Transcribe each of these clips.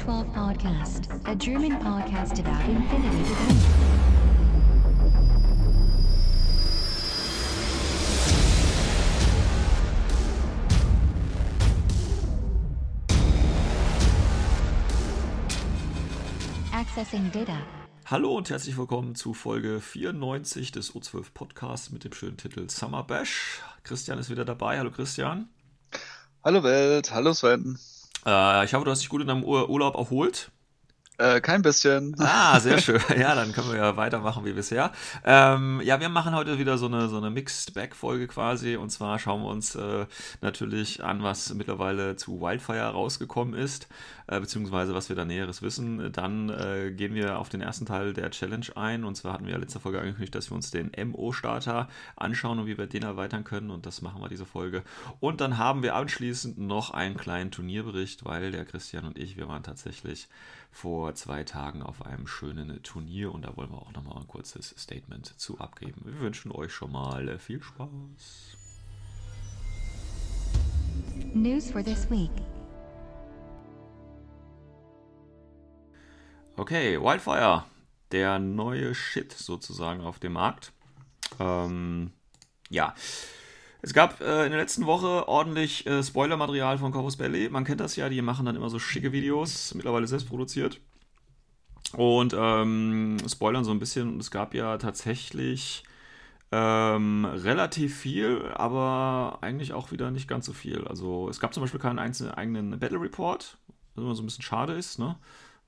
to the O12 Podcast, a German podcast about infinity. Accessing data. Hallo und herzlich willkommen zu Folge 94 des O12 Podcasts mit dem schönen Titel Summer Bash. Christian ist wieder dabei. Hallo Christian. Hallo Welt, hallo Sven. Äh, ich hoffe, du hast dich gut in deinem Ur Urlaub erholt. Äh, kein bisschen. Ah, sehr schön. Ja, dann können wir ja weitermachen wie bisher. Ähm, ja, wir machen heute wieder so eine, so eine Mixed-Bag-Folge quasi. Und zwar schauen wir uns äh, natürlich an, was mittlerweile zu Wildfire rausgekommen ist, äh, beziehungsweise was wir da Näheres wissen. Dann äh, gehen wir auf den ersten Teil der Challenge ein. Und zwar hatten wir ja letzte Folge angekündigt, dass wir uns den MO-Starter anschauen und wie wir den erweitern können. Und das machen wir diese Folge. Und dann haben wir anschließend noch einen kleinen Turnierbericht, weil der Christian und ich, wir waren tatsächlich vor zwei Tagen auf einem schönen Turnier und da wollen wir auch nochmal ein kurzes Statement zu abgeben. Wir wünschen euch schon mal viel Spaß. News for this week. Okay, Wildfire, der neue Shit sozusagen auf dem Markt. Ähm, ja. Es gab äh, in der letzten Woche ordentlich äh, Spoilermaterial von Corvus Belly. Man kennt das ja, die machen dann immer so schicke Videos, mittlerweile selbst produziert. Und ähm, spoilern so ein bisschen. Und es gab ja tatsächlich ähm, relativ viel, aber eigentlich auch wieder nicht ganz so viel. Also es gab zum Beispiel keinen einzelnen eigenen Battle Report, was immer so ein bisschen schade ist. Ne?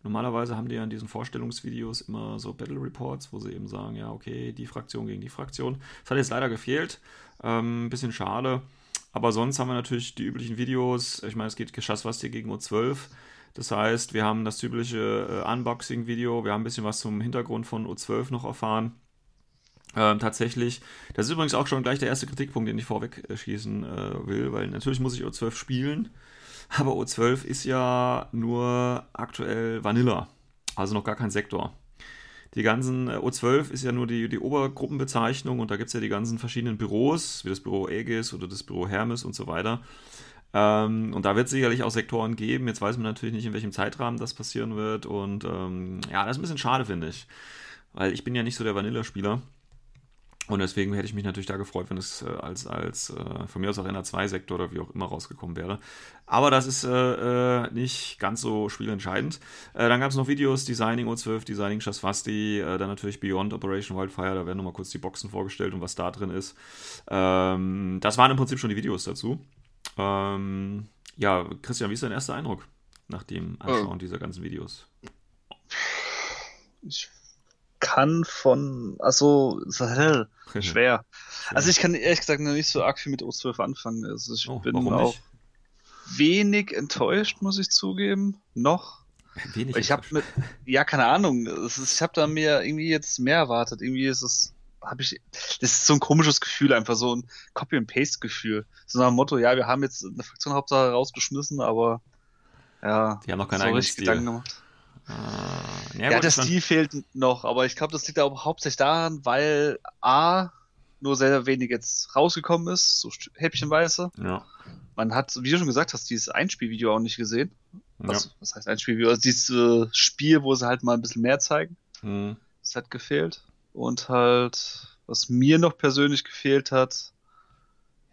Normalerweise haben die ja in diesen Vorstellungsvideos immer so Battle Reports, wo sie eben sagen, ja, okay, die Fraktion gegen die Fraktion. Das hat jetzt leider gefehlt. Ähm, bisschen schade. Aber sonst haben wir natürlich die üblichen Videos. Ich meine, es geht Geschosswasser gegen O12. Das heißt, wir haben das typische äh, Unboxing-Video. Wir haben ein bisschen was zum Hintergrund von O12 noch erfahren. Ähm, tatsächlich, das ist übrigens auch schon gleich der erste Kritikpunkt, den ich vorweg äh, schießen äh, will, weil natürlich muss ich O12 spielen, aber O12 ist ja nur aktuell Vanilla, also noch gar kein Sektor. Die ganzen äh, O12 ist ja nur die, die Obergruppenbezeichnung und da gibt es ja die ganzen verschiedenen Büros, wie das Büro Aegis oder das Büro Hermes und so weiter. Ähm, und da wird es sicherlich auch Sektoren geben. Jetzt weiß man natürlich nicht, in welchem Zeitrahmen das passieren wird. Und ähm, ja, das ist ein bisschen schade, finde ich. Weil ich bin ja nicht so der Vanilla-Spieler. Und deswegen hätte ich mich natürlich da gefreut, wenn es äh, als, als äh, von mir aus auch NR2-Sektor oder wie auch immer rausgekommen wäre. Aber das ist äh, äh nicht ganz so spielentscheidend. Äh, dann gab es noch Videos, Designing O12, Designing Shasvasti, äh, dann natürlich Beyond Operation Wildfire, da werden nochmal kurz die Boxen vorgestellt und was da drin ist. Ähm, das waren im Prinzip schon die Videos dazu. Ähm, ja, Christian, wie ist dein erster Eindruck nach dem Anschauen oh. dieser ganzen Videos? Ich kann von, also schwer. Also ich kann ehrlich gesagt noch nicht so arg viel mit O12 anfangen. Also ich Oh, bin auch nicht? wenig enttäuscht, muss ich zugeben. Noch. Wenig Ich habe mit, ja, keine Ahnung. Ist, ich habe da mir irgendwie jetzt mehr erwartet. Irgendwie ist es, habe ich, das ist so ein komisches Gefühl, einfach so ein Copy and Paste Gefühl. So nach dem Motto, ja, wir haben jetzt eine Fraktion Hauptsache rausgeschmissen, aber ja, Die haben noch keinen so eigenen Stil. Gedanken gemacht. Ja, ja, der Stil fehlt noch, aber ich glaube, das liegt auch hauptsächlich daran, weil A, nur sehr wenig jetzt rausgekommen ist, so häppchenweise. Ja, Man hat, wie du schon gesagt hast, dieses Einspielvideo auch nicht gesehen. ja. Also, was heißt Einspielvideo? Also dieses äh, Spiel, wo sie halt mal ein bisschen mehr zeigen. Hm. Das hat gefehlt. Und halt, was mir noch persönlich gefehlt hat,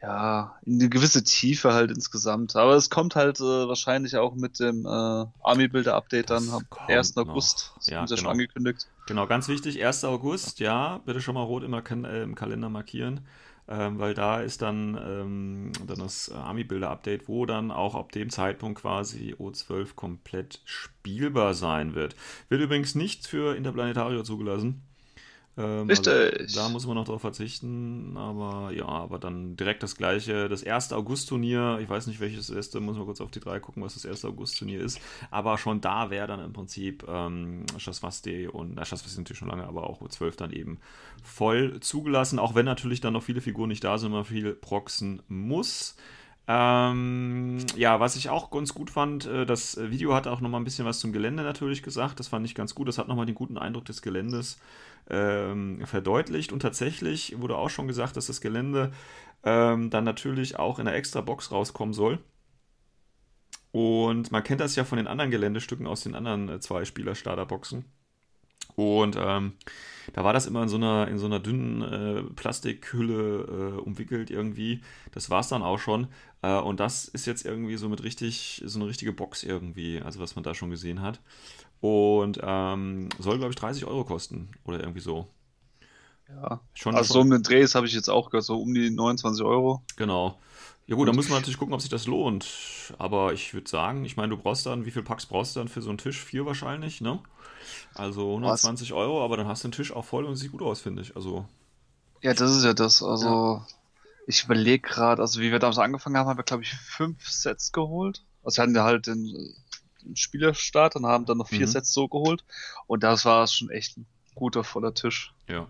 ja, in eine gewisse Tiefe halt insgesamt. Aber es kommt halt äh, wahrscheinlich auch mit dem äh, Army Builder Update Das dann am kommt 1. noch. August. Das Ja, haben sie ja genau. schon angekündigt. Genau, ganz wichtig, 1. August, ja, bitte schon mal rot immer äh, im Kalender markieren, ähm, weil da ist dann, ähm, dann das Army-Builder-Update, wo dann auch ab dem Zeitpunkt quasi O12 komplett spielbar sein wird. Wird übrigens nicht für Interplanetario zugelassen. Ähm, Richtig. Also, da muss man noch drauf verzichten, aber ja, aber dann direkt das gleiche. Das 1. August-Turnier, ich weiß nicht welches erste, muss man kurz auf die drei gucken, was das 1. August-Turnier ist, aber schon da wäre dann im Prinzip ähm, und, na, Shasvasti ist natürlich schon lange, aber auch U12 dann eben voll zugelassen, auch wenn natürlich dann noch viele Figuren nicht da sind, man viel proxen muss. Ähm, ja, was ich auch ganz gut fand, äh, das Video hat auch nochmal ein bisschen was zum Gelände natürlich gesagt. Das fand ich ganz gut. Das hat nochmal den guten Eindruck des Geländes ähm, verdeutlicht. Und tatsächlich wurde auch schon gesagt, dass das Gelände ähm, dann natürlich auch in einer extra Box rauskommen soll. Und man kennt das ja von den anderen Geländestücken aus den anderen äh, zwei Spieler-Starterboxen. Und ähm, da war das immer in so einer, in so einer dünnen äh, Plastikhülle äh, umwickelt irgendwie. Das war es dann auch schon. Äh, und das ist jetzt irgendwie so mit richtig, so eine richtige Box irgendwie, also was man da schon gesehen hat. Und ähm, soll, glaube ich, 30 Euro kosten oder irgendwie so. Ja, schon. Also schon. so um den Dreh habe ich jetzt auch gehört, so um die 29 Euro. Genau. Ja gut, da muss man natürlich gucken, ob sich das lohnt. Aber ich würde sagen, ich meine, du brauchst dann, wie viel Packs brauchst du dann für so einen Tisch? Vier wahrscheinlich, ne? Also 120 Was? Euro, aber dann hast du den Tisch auch voll und sieht gut aus, finde ich. Also. Ja, das ist ja das. Also, ja. ich überlege gerade, also wie wir damals angefangen haben, haben wir, glaube ich, fünf Sets geholt. Also wir hatten ja halt den Spielerstart und haben dann noch vier mhm. Sets so geholt. Und das war schon echt ein guter, voller Tisch. Ja.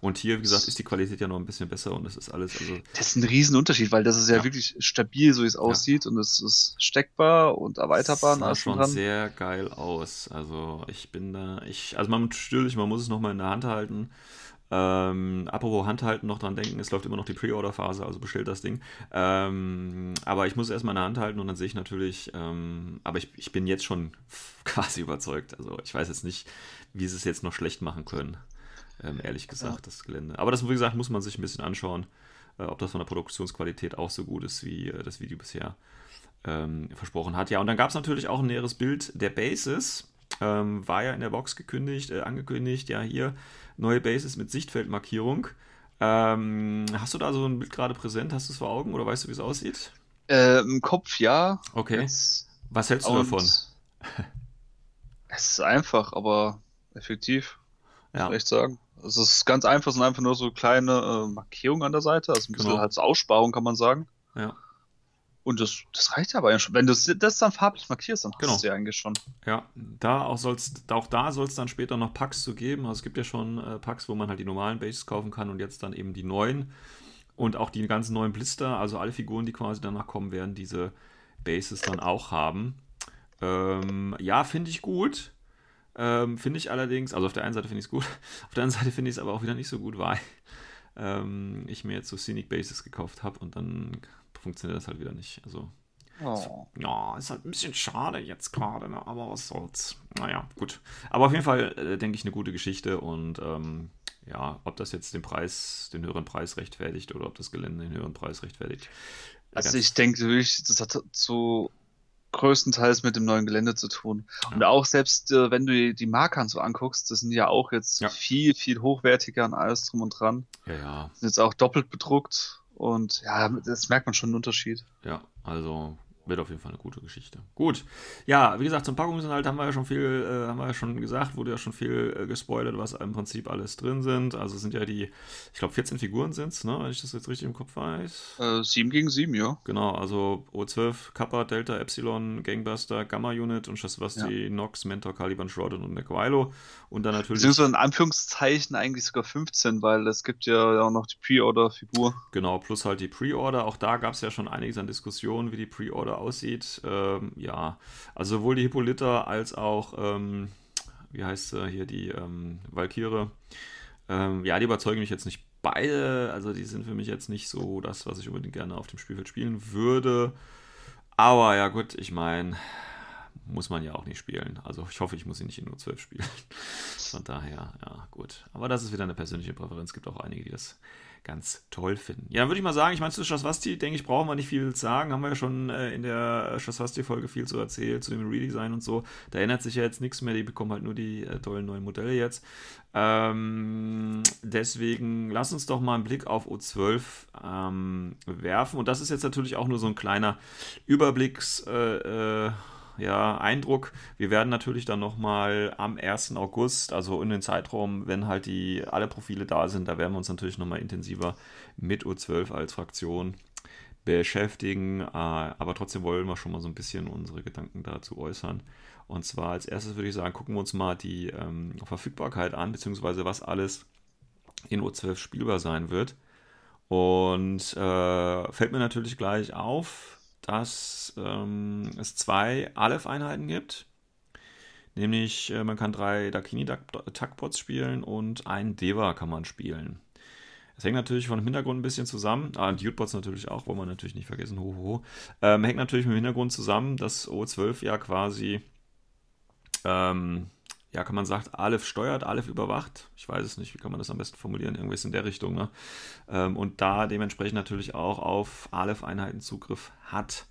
Und hier, wie gesagt, ist die Qualität ja noch ein bisschen besser und es ist alles. Also das ist ein Riesenunterschied, weil das ist ja, ja. wirklich stabil, so wie es aussieht und es ist steckbar und erweiterbar. Das sah schon dran. sehr geil aus. Also ich bin da, ich, also man natürlich, man muss es nochmal in der Hand halten. Ähm, apropos Handhalten, noch dran denken, es läuft immer noch die Pre-Order-Phase, also bestellt das Ding. Ähm, aber ich muss es erstmal in der Hand halten und dann sehe ich natürlich, ähm, aber ich, ich bin jetzt schon quasi überzeugt. Also ich weiß jetzt nicht, wie sie es jetzt noch schlecht machen können ähm, ehrlich gesagt, ja. das Gelände. Aber das, wie gesagt, muss man sich ein bisschen anschauen, äh, ob das von der Produktionsqualität auch so gut ist, wie äh, das Video bisher ähm, versprochen hat. Ja, und dann gab es natürlich auch ein näheres Bild der Bases. Ähm, war ja in der Box gekündigt, äh, angekündigt, ja, hier neue Bases mit Sichtfeldmarkierung. Ähm, hast du da so ein Bild gerade präsent? Hast du es vor Augen oder weißt du, wie es aussieht? Äh, Im Kopf ja. Okay. Jetzt Was hältst du davon? Es ist einfach, aber effektiv. Ja. Muss ich echt sagen. Es ist ganz einfach, es sind einfach nur so kleine äh, Markierungen an der Seite, also ein bisschen genau. halt so Aussparung, kann man sagen. Ja. Und das, das reicht aber eigentlich schon. Wenn du das dann farblich markierst, dann genau. hast du ja eigentlich schon. Ja, da auch, soll's, auch da soll es dann später noch Packs zu geben. Also es gibt ja schon äh, Packs, wo man halt die normalen Bases kaufen kann und jetzt dann eben die neuen. Und auch die ganzen neuen Blister, also alle Figuren, die quasi danach kommen, werden diese Bases dann auch haben. Ähm, ja, finde ich gut. Ähm, finde ich allerdings, also auf der einen Seite finde ich es gut, auf der anderen Seite finde ich es aber auch wieder nicht so gut, weil ähm, ich mir jetzt so Scenic Bases gekauft habe und dann funktioniert das halt wieder nicht. Also, oh. ja, ist halt ein bisschen schade jetzt gerade, ne? aber was soll's. Naja, gut. Aber auf jeden Fall äh, denke ich eine gute Geschichte und ähm, ja, ob das jetzt den Preis, den höheren Preis rechtfertigt oder ob das Gelände den höheren Preis rechtfertigt. Also ich denke wirklich, das hat so größtenteils mit dem neuen Gelände zu tun. Ja. Und auch selbst, äh, wenn du die Markern so anguckst, das sind ja auch jetzt ja. viel, viel hochwertiger und alles drum und dran. Ja, ja. Sind jetzt auch doppelt bedruckt und ja, das merkt man schon einen Unterschied. Ja, also wird auf jeden Fall eine gute Geschichte. Gut. Ja, wie gesagt, zum Packungsinhalt haben wir ja schon viel, äh, haben wir ja schon gesagt, wurde ja schon viel äh, gespoilert, was im Prinzip alles drin sind. Also sind ja die, ich glaube 14 Figuren sind es, ne, wenn ich das jetzt richtig im Kopf weiß. Äh, 7 gegen 7, ja. Genau, also O12, Kappa, Delta, Epsilon, Gangbuster, Gamma Unit und Shasvasti, ja. Nox, Mentor, Caliban, Shrouded und Nequilo. Und dann natürlich. Beziehungsweise in Anführungszeichen eigentlich sogar 15, weil es gibt ja auch noch die Pre-Order-Figur. Genau, plus halt die Pre-Order. Auch da gab es ja schon einiges an Diskussionen, wie die Pre-Order aussieht. Ähm, ja, also sowohl die Hippolyta als auch, ähm, wie heißt sie hier, die ähm, Valkyrie. Ähm, ja, die überzeugen mich jetzt nicht beide. Also die sind für mich jetzt nicht so das, was ich unbedingt gerne auf dem Spielfeld spielen würde. Aber ja gut, ich meine, muss man ja auch nicht spielen. Also ich hoffe, ich muss ihn nicht in nur 12 spielen. Von daher, ja, gut. Aber das ist wieder eine persönliche Präferenz. Es gibt auch einige, die das ganz toll finden. Ja, würde ich mal sagen, ich meine, zu Shaswasti, denke ich, brauchen wir nicht viel sagen. Haben wir ja schon äh, in der Shaswasti-Folge viel zu erzählt, zu dem Redesign und so. Da ändert sich ja jetzt nichts mehr. Die bekommen halt nur die äh, tollen neuen Modelle jetzt. Ähm, deswegen lass uns doch mal einen Blick auf O12 ähm, werfen. Und das ist jetzt natürlich auch nur so ein kleiner Überblicks. Äh, äh ja, Eindruck. Wir werden natürlich dann nochmal am 1. August, also in den Zeitraum, wenn halt die alle Profile da sind, da werden wir uns natürlich nochmal intensiver mit U12 als Fraktion beschäftigen. Äh, aber trotzdem wollen wir schon mal so ein bisschen unsere Gedanken dazu äußern. Und zwar als erstes würde ich sagen, gucken wir uns mal die ähm, Verfügbarkeit an, beziehungsweise was alles in U12 spielbar sein wird. Und äh, fällt mir natürlich gleich auf, dass ähm, es zwei Aleph-Einheiten gibt. Nämlich, äh, man kann drei Dakini-Tuckpots spielen und ein Deva kann man spielen. Das hängt natürlich von dem Hintergrund ein bisschen zusammen. Ah, die Utebots natürlich auch, wollen wir natürlich nicht vergessen. Ho, ho, ho. Ähm, hängt natürlich mit dem Hintergrund zusammen, dass O12 ja quasi, ähm, ja, kann man sagen, Aleph steuert, Aleph überwacht. Ich weiß es nicht, wie kann man das am besten formulieren? Irgendwas in der Richtung. Ne? Ähm, und da dementsprechend natürlich auch auf Aleph-Einheiten Zugriff hat.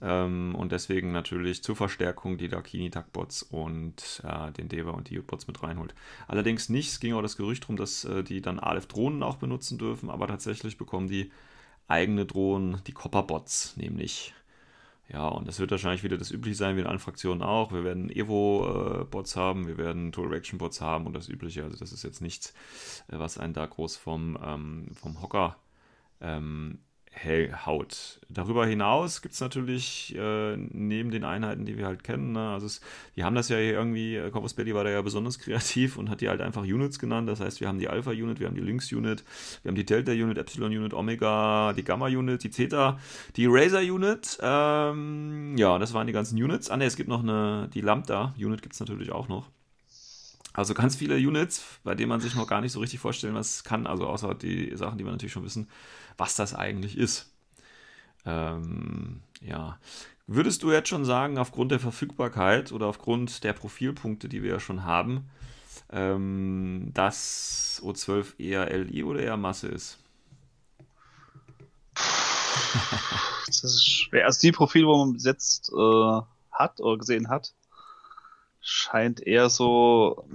Ähm, und deswegen natürlich zur Verstärkung die Dakini-Taktbots und äh, den Deva und die Utbots mit reinholt. Allerdings nicht, es ging auch das Gerücht darum, dass äh, die dann Aleph-Drohnen auch benutzen dürfen, aber tatsächlich bekommen die eigene Drohnen, die Copperbots, nämlich. Ja, und das wird wahrscheinlich wieder das übliche sein, wie in allen Fraktionen auch. Wir werden Evo-Bots haben, wir werden Total Reaction Bots haben und das übliche. Also das ist jetzt nichts, äh, was einen da groß vom, ähm, vom Hocker ähm, haut. Darüber hinaus gibt es natürlich äh, neben den Einheiten, die wir halt kennen, ne, also es, die haben das ja hier irgendwie, äh, Corpus Belli war da ja besonders kreativ und hat die halt einfach Units genannt. Das heißt, wir haben die Alpha-Unit, wir haben die Lynx-Unit, wir haben die Delta-Unit, Epsilon-Unit, Omega, die Gamma-Unit, die Theta, die Razor-Unit. Ähm, ja, das waren die ganzen Units. Ah ne, es gibt noch eine, die Lambda-Unit gibt es natürlich auch noch. Also ganz viele Units, bei denen man sich noch gar nicht so richtig vorstellen, was kann. Also außer die Sachen, die wir natürlich schon wissen, was das eigentlich ist. Ähm, ja. Würdest du jetzt schon sagen, aufgrund der Verfügbarkeit oder aufgrund der Profilpunkte, die wir ja schon haben, ähm, dass O12 eher LI oder eher Masse ist? das ist schwer. Also die Profile, wo man jetzt äh, hat oder gesehen hat, scheint eher so,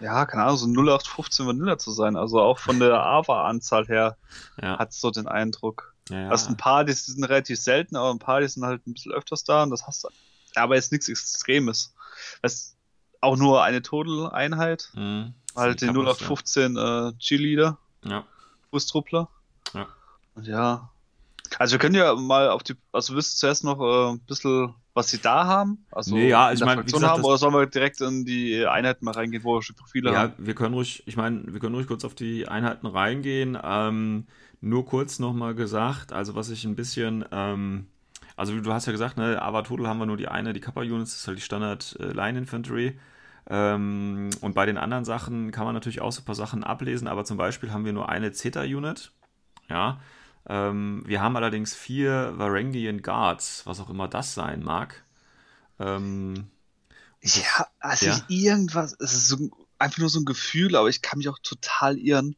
ja, keine Ahnung, so 0815 Vanilla zu sein. Also auch von der AVA-Anzahl her ja. hat es so den Eindruck. Ja, ja. Also ein paar, die sind relativ selten, aber ein paar, die sind halt ein bisschen öfters da und das hast du. Aber jetzt nichts Extremes. Das auch nur eine Total-Einheit. Mhm. Halt den 0815 äh, G-Leader. Ja. Fußtruppler. Ja. Und ja. Also wir können ja mal auf die, also du wirst zuerst noch äh, ein bisschen was sie da haben? Also nee, ja, ich meine, oder sollen wir direkt in die Einheiten mal reingehen, wo wir schon Profile ja, haben? Ja, wir können ruhig, ich meine, wir können ruhig kurz auf die Einheiten reingehen. Ähm, nur kurz nochmal gesagt, also was ich ein bisschen, ähm, also du hast ja gesagt, ne, aber Total haben wir nur die eine, die Kappa Units, das ist halt die Standard äh, Line Infantry. Ähm, und bei den anderen Sachen kann man natürlich auch so ein paar Sachen ablesen, aber zum Beispiel haben wir nur eine Zeta Unit. Ja, ähm, wir haben allerdings vier Varangian Guards, was auch immer das sein mag. Ähm, ja, also ja. irgendwas, es ist so, einfach nur so ein Gefühl, aber ich kann mich auch total irren.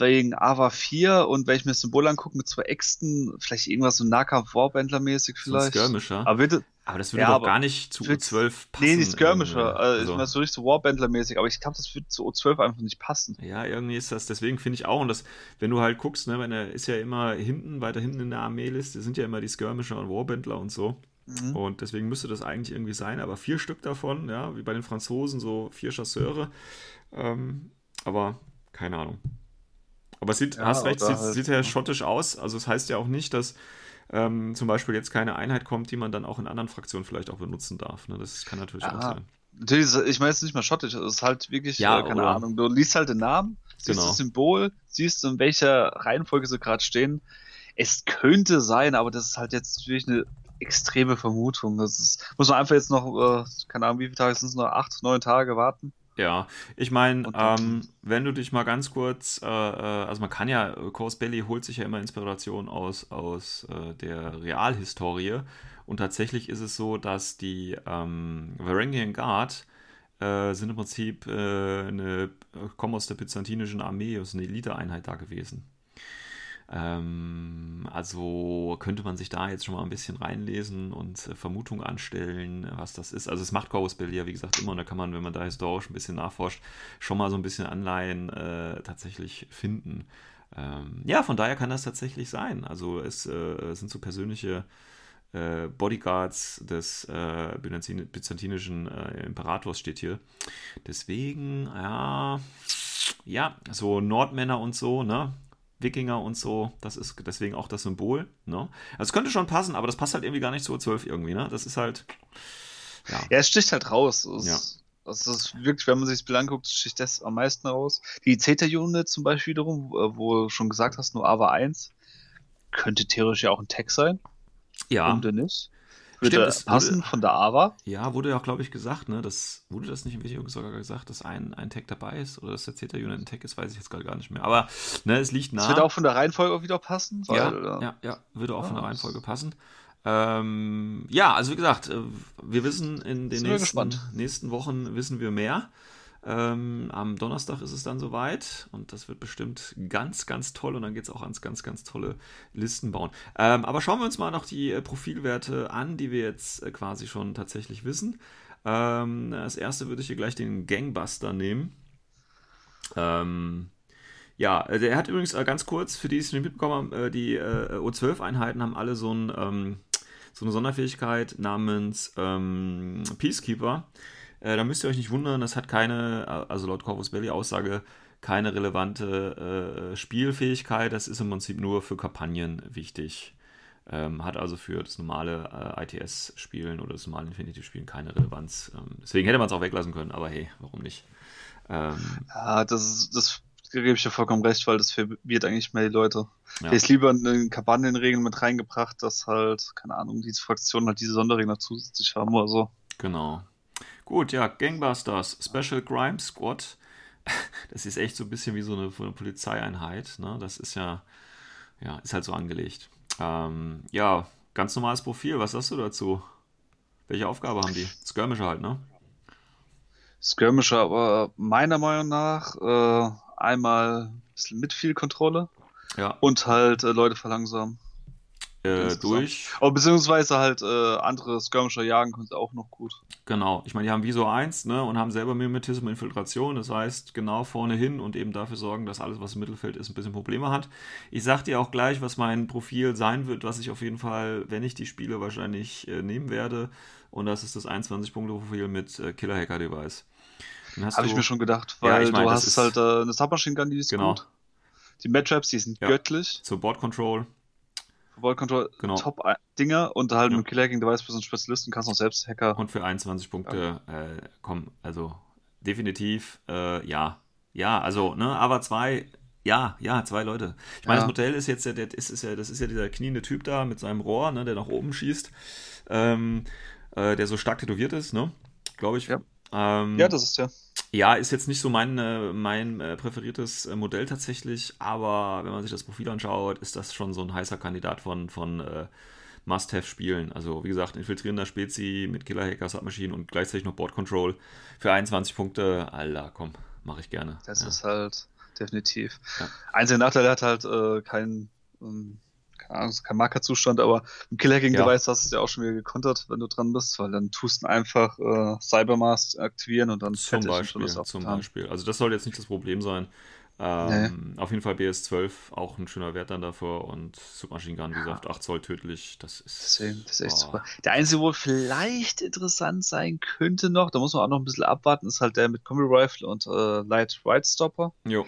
Wegen Ava 4 und wenn ich mir das Symbol angucke mit zwei Äxten, vielleicht irgendwas so Nahkampf-Warbändler-mäßig vielleicht. So ein Skirmisher. Aber bitte, aber das würde ja, doch gar nicht zu U12 passen. Nee, nicht Skirmisher. Also, also. Ich meine, so richtig so Warbandler-mäßig, aber ich glaube, das würde zu U12 einfach nicht passen. Ja, irgendwie ist das, deswegen finde ich auch, und das, wenn du halt guckst, ne, wenn er ist ja immer hinten, weiter hinten in der Armeeliste, sind ja immer die Skirmisher und Warbandler und so. Mhm. Und deswegen müsste das eigentlich irgendwie sein, aber vier Stück davon, ja, wie bei den Franzosen, so vier Chasseure. Ähm, aber keine Ahnung. Aber es sieht, ja, hast recht, sieht, halt, sieht ja schottisch aus. Also es das heißt ja auch nicht, dass ähm, zum Beispiel jetzt keine Einheit kommt, die man dann auch in anderen Fraktionen vielleicht auch benutzen darf. Ne? Das kann natürlich ja, auch sein. Natürlich, ich meine jetzt nicht mal schottisch, es ist halt wirklich, ja, äh, keine oder, Ahnung, du liest halt den Namen, siehst genau. das Symbol, siehst in welcher Reihenfolge sie gerade stehen. Es könnte sein, aber das ist halt jetzt wirklich eine extreme Vermutung. Das ist, muss man einfach jetzt noch, äh, keine Ahnung, wie viele Tage sind es noch, acht, neun Tage warten. Ja, ich meine, ähm, wenn du dich mal ganz kurz, äh, äh also man kann ja, Course Belly holt sich ja immer Inspiration aus, aus äh, der Realhistorie und tatsächlich ist es so, dass die ähm, Varangian Guard äh, sind im Prinzip äh, eine, kommen aus der byzantinischen Armee, aus einer Eliteeinheit da gewesen. Ähm, also könnte man sich da jetzt schon mal ein bisschen reinlesen und äh, Vermutungen anstellen, was das ist. Also es macht Corvus Belli ja, wie gesagt, immer und da kann man, wenn man da historisch ein bisschen nachforscht, schon mal so ein bisschen Anleihen äh, tatsächlich finden. Ähm, ja, von daher kann das tatsächlich sein. Also es äh, sind so persönliche äh, Bodyguards des äh, byzantinischen äh, Imperators steht hier. Deswegen, ja, ja, so Nordmänner und so, ne? Wikinger und so, das ist deswegen auch das Symbol. Ne? Also es könnte schon passen, aber das passt halt irgendwie gar nicht zu 12 irgendwie, ne? Das ist halt. Ja, ja es sticht halt raus. Es, ja. Das ist wirklich, wenn man sich das Bild anguckt, sticht das am meisten raus. Die Zeta-Unit zum Beispiel wiederum, wo du schon gesagt hast, nur AVA 1, könnte theoretisch ja auch ein Tag sein. Ja. Denn nicht? Würde Stimmt, das es passen würde- von der AVA? Ja, wurde ja auch, glaube ich, gesagt, ne? Das, wurde das nicht im Video sogar gesagt, dass ein, ein Tag dabei ist? Oder dass der Zeta-Unit ein Tag ist, weiß ich jetzt gerade gar nicht mehr. Aber ne, es liegt nah. Das wird auch von der Reihenfolge wieder passen? ja, Weil, äh, ja, ja, würde auch von der Ah, Reihenfolge passen. Ähm, ja, also wie gesagt, äh, wir wissen in den nächsten, nächsten Wochen wissen wir mehr. Ähm, am Donnerstag ist es dann soweit und das wird bestimmt ganz, ganz toll und dann geht es auch ans ganz, ganz tolle Listen bauen. Ähm, aber schauen wir uns mal noch die äh, Profilwerte an, die wir jetzt äh, quasi schon tatsächlich wissen. Ähm, als erste würde ich hier gleich den Gangbuster nehmen. Ähm, ja, der hat übrigens äh, ganz kurz, für die die es nicht mitbekommen haben, äh, die äh, O12-Einheiten haben alle so, ein, ähm, so eine Sonderfähigkeit namens ähm, Peacekeeper. Äh, da müsst ihr euch nicht wundern, das hat keine, äh, also laut Corvus Belli Aussage, keine relevante äh, Spielfähigkeit. Das ist im Prinzip nur für Kampagnen wichtig. Ähm, hat also für das normale äh, ITS-Spielen oder das normale Infinity-Spielen keine Relevanz. Ähm, deswegen hätte man es auch weglassen können, aber hey, warum nicht? Ähm, Ja, das ist, das gebe ich dir vollkommen recht, weil das verwirrt eigentlich mehr die Leute. ja. Ja. Ich lieber in den Kampagnenregeln mit reingebracht, dass halt, keine Ahnung, diese Fraktionen halt diese Sonderregeln zusätzlich haben oder so. Genau. Gut, ja, Gangbusters, Special Crime Squad. Das ist echt so ein bisschen wie so eine, eine Polizeieinheit. Ne? Das ist ja, ja, ist halt so angelegt. Ähm, ja, ganz normales Profil. Was sagst du dazu? Welche Aufgabe haben die? Skirmisher halt, ne? Skirmisher, aber meiner Meinung nach äh, einmal ein bisschen mit viel Kontrolle Ja, und halt äh, Leute verlangsamen. Äh, durch. Aber beziehungsweise halt äh, andere Skirmisher jagen können sie auch noch gut. Genau. Ich meine, die haben Viso 1 ne, und haben selber Mimetismus und Infiltration. Das heißt, genau vorne hin und eben dafür sorgen, dass alles, was im Mittelfeld ist, ein bisschen Probleme hat. Ich sag dir auch gleich, was mein Profil sein wird, was ich auf jeden Fall, wenn ich die spiele, wahrscheinlich äh, nehmen werde. Und das ist das 21-Punkte-Profil mit äh, Killer-Hacker-Device. Habe ich mir schon gedacht, Ja, weil ich mein, du hast ist- halt äh, eine Submachine Gun, die ist Genau. gut. Die Matchups, die sind Ja. göttlich. Zur Board Control. Voll Control, Genau. Top-Dinger und halt Ja. mit Killer Hacking Device bist du ein Spezialist und kannst noch selbst Hacker. Und für 21 Punkte, äh, komm, also definitiv, äh, ja. Ja, also, ne, aber zwei, ja, ja, zwei Leute. Ich meine, Ja. das Modell ist jetzt, ja, der, ist, ist ja, das ist ja dieser kniende Typ da mit seinem Rohr, ne, der nach oben schießt, ähm, äh, der so stark tätowiert ist, ne, glaube ich. Ja. Ähm, Ja, das ist ja. Ja, ist jetzt nicht so mein, äh, mein äh, präferiertes äh, Modell tatsächlich, aber wenn man sich das Profil anschaut, ist das schon so ein heißer Kandidat von, von äh, Must-Have-Spielen. Also wie gesagt, infiltrierender Spezi mit Killer-Hacker, Submachine und gleichzeitig noch Board Control für 21 Punkte. Alter, komm, mache ich gerne. Das ja. ist halt definitiv. Ja. Einziger Nachteil, er hat halt äh, keinen ähm, keine Ahnung, kein Markerzustand, aber im Killer-Hacking-Device hast du es ja auch schon wieder gekontert, wenn du dran bist, weil dann tust du einfach äh, Cybermask aktivieren und dann Zum Beispiel, zum. Beispiel. Also das soll jetzt nicht das Problem sein. Ähm, Auf jeden Fall BS12, auch ein schöner Wert dann davor und Submachine Gun, wie gesagt, 8 Zoll tödlich, das ist... Deswegen, das ist echt Oh. super. Der einzige, wo vielleicht interessant sein könnte noch, da muss man auch noch ein bisschen abwarten, ist halt der mit Combi Rifle und äh, Light Ride Stopper. Jo,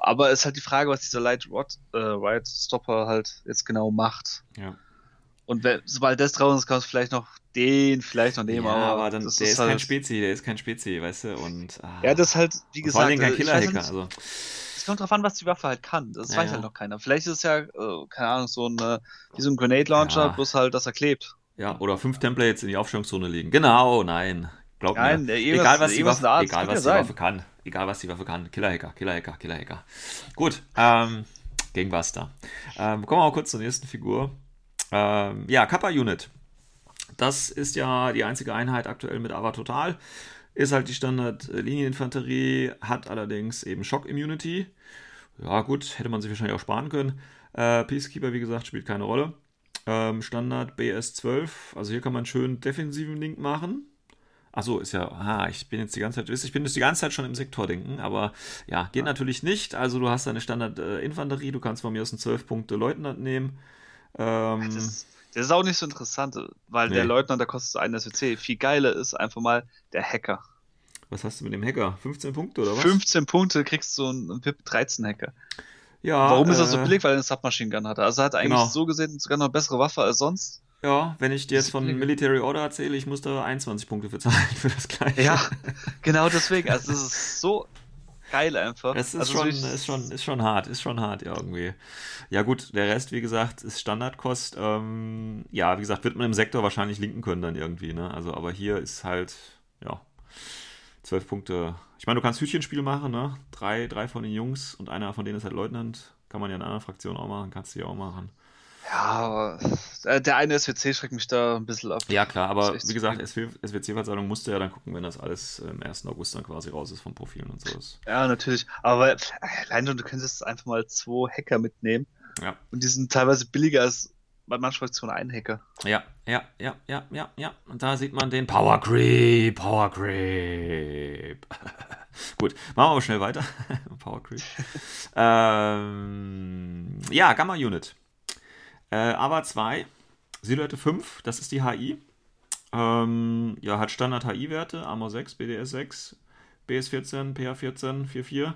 Aber ist halt die Frage, was dieser Light Rod, äh, Ride Stopper halt jetzt genau macht. ja. Und wenn, sobald das draußen ist, kannst du vielleicht noch den vielleicht noch nehmen, ja, aber, aber dann, der ist, halt, kein Spezi, der ist kein Spezi, weißt du, und... ah. Ja, das ist halt, wie gesagt, Vor allem kein Killer-Hacker, also... es kommt drauf an, was die Waffe halt kann. Das Ja, weiß ja. halt noch keiner. Vielleicht ist es ja, äh, keine Ahnung, so ein, äh, wie so ein Grenade Launcher, Ja. bloß halt, dass er klebt. Ja, oder fünf Templates in die Aufstellungszone legen. Genau, nein. Glaub Nein, mir. irgendwas- egal was die Waffe, Art, egal kann was die sein. Waffe kann. Egal was die Waffe kann. Killer-Hacker, Killer-Hacker, Killer-Hacker. Gut, ähm, Gangbuster. Ähm, kommen wir mal kurz zur nächsten Figur. Ähm, ja, Kappa Unit. Das ist ja die einzige Einheit aktuell mit Ava Total. Ist halt die Standard-Linieninfanterie, hat allerdings eben Shock-Immunity. Ja, gut, hätte man sich wahrscheinlich auch sparen können. Äh, Peacekeeper, wie gesagt, spielt keine Rolle. Ähm, Standard BS12, also hier kann man schön defensiven Link machen. Achso, ist ja, ah, ich bin jetzt die ganze Zeit, ich bin jetzt die ganze Zeit schon im Sektordenken, aber ja, geht natürlich nicht. Also du hast deine Standard-Infanterie, du kannst von mir aus einen 12-Punkte-Leutnant nehmen. Ähm, Das, das ist auch nicht so interessant, weil der Nee. Leutnant, der kostet einen SWC. Viel geiler ist einfach mal der Hacker. was hast du mit dem Hacker? 15 Punkte oder was? 15 Punkte kriegst du einen VIP 13 Hacker. Ja, Warum ist das so äh, billig? Weil er eine Submachine Gun hatte. Also er hat eigentlich Genau. so gesehen sogar noch eine bessere Waffe als sonst. Ja, wenn ich dir jetzt von. Military Order erzähle, ich muss da 21 Punkte für zahlen für das gleiche. Ja, genau deswegen. Also das ist so geil einfach. Es ist, Also schon, ich- ist, schon, ist schon hart, ist schon hart irgendwie. Ja gut, der Rest, wie gesagt, ist Standardkost. Ähm, ja, wie gesagt, wird man im Sektor wahrscheinlich linken können dann irgendwie, ne? Also, aber hier ist halt, ja, zwölf Punkte. Ich meine, du kannst Hütchenspiel machen, ne? Drei, drei von den Jungs und einer von denen ist halt Leutnant. Kann man ja in einer Fraktion auch machen, kannst du ja auch machen. Ja, aber äh, der eine SWC schreckt mich da ein bisschen ab. Ja, klar, aber wie gesagt, SWC-Versammlung musst du ja dann gucken, wenn das alles im 1. August dann quasi raus ist vom Profilen und so. Ist. Ja, natürlich. Aber äh, allein schon, du könntest einfach mal zwei Hacker mitnehmen. Ja. Und die sind teilweise billiger als bei manchen Fraktionen ein Hacker. Ja, ja, ja, ja, ja, ja. Und da sieht man den Power Creep, Power Creep. Gut, machen wir aber schnell weiter. Power Creep. ähm, ja, Gamma Unit. Äh, AVA 2, Silhouette 5, das ist die HI. Ähm, ja, hat Standard HI-Werte, Armor 6, BDS 6, BS 14, PH 14, 44.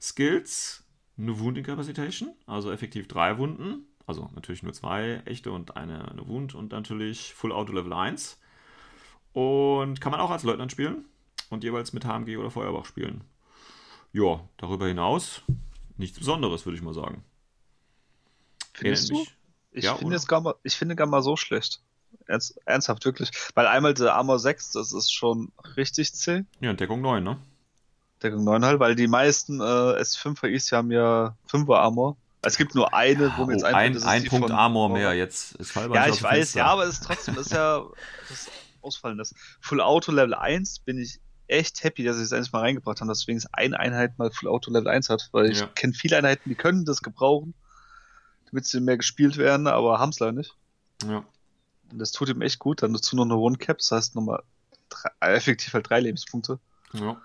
Skills, eine Wound Incapacitation, also effektiv drei Wunden. Also natürlich nur zwei echte und eine, eine Wound und natürlich Full Auto Level 1. Und kann man auch als Leutnant spielen und jeweils mit HMG oder Feuerbach spielen. Ja, darüber hinaus nichts Besonderes, würde ich mal sagen. Findest du? Ich Ja, finde oder? jetzt Gamma, ich finde Gamma so schlecht. Ernst, ernsthaft, wirklich. Weil einmal der Armor 6, das ist schon richtig zäh. Ja, Deckung 9, ne? Deckung 9 halt, weil die meisten äh, S5 HIs die haben ja 5er Armor. Es gibt nur eine, wo mir jetzt oh, ein, das ist ein Punkt von- Armor mehr. Jetzt ist Fallband Ja, ich weiß, Fenster. ja, aber es ist trotzdem, das ist ja das Ausfallen. Das Full Auto Level 1 bin ich echt happy, dass sie es endlich mal reingebracht haben, dass wenigstens eine Einheit mal Full Auto Level 1 hat, weil ich Ja. kenne viele Einheiten, die können das gebrauchen, damit sie mehr gespielt werden, aber haben es leider nicht. Ja. Und das tut ihm echt gut. Dann dazu noch eine One Cap, das heißt nochmal drei, äh, effektiv halt drei Lebenspunkte. Ja.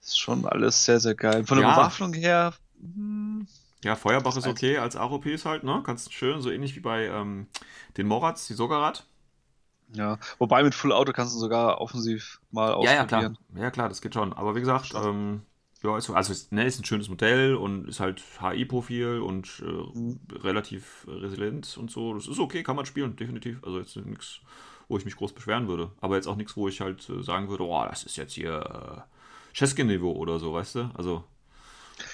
Das ist schon alles sehr, sehr geil. Von der Ja. Bewaffnung her, hm, Ja, Feuerbach ist okay als AROPs halt, ne? Ganz schön, so ähnlich wie bei ähm, den Morats, die Sogarat. ja. Wobei mit Full Auto kannst du sogar offensiv mal Ja, ja, klar. ausprobieren. Ja, klar, das geht schon. Aber wie gesagt, ähm, ja, ist, so- also ist, ne, ist ein schönes Modell und ist halt HI-Profil und äh, relativ resilient und so. Das ist okay, kann man spielen, definitiv. Also jetzt nichts, wo ich mich groß beschweren würde. Aber jetzt auch nichts, wo ich halt äh, sagen würde, oh, das ist jetzt hier äh, Cheskin-Niveau oder so, weißt du? Also.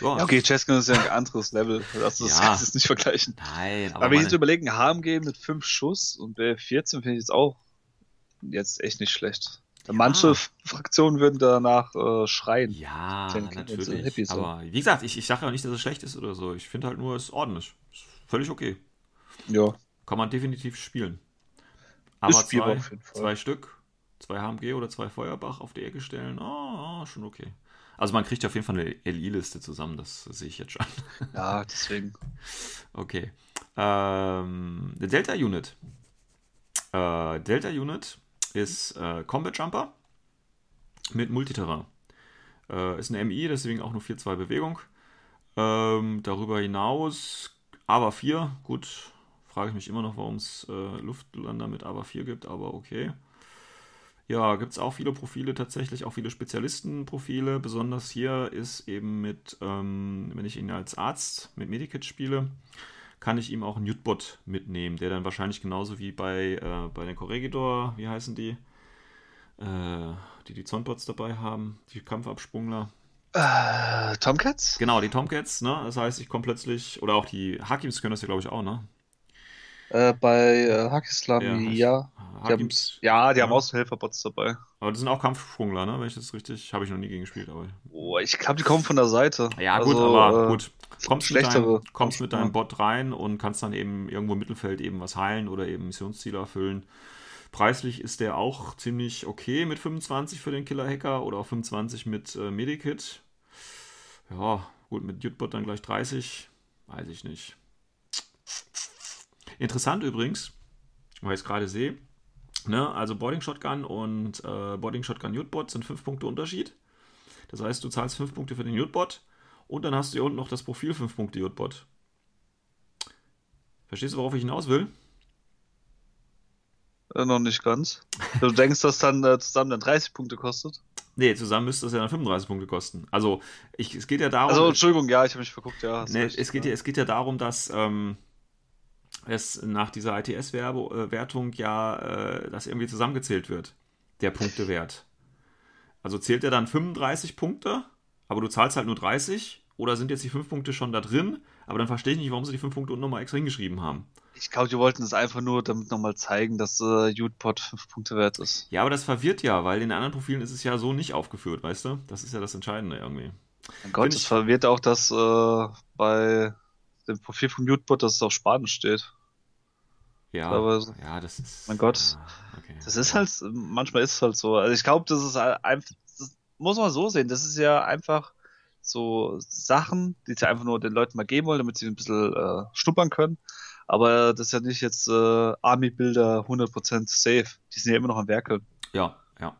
Ja, Ja, okay, Cheskin ist ja ein anderes Level. Das, das Ja. kannst du jetzt nicht vergleichen. Nein, Aber, aber wenn ich meine, jetzt überlegen, HMG mit 5 Schuss und BF14 finde ich jetzt auch jetzt echt nicht schlecht. Ja. Manche Fraktionen würden danach äh, schreien. Ja, natürlich. so. Aber wie gesagt, ich, ich sage ja nicht, dass es schlecht ist oder so. Ich finde halt nur, es ist ordentlich. Ist völlig okay. Ja. Kann man definitiv spielen. Ist Aber spielbar zwei, zwei Stück, zwei HMG oder zwei Feuerbach auf die Ecke stellen, oh, oh, schon okay. Also man kriegt auf jeden Fall eine LI-Liste zusammen, das sehe ich jetzt schon. Ja, deswegen. Okay. Ähm, Delta Unit. Äh, Delta Unit ist äh, Combat Jumper mit Multiterrain. Äh, ist eine MI, deswegen auch nur 4-2 Bewegung. Ähm, darüber hinaus AVA 4, gut, frage ich mich immer noch, warum es äh, Luftlander mit AVA 4 gibt, aber okay. Ja, gibt es auch viele Profile tatsächlich, auch viele Spezialistenprofile. Besonders hier ist eben mit, ähm, wenn ich ihn als Arzt mit Medikit spiele, kann ich ihm auch einen Jutbot mitnehmen, der dann wahrscheinlich genauso wie bei, äh, bei den Corregidor, wie heißen die, äh, die die Zonbots dabei haben, die Kampfabsprungler. Äh, Tomcats? Genau, die Tomcats, ne? Das heißt, ich komme plötzlich, oder auch die Hakims können das ja, glaube ich, auch, ne? Äh, bei äh, Hakislam, Ja, ja. Die haben, Hakims, ja, die haben Ja. auch so Helferbots dabei. Aber das sind auch Kampfsprungler, ne? Wenn ich das richtig, habe ich noch nie gegen gespielt, aber Oh, ich glaube, die kommen von der Seite. Ja, gut, Also, aber äh, gut. Kommst, mit schlechtere deinem, kommst mit deinem. Bot rein und kannst dann eben irgendwo im Mittelfeld eben was heilen oder eben Missionsziele erfüllen. Preislich ist der auch ziemlich okay mit 25 für den Killer-Hacker oder auch 25 mit äh, Medikit. Ja, gut, mit Jutbot dann gleich 30. Weiß ich nicht. Interessant übrigens, weil ich es gerade sehe. Ne, also Boarding Shotgun und äh, Boarding Shotgun Jutbot sind 5 Punkte Unterschied. Das heißt, du zahlst 5 Punkte für den Jutbot und dann hast du hier unten noch das Profil 5 Punkte Jutbot. Verstehst du, worauf ich hinaus will? Äh, noch nicht ganz. Du denkst, dass dann äh, zusammen dann 30 Punkte kostet? Nee, zusammen müsste das ja dann 35 Punkte kosten. Also, ich, es geht ja darum. Also, Entschuldigung, ja, ich habe mich verguckt, ja. Nee, recht, es, geht ja, es geht ja darum, dass ähm, es nach dieser ITS-Wertung ja äh, das irgendwie zusammengezählt wird, der Punktewert. Also zählt er dann 35 Punkte aber du zahlst halt nur 30 oder sind jetzt die 5 Punkte schon da drin, aber dann verstehe ich nicht, warum sie die 5 Punkte unten nochmal extra hingeschrieben haben. Ich glaube, die wollten es einfach nur damit nochmal zeigen, dass äh, Utpod 5 Punkte wert ist. Ja, aber das verwirrt ja, weil in den anderen Profilen ist es ja so nicht aufgeführt, weißt du? Das ist ja das Entscheidende irgendwie. Mein Gott, es verwirrt auch, dass äh, bei dem Profil von Utpod, dass es auf Spanisch steht. Ja, Teilweise. ja, das ist. Mein Gott. Ja, okay. Das ist halt, manchmal ist es halt so. Also ich glaube, das ist einfach, das muss man so sehen. Das ist ja einfach so Sachen, die sie einfach nur den Leuten mal geben wollen, damit sie ein bisschen äh, schnuppern können. Aber das ist ja nicht jetzt äh, Army-Bilder 100% safe. Die sind ja immer noch am Werkeln. Ja, ja.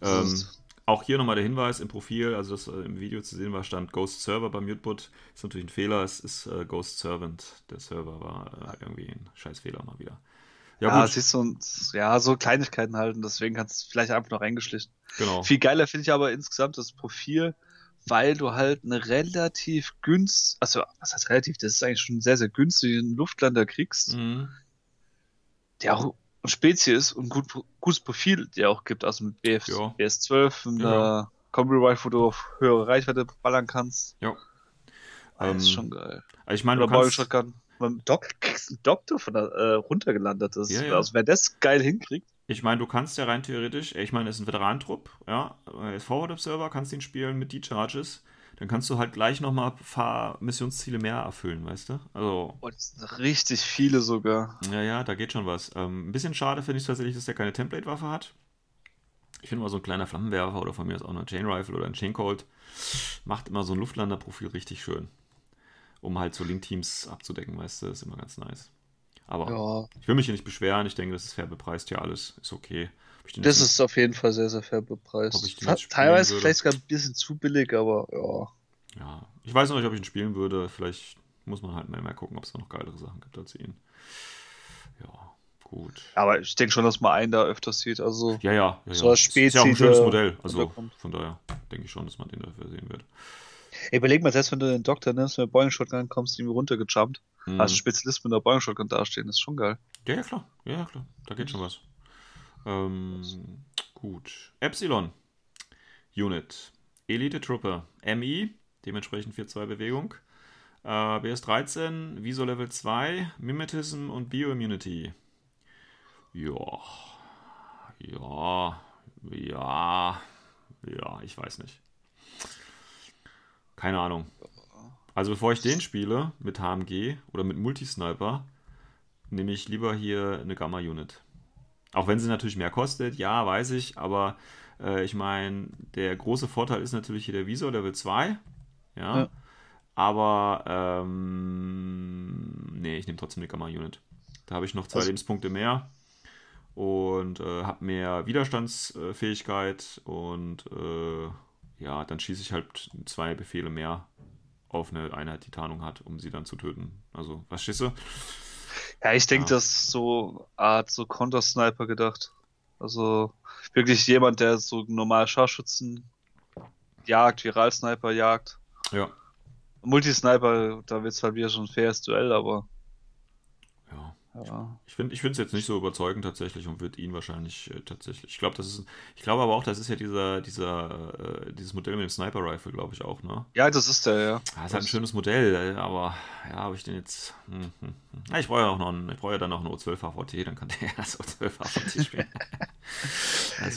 Ähm, ist- auch hier nochmal der Hinweis im Profil, also das äh, im Video zu sehen war, stand Ghost Server beim Mutebot. Ist natürlich ein Fehler, es ist äh, Ghost Servant. Der Server war äh, irgendwie ein scheiß Fehler mal wieder. Ja, Ja, gut, siehst du, und, ja, so Kleinigkeiten halten, deswegen kannst du vielleicht einfach noch reingeschlichen. genau. Viel geiler finde ich aber insgesamt das Profil, weil du halt eine relativ günstig, also was heißt relativ, das ist eigentlich schon einen sehr, sehr günstigen Luftlander kriegst, Mhm. der auch eine Spezie ist und gut, gutes Profil dir auch gibt, also mit BF, Ja. BS12, Ja. einer Combi Rifle, wo du auf höhere Reichweite ballern kannst. Ja. Ah, das ist Ähm, schon geil. Ich meine, du kannst, Shotgun. Beim Doc kriegst einen Doktor von der äh, runtergelandet ist. Ja, ja. Also wer das geil hinkriegt, ich meine, du kannst ja rein theoretisch, ich meine, es ist ein Veteranentrupp, ja, als Forward Observer kannst du ihn spielen mit D-Charges, dann kannst du halt gleich nochmal ein paar Missionsziele mehr erfüllen, weißt du? Also, oh, das sind richtig viele sogar. Ja, ja, da geht schon was. Ähm, ein bisschen schade finde ich tatsächlich, dass der keine Template-Waffe hat. Ich finde mal so ein kleiner Flammenwerfer oder von mir aus auch eine Chain Rifle oder ein Chain Colt macht immer so ein Luftlander-Profil richtig schön. Um halt so Link-Teams abzudecken, weißt du, ist immer ganz nice. Aber Ja, ich will mich hier nicht beschweren, ich denke, das ist fair bepreist hier alles, ist okay. Ob ich den das ist auf jeden Fall sehr, sehr fair bepreist. Teilweise würde? vielleicht sogar ein bisschen zu billig, aber ja. Ja, ich weiß noch nicht, ob ich ihn spielen würde. Vielleicht muss man halt mal mehr gucken, ob es da noch geilere Sachen gibt als ihn. Ja, gut. Aber ich denke schon, dass man einen da öfters sieht. Also, Ja, ja. ja, So ja. als Ist ja auch ein schönes der Modell. Also von daher denke ich schon, dass man den dafür sehen wird. ey, überleg mal, selbst wenn du den Doktor nimmst, mit der Boeing Shotgun kommst, irgendwie runtergejumpt. Mhm. Als Spezialist mit der Boeing Shotgun dastehen, das ist schon geil. Ja, ja, klar. Ja, klar. Da geht schon was. Ähm, gut. Epsilon. Unit. Elite Trooper. MI. Dementsprechend 4-2 Bewegung. Äh, BS13. Visor Level 2. Mimetism und Bioimmunity. Ja. Ja. Ja. Ja, ich weiß nicht. Keine Ahnung. Also bevor ich den spiele mit HMG oder mit Multisniper, nehme ich lieber hier eine Gamma-Unit. Auch wenn sie natürlich mehr kostet, ja, weiß ich, aber äh, ich meine, der große Vorteil ist natürlich hier der Visor Level 2. Ja. Ja. Aber, ähm, nee, ich nehme trotzdem eine Gamma-Unit. Da habe ich noch zwei Also- Lebenspunkte mehr und äh, habe mehr Widerstandsfähigkeit und äh, ja, dann schieße ich halt zwei Befehle mehr auf eine Einheit, die Tarnung hat, um sie dann zu töten. Also, was schieße? Ja, ich denke, Ja. das ist so Art so Counter-Sniper gedacht. Also wirklich jemand, der so normal Scharfschützen jagt, Viral-Sniper jagt. Ja. Multisniper, da wird es halt wieder schon ein faires Duell, aber Ja. Ja. Ich finde es jetzt nicht so überzeugend tatsächlich und wird ihn wahrscheinlich äh, tatsächlich. Ich glaube, das ist. Ich glaube aber auch, das ist ja dieser, dieser, äh, dieses Modell mit dem Sniper Rifle, glaube ich auch, ne? Ja, das ist der, ja. Ja, ist halt ein schönes Modell, äh, aber ja, habe ich den jetzt. Hm, hm, hm. Ja, ich brauche ja auch noch einen, ich brauche ja dann noch einen O12 HVT, dann kann der das O12 HVT spielen.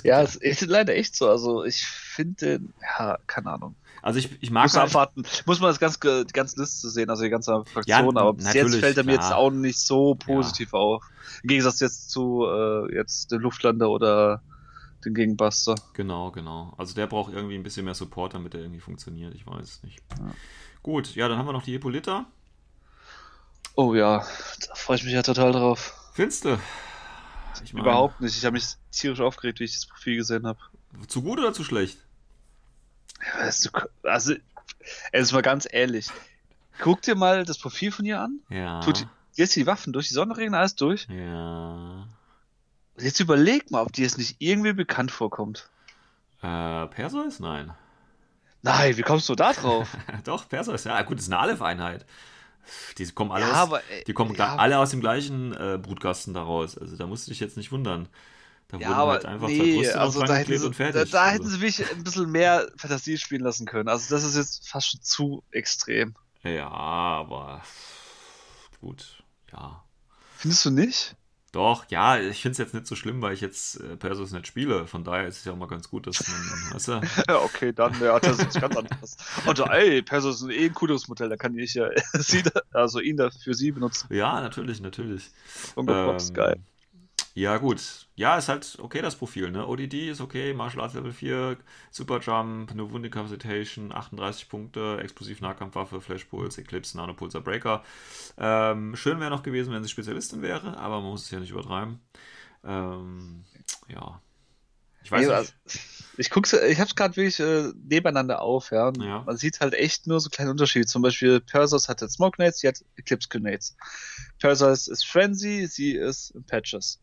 Ja, es ist leider echt so. Also ich finde, den- ja, keine Ahnung. Also ich, ich mag Muss halt, abwarten. Muss man das ganz, die ganze Liste sehen, also die ganze Fraktion, Ja, aber bis jetzt fällt er mir jetzt auch nicht so positiv auf. Im Gegensatz jetzt zu äh, jetzt den Luftlander oder den Gegenbuster. Genau, genau. Also der braucht irgendwie ein bisschen mehr Support, damit er irgendwie funktioniert. Ich weiß es nicht. Ja. Gut, ja, dann haben wir noch die Hippolyta. Oh ja, da freue ich mich ja total drauf. Finste. Ich mein, Überhaupt nicht. Ich habe mich tierisch aufgeregt, wie ich das Profil gesehen habe. Zu gut oder zu schlecht? Also, jetzt mal ganz ehrlich. Guck dir mal das Profil von ihr an. Ja. Tut jetzt die Waffen durch, die Sonderregeln, alles durch. Ja. Jetzt überleg mal, ob dir es nicht irgendwie bekannt vorkommt. Äh, Perseus? Nein. Nein, wie kommst du da drauf? Doch, Perseus. Ja, gut, das ist eine Aleph-Einheit. Die kommen alle, Ja, aus, aber, äh, die kommen ja. alle aus dem gleichen äh, Brutkasten daraus. Also da musst du dich jetzt nicht wundern. Da Ja, wurden aber halt einfach nee, also da hätten, sie, und da, fertig. da also, hätten sie mich ein bisschen mehr Fantasie spielen lassen können. Also das ist jetzt fast schon zu extrem. ja, aber gut, ja. Findest du nicht? Doch, ja, ich finde es jetzt nicht so schlimm, weil ich jetzt äh, Persos nicht spiele. Von daher ist es ja auch mal ganz gut, dass man, weißt du, Ja, okay, dann ja, das ist ganz anders. Und so, ey, Perso ist eh ein cooles Modell, da kann ich ja sie da, also ihn da für sie benutzen. ja, natürlich, natürlich. Unge Props, Ähm, geil. Ja, gut. Ja, ist halt okay, das Profil, ne? ODD ist okay, Martial Arts Level 4, Superjump, No Wound Incapacitation, 38 Punkte, Explosiv Nahkampfwaffe, Flash Pulse, Eclipse, Nano Pulsar Breaker. Ähm, schön wäre noch gewesen, wenn sie Spezialistin wäre, aber man muss es ja nicht übertreiben. Ähm, ja. Ich weiß Nee, nicht. also, ich guck's, ich hab's gerade wirklich äh, nebeneinander auf, ja. Ja. Man sieht halt echt nur so kleine Unterschiede. Zum Beispiel Persos hat jetzt Smoke Nades, sie hat Eclipse Grenades. Persos ist Frenzy, sie ist Patches.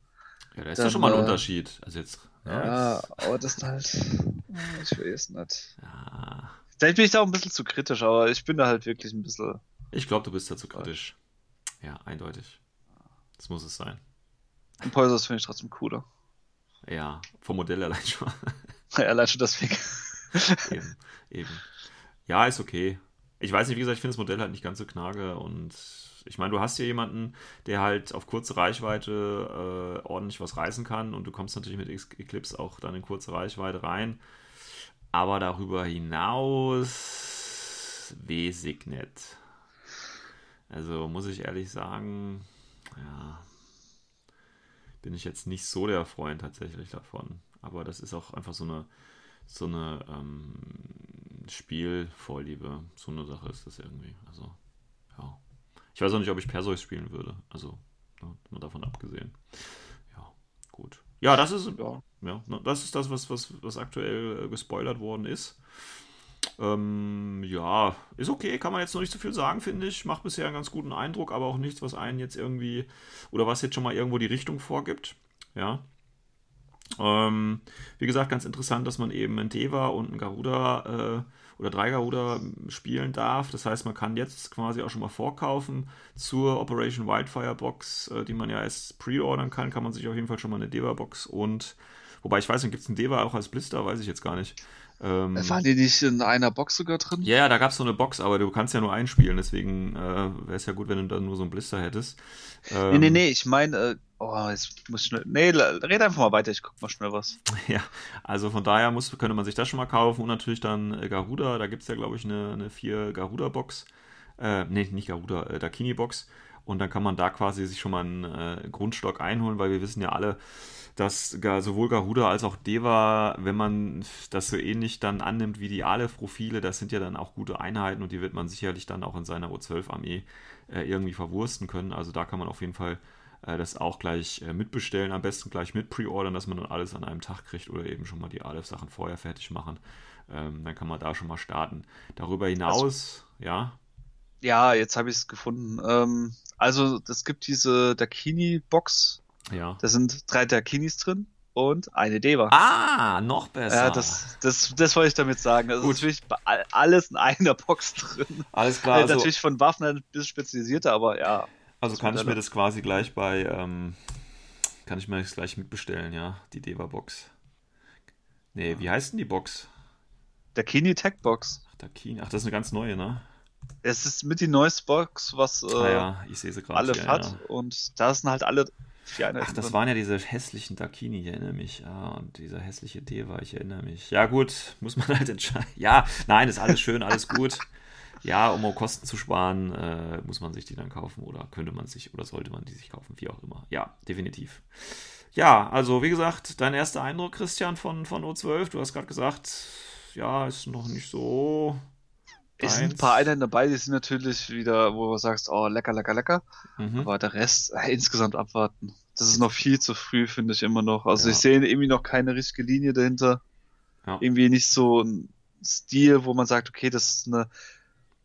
Ja, da ist ja schon mal ein äh, Unterschied. Also jetzt. Ja, Ja, jetzt- aber das ist halt. Ich weiß nicht. ja. Vielleicht bin ich da auch ein bisschen zu kritisch, aber ich bin da halt wirklich ein bisschen. Ich glaube, du bist dazu kritisch. Ja, eindeutig. Das muss es sein. Und Persos finde ich trotzdem cooler. Ja, vom Modell allein schon. Ja, allein schon deswegen. eben, eben. Ja, ist okay. Ich weiß nicht, wie gesagt, ich finde das Modell halt nicht ganz so knage und ich meine, du hast hier jemanden, der halt auf kurze Reichweite äh, ordentlich was reißen kann und du kommst natürlich mit Eclipse auch dann in kurze Reichweite rein. Aber darüber hinaus wesig nicht. Also muss ich ehrlich sagen, ja, bin ich jetzt nicht so der Freund tatsächlich davon. Aber das ist auch einfach so eine, so eine ähm, Spielvorliebe. So eine Sache ist das irgendwie. Also, ja. Ich weiß auch nicht, ob ich Perseus spielen würde. Also, ja, nur davon abgesehen. Ja, gut. Ja, das ist, Ja. ja, ne, das ist das, was, was, was aktuell äh, gespoilert worden ist. Ähm, ja, ist okay, kann man jetzt noch nicht so viel sagen, finde ich. Macht bisher einen ganz guten Eindruck, aber auch nichts, was einen jetzt irgendwie oder was jetzt schon mal irgendwo die Richtung vorgibt. Ja. Ähm, wie gesagt, ganz interessant, dass man eben einen Deva und einen Garuda äh, oder drei Garuda spielen darf. Das heißt, man kann jetzt quasi auch schon mal vorkaufen zur Operation Wildfire Box, äh, die man ja erst pre-ordern kann, kann man sich auf jeden Fall schon mal eine Deva-Box und wobei ich weiß nicht, gibt es einen Deva auch als Blister, weiß ich jetzt gar nicht. Ähm, Waren die nicht in einer Box sogar drin? ja, ja, da gab es so eine Box, aber du kannst ja nur einspielen, deswegen äh, wäre es ja gut, wenn du dann nur so einen Blister hättest. Ähm, Nee, nee, nee, ich meine, äh, oh, jetzt muss ich schnell. Nee, red einfach mal weiter, ich guck mal schnell was. Ja, also von daher muss, könnte man sich das schon mal kaufen und natürlich dann äh, Garuda, da gibt es ja, glaube ich, eine, eine 4 Garuda-Box. Äh, nee, nicht Garuda, äh, Dakini-Box. Und dann kann man da quasi sich schon mal einen äh, Grundstock einholen, weil wir wissen ja alle, dass gar, sowohl Garuda als auch Deva, wenn man das so ähnlich dann annimmt wie die Aleph-Profile, das sind ja dann auch gute Einheiten und die wird man sicherlich dann auch in seiner O12-Armee äh, irgendwie verwursten können. Also da kann man auf jeden Fall äh, das auch gleich äh, mitbestellen, am besten gleich mit pre-ordern, dass man dann alles an einem Tag kriegt oder eben schon mal die Aleph-Sachen vorher fertig machen. Ähm, dann kann man da schon mal starten. Darüber hinaus, ja, Ja, jetzt habe ich es gefunden. Ähm, also, es gibt diese Dakini-Box. Ja. Da sind drei Dakinis drin und eine Deva. Ah, noch besser. Ja, das, das, das wollte ich damit sagen. Also Gut. all- alles in einer Box drin. Alles klar, Äh, also, Natürlich von Waffen ein bisschen spezialisierter, aber ja. also kann ich mir das quasi gleich bei, ähm, kann ich mir das gleich mitbestellen, ja, die Deva-Box. Nee, wie heißt denn die Box? Dakini Tech Box. Ach, Dakini. Ach, das ist eine ganz neue, ne? Es ist mit die neueste Box, was äh, ah ja, ich sehe sie gerade. alle hier, hat. ja. Und da sind halt alle Ach, das waren ja diese hässlichen Dakini, ich erinnere mich. Ah, und dieser hässliche Deva, ich erinnere mich. Ja, gut, muss man halt entscheiden. Ja, nein, ist alles schön, alles gut. Ja, um auch Kosten zu sparen, äh, muss man sich die dann kaufen oder könnte man sich oder sollte man die sich kaufen, wie auch immer. Ja, definitiv. Ja, also wie gesagt, dein erster Eindruck, Christian, von, von O12, du hast gerade gesagt, ja, ist noch nicht so. Es sind ein paar Einheiten dabei, die sind natürlich wieder, wo du sagst, oh, lecker, lecker, lecker. Mhm. Aber der Rest, äh, insgesamt abwarten. Das ist noch viel zu früh, finde ich immer noch. Also Ja. ich sehe irgendwie noch keine richtige Linie dahinter. Ja. Irgendwie nicht so ein Stil, wo man sagt, okay, das ist eine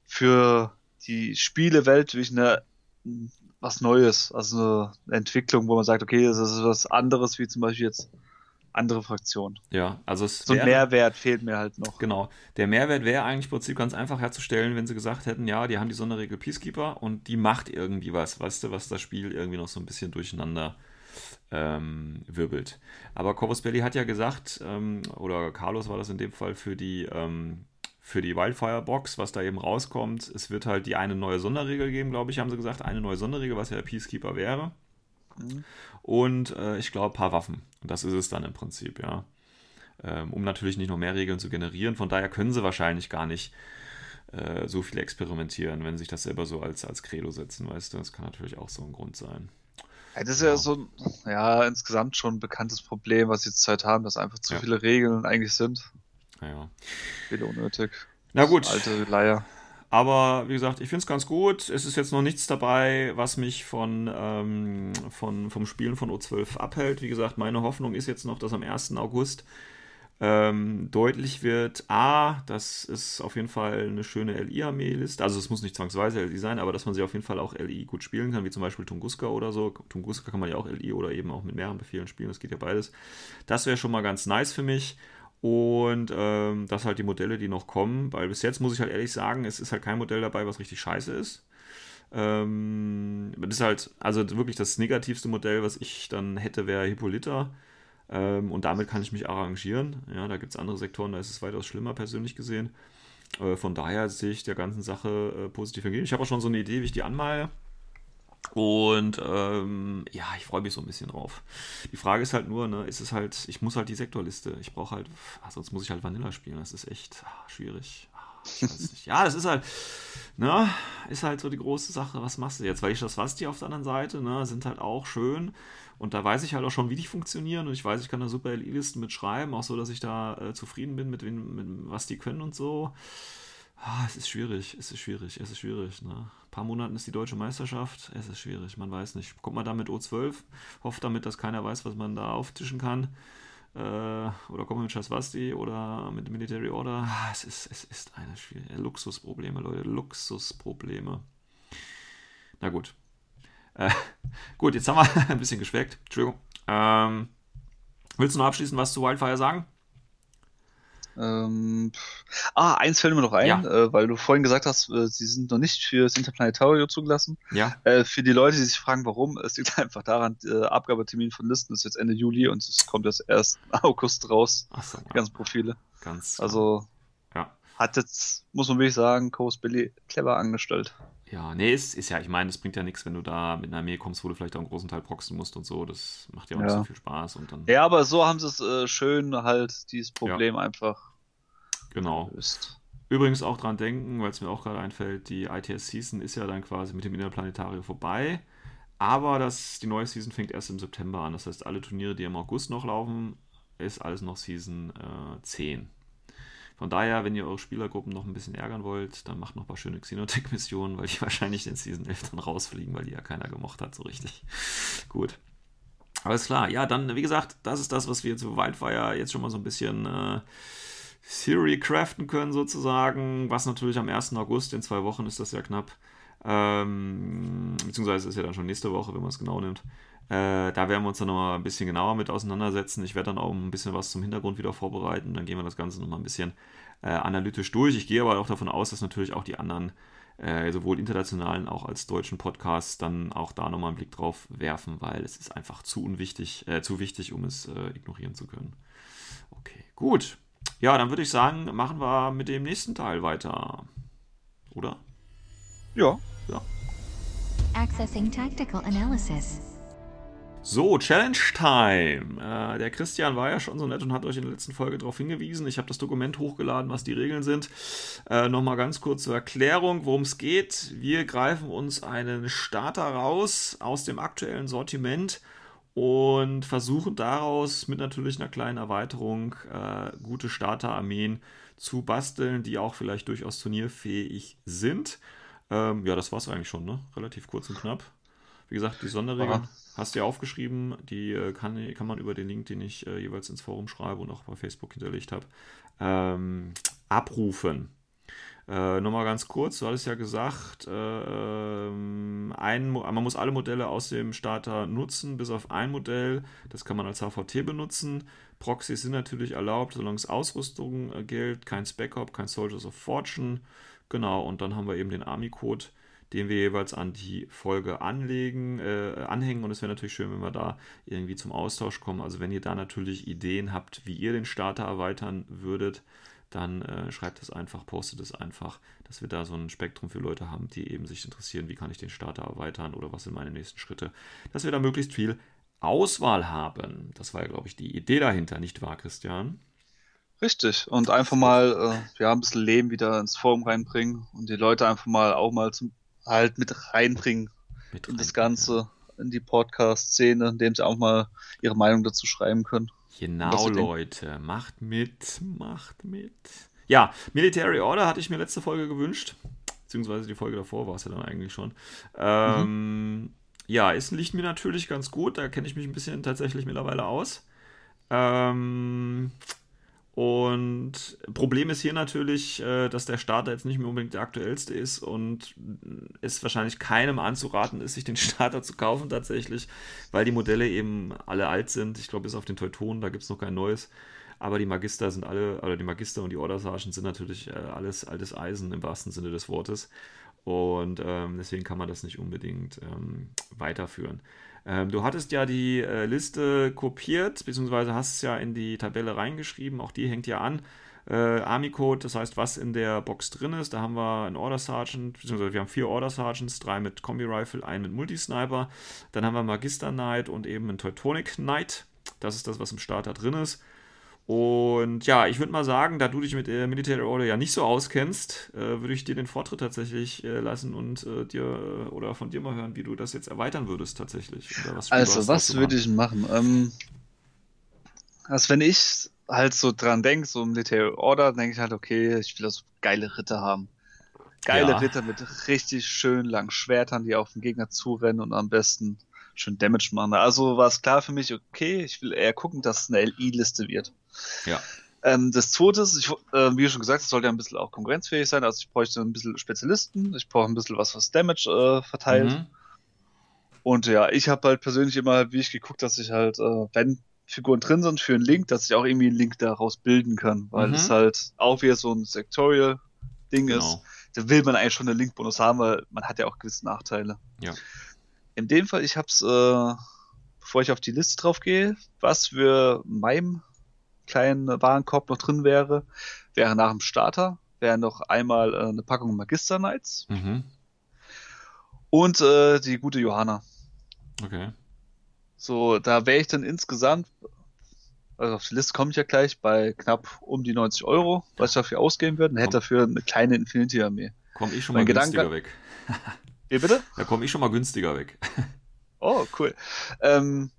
für die Spielewelt wirklich eine was Neues, also eine Entwicklung, wo man sagt, okay, das ist was anderes, wie zum Beispiel jetzt andere Fraktionen. Ja, also es So ein Mehrwert fehlt mir halt noch. Genau. Der Mehrwert wäre eigentlich im Prinzip ganz einfach herzustellen, wenn sie gesagt hätten, ja, die haben die Sonderregel Peacekeeper und die macht irgendwie was, weißt du, was das Spiel irgendwie noch so ein bisschen durcheinander ähm, wirbelt. Aber Corvus Belli hat ja gesagt, ähm, oder Carlos war das in dem Fall für die, ähm, für die Wildfire-Box, was da eben rauskommt. Es wird halt die eine neue Sonderregel geben, glaube ich, haben sie gesagt. Eine neue Sonderregel, was ja der Peacekeeper wäre. Mhm. Und äh, ich glaube, ein paar Waffen. Und das ist es dann im Prinzip, ja. Ähm, um natürlich nicht noch mehr Regeln zu generieren. Von daher können sie wahrscheinlich gar nicht äh, so viel experimentieren, wenn sie sich das selber so als, als Credo setzen, weißt du. Das kann natürlich auch so ein Grund sein. Ja, das ist ja. ja so ein, ja, insgesamt schon ein bekanntes Problem, was sie jetzt Zeit haben, dass einfach zu ja. viele Regeln eigentlich sind. Ja. Wieder unnötig. Na gut. Alte Leier. Aber wie gesagt, ich finde es ganz gut. Es ist jetzt noch nichts dabei, was mich von, ähm, von, vom Spielen von O12 abhält. Wie gesagt, meine Hoffnung ist jetzt noch, dass am 1. August ähm, deutlich wird, a, das ist auf jeden Fall eine schöne LI-Armee-Liste. Also es muss nicht zwangsweise LI sein, aber dass man sie auf jeden Fall auch LI gut spielen kann, wie zum Beispiel Tunguska oder so. Tunguska kann man ja auch LI oder eben auch mit mehreren Befehlen spielen, das geht ja beides. Das wäre schon mal ganz nice für mich. Und ähm, das halt die Modelle, die noch kommen, weil bis jetzt muss ich halt ehrlich sagen, es ist halt kein Modell dabei, was richtig scheiße ist. Ähm, das ist halt, also wirklich das negativste Modell, was ich dann hätte, wäre Hippolyta. Ähm, und damit kann ich mich arrangieren. Ja, da gibt es andere Sektoren, da ist es weitaus schlimmer persönlich gesehen. Äh, von daher sehe ich der ganzen Sache äh, positiv entgegen. Ich habe auch schon so eine Idee, wie ich die anmale. Und ähm, ja, ich freue mich so ein bisschen drauf. Die Frage ist halt nur, ne, ist es halt, ich muss halt die Sektorliste. Ich brauche halt, ach, sonst muss ich halt Vanilla spielen. Das ist echt ach, schwierig. Ach, ich weiß nicht. ja, das ist halt, ne, ist halt so die große Sache. Was machst du jetzt? Weil ich das Vasti auf der anderen Seite, ne, sind halt auch schön. Und da weiß ich halt auch schon, wie die funktionieren. Und ich weiß, ich kann da super LI-Listen mitschreiben, auch so, dass ich da äh, zufrieden bin mit, mit was die können und so. Ah, es ist schwierig, es ist schwierig, es ist schwierig. Ne? Ein paar Monaten ist die deutsche Meisterschaft, es ist schwierig, man weiß nicht. Kommt man da mit O12, hofft damit, dass keiner weiß, was man da auftischen kann. Äh, oder kommt man mit Schaswasti oder mit Military Order. Ah, es, ist, es ist eine schwierige Luxusprobleme, Leute, Luxusprobleme. Na gut. Äh, gut, jetzt haben wir ein bisschen geschweckt. Entschuldigung. Ähm, willst du noch abschließend was zu Wildfire sagen? Ähm, ah, eins fällt mir noch ein, ja. äh, weil du vorhin gesagt hast, äh, sie sind noch nicht für das Interplanetario zugelassen. Ja. Äh, für die Leute, die sich fragen, warum, es liegt einfach daran, äh, Abgabetermin von Listen ist jetzt Ende Juli und es kommt jetzt erst August raus. Ach so, die ganzen Profile. Ganz. Also, ja. hat jetzt, muss man wirklich sagen, Coast Billy clever angestellt. Ja, nee, ist, ist ja, ich meine, es bringt ja nichts, wenn du da mit einer Armee kommst, wo du vielleicht auch einen großen Teil proxen musst und so. Das macht ja auch ja. nicht so viel Spaß. Und dann, ja, aber so haben sie es äh, schön halt, dieses Problem ja. einfach genau. gelöst. Übrigens auch dran denken, weil es mir auch gerade einfällt, die ITS Season ist ja dann quasi mit dem Interplanetario vorbei. Aber das, die neue Season fängt erst im September an. Das heißt, alle Turniere, die im August noch laufen, ist alles noch Season äh, 10. Von daher, wenn ihr eure Spielergruppen noch ein bisschen ärgern wollt, dann macht noch ein paar schöne Xenotech-Missionen, weil die wahrscheinlich in Season 11 dann rausfliegen, weil die ja keiner gemocht hat, so richtig. Gut. Alles klar. Ja, dann, wie gesagt, das ist das, was wir zu Wildfire jetzt schon mal so ein bisschen äh, Theory craften können, sozusagen. Was natürlich am 1. August, in zwei Wochen ist das ja knapp. Ähm, beziehungsweise ist ja dann schon nächste Woche, wenn man es genau nimmt. Äh, da werden wir uns dann nochmal ein bisschen genauer mit auseinandersetzen. Ich werde dann auch ein bisschen was zum Hintergrund wieder vorbereiten. Dann gehen wir das Ganze nochmal ein bisschen äh, analytisch durch. Ich gehe aber auch davon aus, dass natürlich auch die anderen, äh, sowohl internationalen auch als deutschen Podcasts, dann auch da nochmal einen Blick drauf werfen, weil es ist einfach zu unwichtig, äh, zu wichtig, um es äh, ignorieren zu können. Okay, gut. Ja, dann würde ich sagen, machen wir mit dem nächsten Teil weiter. Oder? Ja. Ja. Accessing Tactical Analysis. So, Challenge Time. Äh, der Christian war ja schon so nett und hat euch in der letzten Folge darauf hingewiesen. Ich habe das Dokument hochgeladen, was die Regeln sind. Äh, Nochmal ganz kurz zur Erklärung, worum es geht. Wir greifen uns einen Starter raus aus dem aktuellen Sortiment und versuchen daraus mit natürlich einer kleinen Erweiterung äh, gute Starterarmeen zu basteln, die auch vielleicht durchaus turnierfähig sind. Ähm, ja, das war es eigentlich schon, ne? Relativ kurz und knapp. Wie gesagt, die Sonderregeln hast du ja aufgeschrieben. Die äh, kann, kann man über den Link, den ich äh, jeweils ins Forum schreibe und auch bei Facebook hinterlegt habe, ähm, abrufen. Äh, Nochmal ganz kurz, du hattest ja gesagt, äh, ähm, ein, man muss alle Modelle aus dem Starter nutzen, bis auf ein Modell. Das kann man als HVT benutzen. Proxys sind natürlich erlaubt, solange es Ausrüstung äh, gilt. Kein Spec-Op, kein Soldiers of Fortune. Genau, und dann haben wir eben den Army-Code den wir jeweils an die Folge anlegen, äh, anhängen. Und es wäre natürlich schön, wenn wir da irgendwie zum Austausch kommen. Also wenn ihr da natürlich Ideen habt, wie ihr den Starter erweitern würdet, dann äh, schreibt es einfach, postet es einfach, dass wir da so ein Spektrum für Leute haben, die eben sich interessieren, wie kann ich den Starter erweitern oder was sind meine nächsten Schritte, dass wir da möglichst viel Auswahl haben. Das war ja, glaube ich, die Idee dahinter, nicht wahr, Christian? Richtig. Und einfach mal äh, ja, ein bisschen Leben wieder ins Forum reinbringen und die Leute einfach mal auch mal zum halt mit reinbringen mit in das Ganze, in die Podcast-Szene, indem sie auch mal ihre Meinung dazu schreiben können. Genau, Leute. Macht mit, macht mit. Ja, Military Order hatte ich mir letzte Folge gewünscht. Beziehungsweise die Folge davor war es ja dann eigentlich schon. Ähm, mhm. Ja, es liegt mir natürlich ganz gut. Da kenne ich mich ein bisschen tatsächlich mittlerweile aus. Ähm, und Problem ist hier natürlich, äh, dass der Starter jetzt nicht mehr unbedingt der aktuellste ist und es wahrscheinlich keinem anzuraten ist, sich den Starter zu kaufen tatsächlich, weil die Modelle eben alle alt sind. Ich glaube, bis auf den Teuton, da gibt es noch kein neues. Aber die Magister sind alle, oder die Magister und die Order Sergeant sind natürlich äh, alles altes Eisen im wahrsten Sinne des Wortes. Und ähm, deswegen kann man das nicht unbedingt ähm, weiterführen. Ähm, du hattest ja die äh, Liste kopiert, beziehungsweise hast es ja in die Tabelle reingeschrieben. Auch die hängt ja an. Äh, Army-Code, das heißt, was in der Box drin ist. Da haben wir einen Order Sergeant, beziehungsweise wir haben vier Order Sergeants, drei mit Kombi-Rifle, einen mit Multisniper. Dann haben wir Magister Knight und eben einen Teutonic Knight. Das ist das, was im Starter drin ist. Und ja, ich würde mal sagen, da du dich mit der Military Order ja nicht so auskennst, äh, würde ich dir den Vortritt tatsächlich äh, lassen und äh, dir äh, oder von dir mal hören, wie du das jetzt erweitern würdest tatsächlich. Was also, was würde ich machen? Ähm, also, wenn ich halt so dran denke, so Military Order, denke ich halt, okay, ich will so geile Ritter haben. Geile ja. Ritter mit richtig schön langen Schwertern, die auf den Gegner zurennen und am besten schön Damage machen. Also war es klar für mich, okay, ich will eher gucken, dass es eine LI-Liste wird. Ja. Ähm, das zweite ist, ich, äh, wie schon gesagt, es sollte ja ein bisschen auch konkurrenzfähig sein. Also ich bräuchte ein bisschen Spezialisten, ich brauche ein bisschen was, was Damage äh, verteilt. Mhm. Und ja, ich habe halt persönlich immer, wie ich geguckt, dass ich halt, äh, wenn Figuren drin sind für einen Link, dass ich auch irgendwie einen Link daraus bilden kann, weil mhm. es halt auch wieder so ein Sectorial-Ding genau. ist. Da will man eigentlich schon einen Link-Bonus haben, weil man hat ja auch gewisse Nachteile. Ja. In dem Fall, ich habe es, äh, bevor ich auf die Liste drauf gehe, was für meinem kleinen Warenkorb noch drin wäre, wäre nach dem Starter, wäre noch einmal äh, eine Packung Magister Knights mhm. und äh, die gute Johanna. Okay. So, da wäre ich dann insgesamt, also auf die Liste komme ich ja gleich, bei knapp um die 90 Euro, was ich dafür ausgeben würde, und hätte dafür eine kleine Infinity-Armee. Komme ich schon mein mal günstiger Gedanke, weg. Wie bitte? Da komme ich schon mal günstiger weg. Oh, cool. Ähm,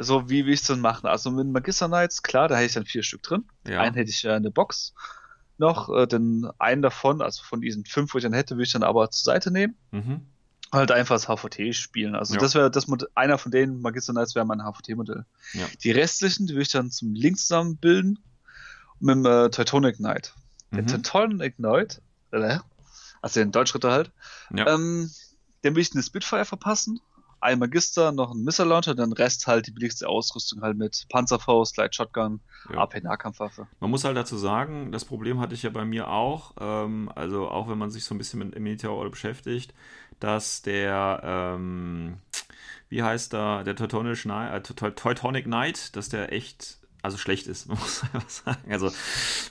so wie will ich es denn machen? Also mit Magister Knights, klar, da hätte ich dann vier Stück drin. Ja. Einen hätte ich ja in der Box noch, äh, den einen davon, also von diesen fünf, wo ich dann hätte, würde ich dann aber zur Seite nehmen. Mhm. Halt einfach das HVT spielen. Also ja. das wäre das einer von denen, Magister Knights wäre mein HVT-Modell. Ja. Die restlichen, die würde ich dann zum Link zusammen bilden mit dem äh, Teutonic Knight. Mhm. Der Teutonic Knight, äh, also den Deutschritter halt, ja. ähm, dem will ich eine Spitfire verpassen ein Magister, noch ein Missile Launcher, dann Rest halt die billigste Ausrüstung halt mit Panzerfaust, Light Shotgun, ja. AP-Nahkampfwaffe. Man muss halt dazu sagen, das Problem hatte ich ja bei mir auch, ähm, also auch wenn man sich so ein bisschen mit Militär beschäftigt, dass der, ähm, wie heißt da, der Teutonic, äh, Teutonic Knight, dass der echt, also schlecht ist, man muss einfach sagen. Also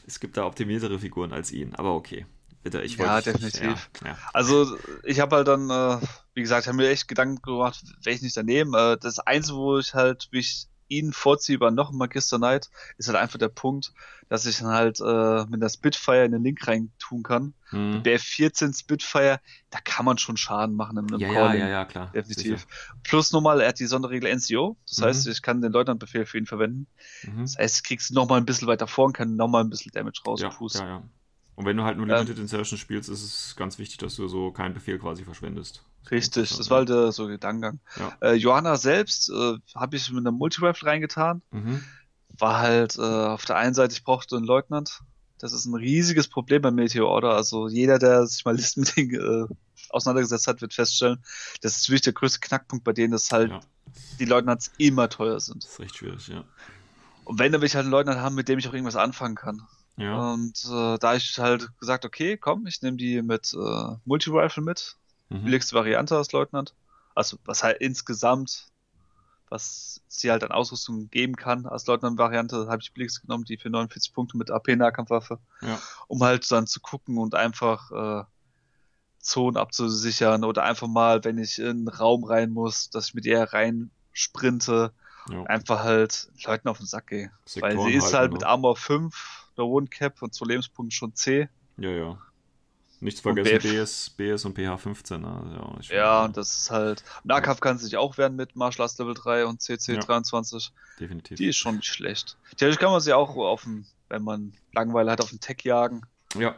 es gibt da optimiertere Figuren als ihn, aber okay. Bitte, ich wollte. Ja, definitiv. Ja, ja. Also, ich habe halt dann, äh, wie gesagt, habe mir echt Gedanken gemacht, welchen ich da nehme. Äh, das Einzige, wo ich halt, wie ich ihn vorziehe über noch Magister Knight, ist halt einfach der Punkt, dass ich dann halt äh, mit der Spitfire in den Link rein tun kann. Hm. Der 14 Spitfire, da kann man schon Schaden machen in einem ja, Calling. Ja, ja, ja, klar. Definitiv. Sicher. Plus nochmal, er hat die Sonderregel NCO. Das mhm. heißt, ich kann den Leutnantbefehl für ihn verwenden. Mhm. Das heißt, kriegst du nochmal ein bisschen weiter vor und kann nochmal ein bisschen Damage rauspusten. Ja, ja, ja. Und wenn du halt nur Limited ähm, Insertion spielst, ist es ganz wichtig, dass du so keinen Befehl quasi verschwendest. Richtig, das war halt äh, so Gedankengang. Ja. Äh, Johanna selbst äh, habe ich mit einer Multirifle reingetan. Mhm. War halt äh, auf der einen Seite, ich brauchte einen Leutnant. Das ist ein riesiges Problem bei Meteor Order. Also jeder, der sich mal Listen mit denen äh, auseinandergesetzt hat, wird feststellen, das ist wirklich der größte Knackpunkt bei denen, dass halt ja. die Leutnants immer teuer sind. Das ist recht schwierig, ja. Und wenn, dann will ich halt einen Leutnant haben, mit dem ich auch irgendwas anfangen kann. Ja. Und äh, da ich halt gesagt, okay, komm, ich nehme die mit äh, Multi-Rifle mit. Mhm. Billigste Variante als Leutnant. Also was halt insgesamt, was sie halt an Ausrüstung geben kann als Leutnant-Variante, habe ich billigste genommen, die für 49 Punkte mit AP-Nahkampfwaffe. Ja. Um halt dann zu gucken und einfach äh, Zonen abzusichern oder einfach mal, wenn ich in einen Raum rein muss, dass ich mit ihr rein sprinte, Ja. einfach halt Leuten auf den Sack gehe. Weil Sektoren sie ist halt ne? mit Armor 5, der One Cap und zwei Lebenspunkten schon C. Ja, ja. Nicht zu Und vergessen. BS, BS und PH 15. Ne? Das ist ja, Ja, das ist halt. Nahkampf kann sich auch werden mit Martial Arts Level 3 und CC Ja. 23. Definitiv. Die ist schon nicht schlecht. Theoretisch kann man sie auch auf dem, wenn man Langeweile hat, auf den Tech jagen. Ja,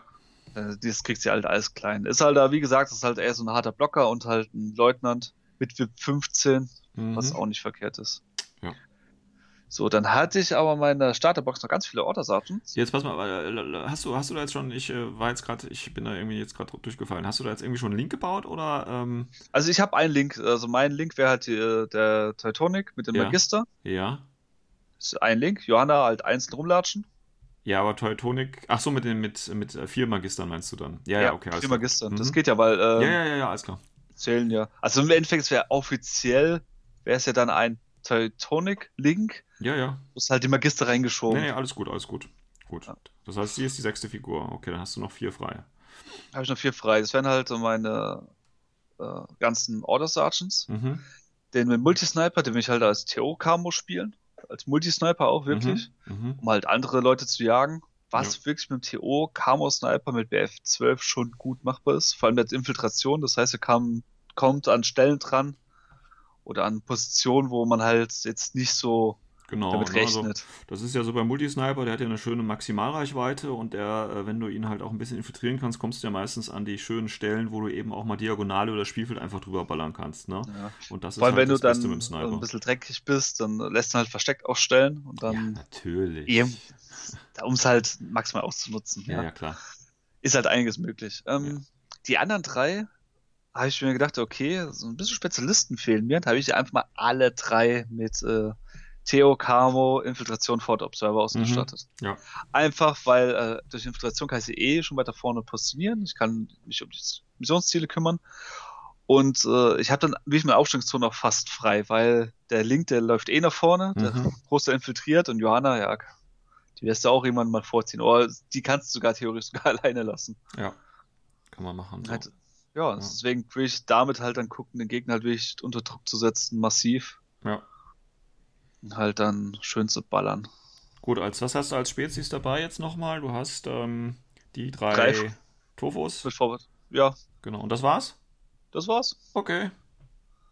Äh, Das kriegt sie halt alles klein. Ist halt da, wie gesagt, ist halt eher so ein harter Blocker und halt ein Leutnant mit VIP 15, mhm. was auch nicht verkehrt ist. Ja. So, dann hatte ich aber in meiner Starterbox noch ganz viele Order Sergeants. Jetzt pass mal, äh, hast du, hast du da jetzt schon, ich äh, war jetzt gerade, ich bin da irgendwie jetzt gerade durchgefallen. Hast du da jetzt irgendwie schon einen Link gebaut oder? Ähm, Also ich habe einen Link, also mein Link wäre halt die, äh, der Teutonic mit dem Ja. Magister. ja. Das ist ein Link. Johanna halt einzeln rumlatschen. Ja, aber Teutonic, ach so, mit den, mit, mit vier Magistern meinst du dann? Ja, ja, okay, vier klar. Magister. Das Mhm. geht ja, weil ähm, Ja, ja, ja, ja, alles klar. zählen ja. Also im Endeffekt wäre offiziell, wäre es ja dann ein Teutonic-Link. Ja, ja. Du hast halt die Magister reingeschoben. Nee, nee, alles gut, alles gut. Gut. Ja. Das heißt, sie ist die sechste Figur. Okay, dann hast du noch vier frei. Habe ich noch vier frei. Das wären halt so meine äh, ganzen Order Sergeants. Mhm. Den mit Multisniper, den will ich halt als TO-Camo spielen. Als Multisniper auch wirklich. Mhm. Um halt andere Leute zu jagen. Was Ja. wirklich mit dem TO-Camo-Sniper mit BF12 schon gut machbar ist. Vor allem mit Infiltration. Das heißt, er kam, kommt an Stellen dran. Oder an Positionen, wo man halt jetzt nicht so Genau. damit also, rechnet. das ist ja so beim Multisniper, der hat ja eine schöne Maximalreichweite und der, äh, wenn du ihn halt auch ein bisschen infiltrieren kannst, kommst du ja meistens an die schönen Stellen, wo du eben auch mal diagonal oder Spielfeld einfach drüber ballern kannst. Ne? ja. Und das Vor allem, ist halt wenn du das dann Beste mit dem Sniper. ein bisschen dreckig bist, dann lässt du halt versteckt aufstellen und ja, dann, natürlich. eben, um es halt maximal auszunutzen. Ja, Ja, ja, klar. Ist halt einiges möglich. Ähm, Die anderen drei habe ich mir gedacht, okay, so ein bisschen Spezialisten fehlen mir. Da habe ich einfach mal alle drei mit äh, Theo, Camo, Infiltration, Fort Observer ausgestattet. Mhm. Ja. Einfach, weil äh, durch Infiltration kann ich sie eh schon weiter vorne positionieren. Ich kann mich um die Missionsziele kümmern. Und äh, ich habe dann wirklich meine Aufstellungszone auch fast frei, weil der Link, der läuft eh nach vorne, der Mhm. Großteil infiltriert und Johanna, ja, die wirst du auch irgendwann mal vorziehen. Oder die kannst du sogar theoretisch sogar alleine lassen. Ja. Kann man machen. So. Halt, ja, deswegen will ich damit halt dann gucken, den Gegner halt wirklich unter Druck zu setzen, massiv. Ja. Und halt dann schön zu ballern. Gut, als was hast du als Spezies dabei jetzt nochmal? Du hast ähm, die drei Drei. Tofos. Ja, Genau. Und das war's? das war's. Okay.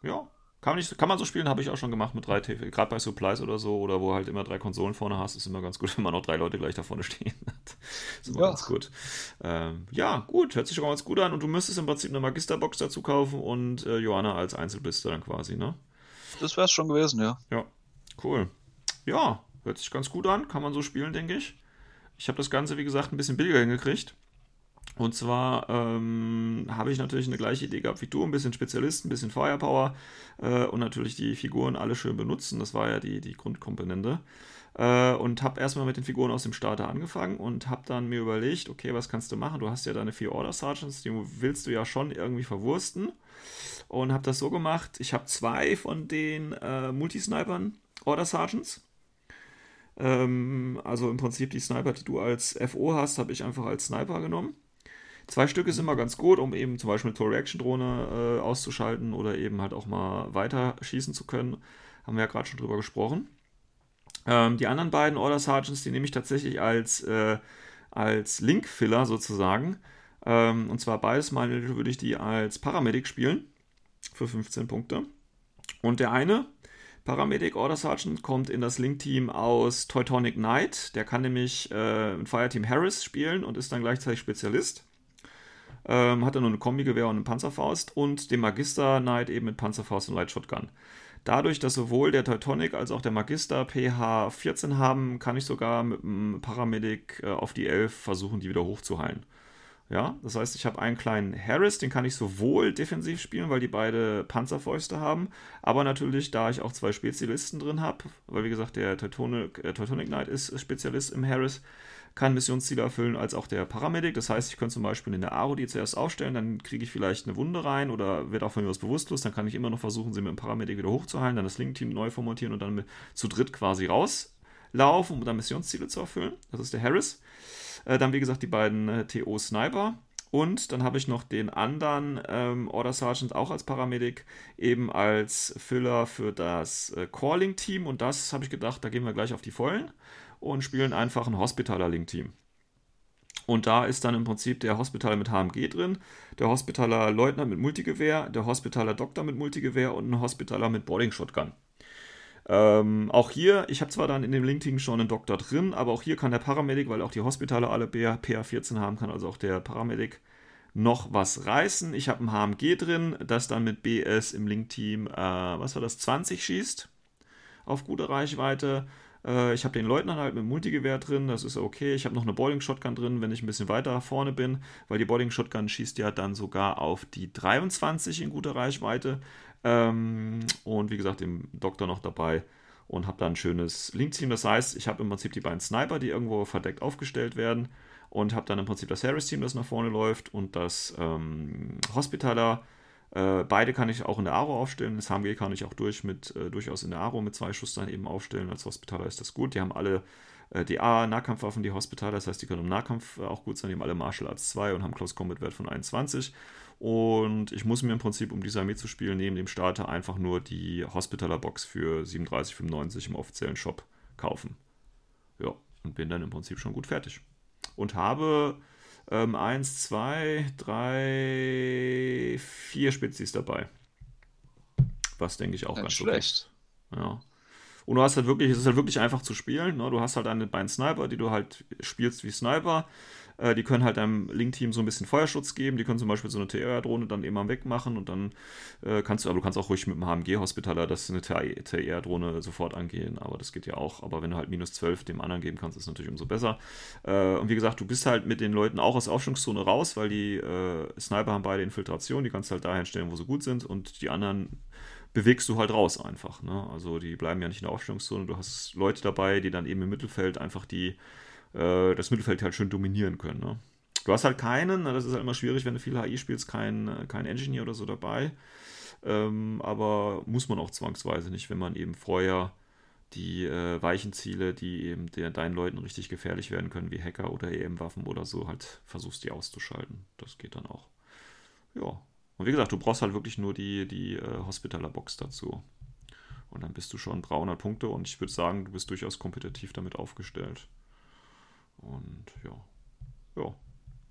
Ja. Kann man, nicht, kann man so spielen, habe ich auch schon gemacht mit drei TV. Gerade bei Supplies oder so, oder wo halt immer drei Konsolen vorne hast, ist immer ganz gut, wenn man noch drei Leute gleich da vorne stehen hat. ist immer Ja. ganz gut. Ähm, ja, gut, hört sich schon mal ganz gut an. Und du müsstest im Prinzip eine Magisterbox dazu kaufen und äh, Johanna als Einzelblister dann quasi, ne? Das wär's schon gewesen, ja. Ja, cool. Ja, hört sich ganz gut an. Kann man so spielen, denke ich. Ich habe das Ganze, wie gesagt, ein bisschen billiger hingekriegt. Und zwar ähm, habe ich natürlich eine gleiche Idee gehabt wie du, ein bisschen Spezialist, ein bisschen Firepower äh, und natürlich die Figuren alle schön benutzen. Das war ja die, die Grundkomponente. Äh, und habe erstmal mit den Figuren aus dem Starter angefangen und habe dann mir überlegt, okay, was kannst du machen? Du hast ja deine vier Order Sergeants, die willst du ja schon irgendwie verwursten. Und habe das so gemacht, ich habe zwei von den äh, Multisnipern Order Sergeants. Ähm, also im Prinzip die Sniper, die du als FO hast, habe ich einfach als Sniper genommen. Zwei Stück ist immer ganz gut, um eben zum Beispiel eine Tool-Reaction-Drohne äh, auszuschalten oder eben halt auch mal weiter schießen zu können. Haben wir ja gerade schon drüber gesprochen. Ähm, die anderen beiden Order Sergeants, die nehme ich tatsächlich als, äh, als Link-Filler sozusagen. Ähm, und zwar beides mal würde ich die als Paramedic spielen. Für 15 Punkte. Und der eine, Paramedic Order Sergeant, kommt in das Link-Team aus Teutonic Knight. Der kann nämlich äh, mit Fireteam Harris spielen und ist dann gleichzeitig Spezialist. Ähm, hat er nur eine Kombi-Gewehr und eine Panzerfaust und den Magister Knight eben mit Panzerfaust und Light Shotgun. Dadurch, dass sowohl der Teutonic als auch der Magister PH 14 haben, kann ich sogar mit dem Paramedic äh, auf die 11 versuchen, die wieder hochzuheilen. Ja, das heißt, ich habe einen kleinen Harris, den kann ich sowohl defensiv spielen, weil die beide Panzerfäuste haben, aber natürlich, da ich auch zwei Spezialisten drin habe, weil wie gesagt, der Teutonic, äh, Teutonic Knight ist Spezialist im Harris, kann Missionsziele erfüllen, als auch der Paramedic. Das heißt, ich könnte zum Beispiel in der Aro die zuerst aufstellen, dann kriege ich vielleicht eine Wunde rein oder wird auch von mir was bewusstlos. Dann kann ich immer noch versuchen, sie mit dem Paramedic wieder hochzuheilen, dann das Link-Team neu formatieren und dann mit, zu dritt quasi rauslaufen, um dann Missionsziele zu erfüllen. Das ist der Harris. Äh, dann, wie gesagt, die beiden äh, TO-Sniper. Und dann habe ich noch den anderen ähm, Order Sergeant auch als Paramedic, eben als Filler für das äh, Calling-Team. Und das habe ich gedacht, da gehen wir gleich auf die Vollen und spielen einfach ein Hospitaler-Link-Team. Und da ist dann im Prinzip der Hospitaler mit HMG drin, der Hospitaler Leutnant mit Multigewehr, der Hospitaler Doktor mit Multigewehr und ein Hospitaler mit Boarding Shotgun. Ähm, auch hier, ich habe zwar dann in dem Link-Team schon einen Doktor drin, aber auch hier kann der Paramedic, weil auch die Hospitaler alle PA14 haben, kann also auch der Paramedic noch was reißen. Ich habe ein HMG drin, das dann mit BS im Link-Team, äh, was war das, 20 schießt auf gute Reichweite. Äh, ich habe den Leutnant halt mit Multigewehr drin, das ist okay. Ich habe noch eine Boarding Shotgun drin, wenn ich ein bisschen weiter vorne bin, weil die Boarding Shotgun schießt ja dann sogar auf die 23 in guter Reichweite. Ähm, und wie gesagt, den Doktor noch dabei und habe dann ein schönes Link-Team. Das heißt, ich habe im Prinzip die beiden Sniper, die irgendwo verdeckt aufgestellt werden und habe dann im Prinzip das Harris-Team, das nach vorne läuft und das ähm, Hospitaler. Äh, beide kann ich auch in der Aro aufstellen. Das HMG kann ich auch durch mit, äh, durchaus in der Aro mit zwei Schuss dann eben aufstellen. Als Hospitaler ist das gut. Die haben alle äh, DA-Nahkampfwaffen, die Hospitaler. Das heißt, die können im Nahkampf äh, auch gut sein. Die haben alle Martial Arts 2 und haben Close Combat Wert von 21. Und ich muss mir im Prinzip, um diese Armee zu spielen, neben dem Starter einfach nur die Hospitaler Box für 37,95 im offiziellen Shop kaufen. Ja, und bin dann im Prinzip schon gut fertig. Und habe ähm, 1, 2, 3, 4 Spezies dabei. Was denke ich auch Nicht ganz schlecht. Okay. Ja. Und du hast halt wirklich, es ist halt wirklich einfach zu spielen. Ne? Du hast halt deine beiden Sniper, die du halt spielst wie Sniper. Äh, die können halt deinem Link-Team so ein bisschen Feuerschutz geben. Die können zum Beispiel so eine TR-Drohne dann eben wegmachen und dann äh, kannst du, aber du kannst auch ruhig mit dem HMG-Hospitaler das eine TR-Drohne sofort angehen, aber das geht ja auch. Aber wenn du halt minus 12 dem anderen geben kannst, ist natürlich umso besser. Äh, und wie gesagt, du bist halt mit den Leuten auch aus der Aufstellungszone raus, weil die äh, Sniper haben beide Infiltration, die kannst du halt dahin stellen, wo sie gut sind und die anderen bewegst du halt raus einfach. Ne? Also die bleiben ja nicht in der Aufstellungszone. Du hast Leute dabei, die dann eben im Mittelfeld einfach die äh, das Mittelfeld halt schön dominieren können. Ne? Du hast halt keinen, das ist halt immer schwierig, wenn du viel HI spielst, kein, kein Engineer oder so dabei. Ähm, aber muss man auch zwangsweise nicht, wenn man eben vorher die äh, weichen Ziele, die eben der, deinen Leuten richtig gefährlich werden können, wie Hacker oder EM-Waffen oder so, halt versuchst die auszuschalten. Das geht dann auch. Ja. Und wie gesagt, du brauchst halt wirklich nur die, die äh, Hospitaler-Box dazu. Und dann bist du schon 300 Punkte und ich würde sagen, du bist durchaus kompetitiv damit aufgestellt. Und ja, ja,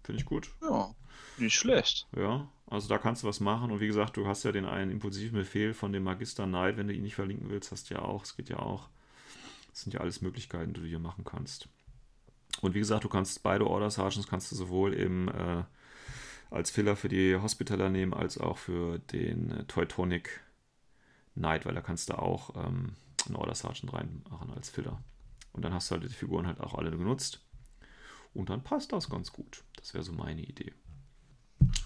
finde ich gut. Ja, nicht schlecht. Ja, also da kannst du was machen. Und wie gesagt, du hast ja den einen impulsiven Befehl von dem Magister Knight, wenn du ihn nicht verlinken willst, hast du ja auch. Es geht ja auch. Das sind ja alles Möglichkeiten, die du hier machen kannst. Und wie gesagt, du kannst beide Order Sergeants kannst du sowohl im äh, als Filler für die Hospitaler nehmen, als auch für den äh, Teutonic Knight, weil da kannst du auch ähm, einen Order Sergeant reinmachen als Filler. Und dann hast du halt die Figuren halt auch alle genutzt. Und dann passt das ganz gut. Das wäre so meine Idee.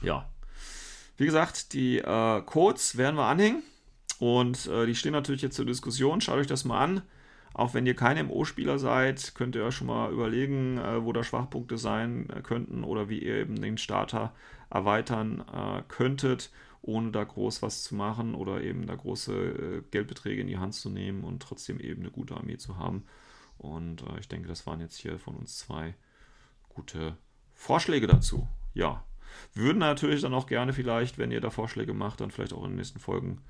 Ja. Wie gesagt, die äh, Codes werden wir anhängen. Und äh, die stehen natürlich jetzt zur Diskussion. Schaut euch das mal an. Auch wenn ihr keine MO-Spieler seid, könnt ihr euch schon mal überlegen, äh, wo da Schwachpunkte sein äh, könnten oder wie ihr eben den Starter erweitern äh, könntet, ohne da groß was zu machen oder eben da große äh, Geldbeträge in die Hand zu nehmen und trotzdem eben eine gute Armee zu haben. Und ich denke, das waren jetzt hier von uns zwei gute Vorschläge dazu. Ja, würden natürlich dann auch gerne vielleicht, wenn ihr da Vorschläge macht, dann vielleicht auch in den nächsten Folgen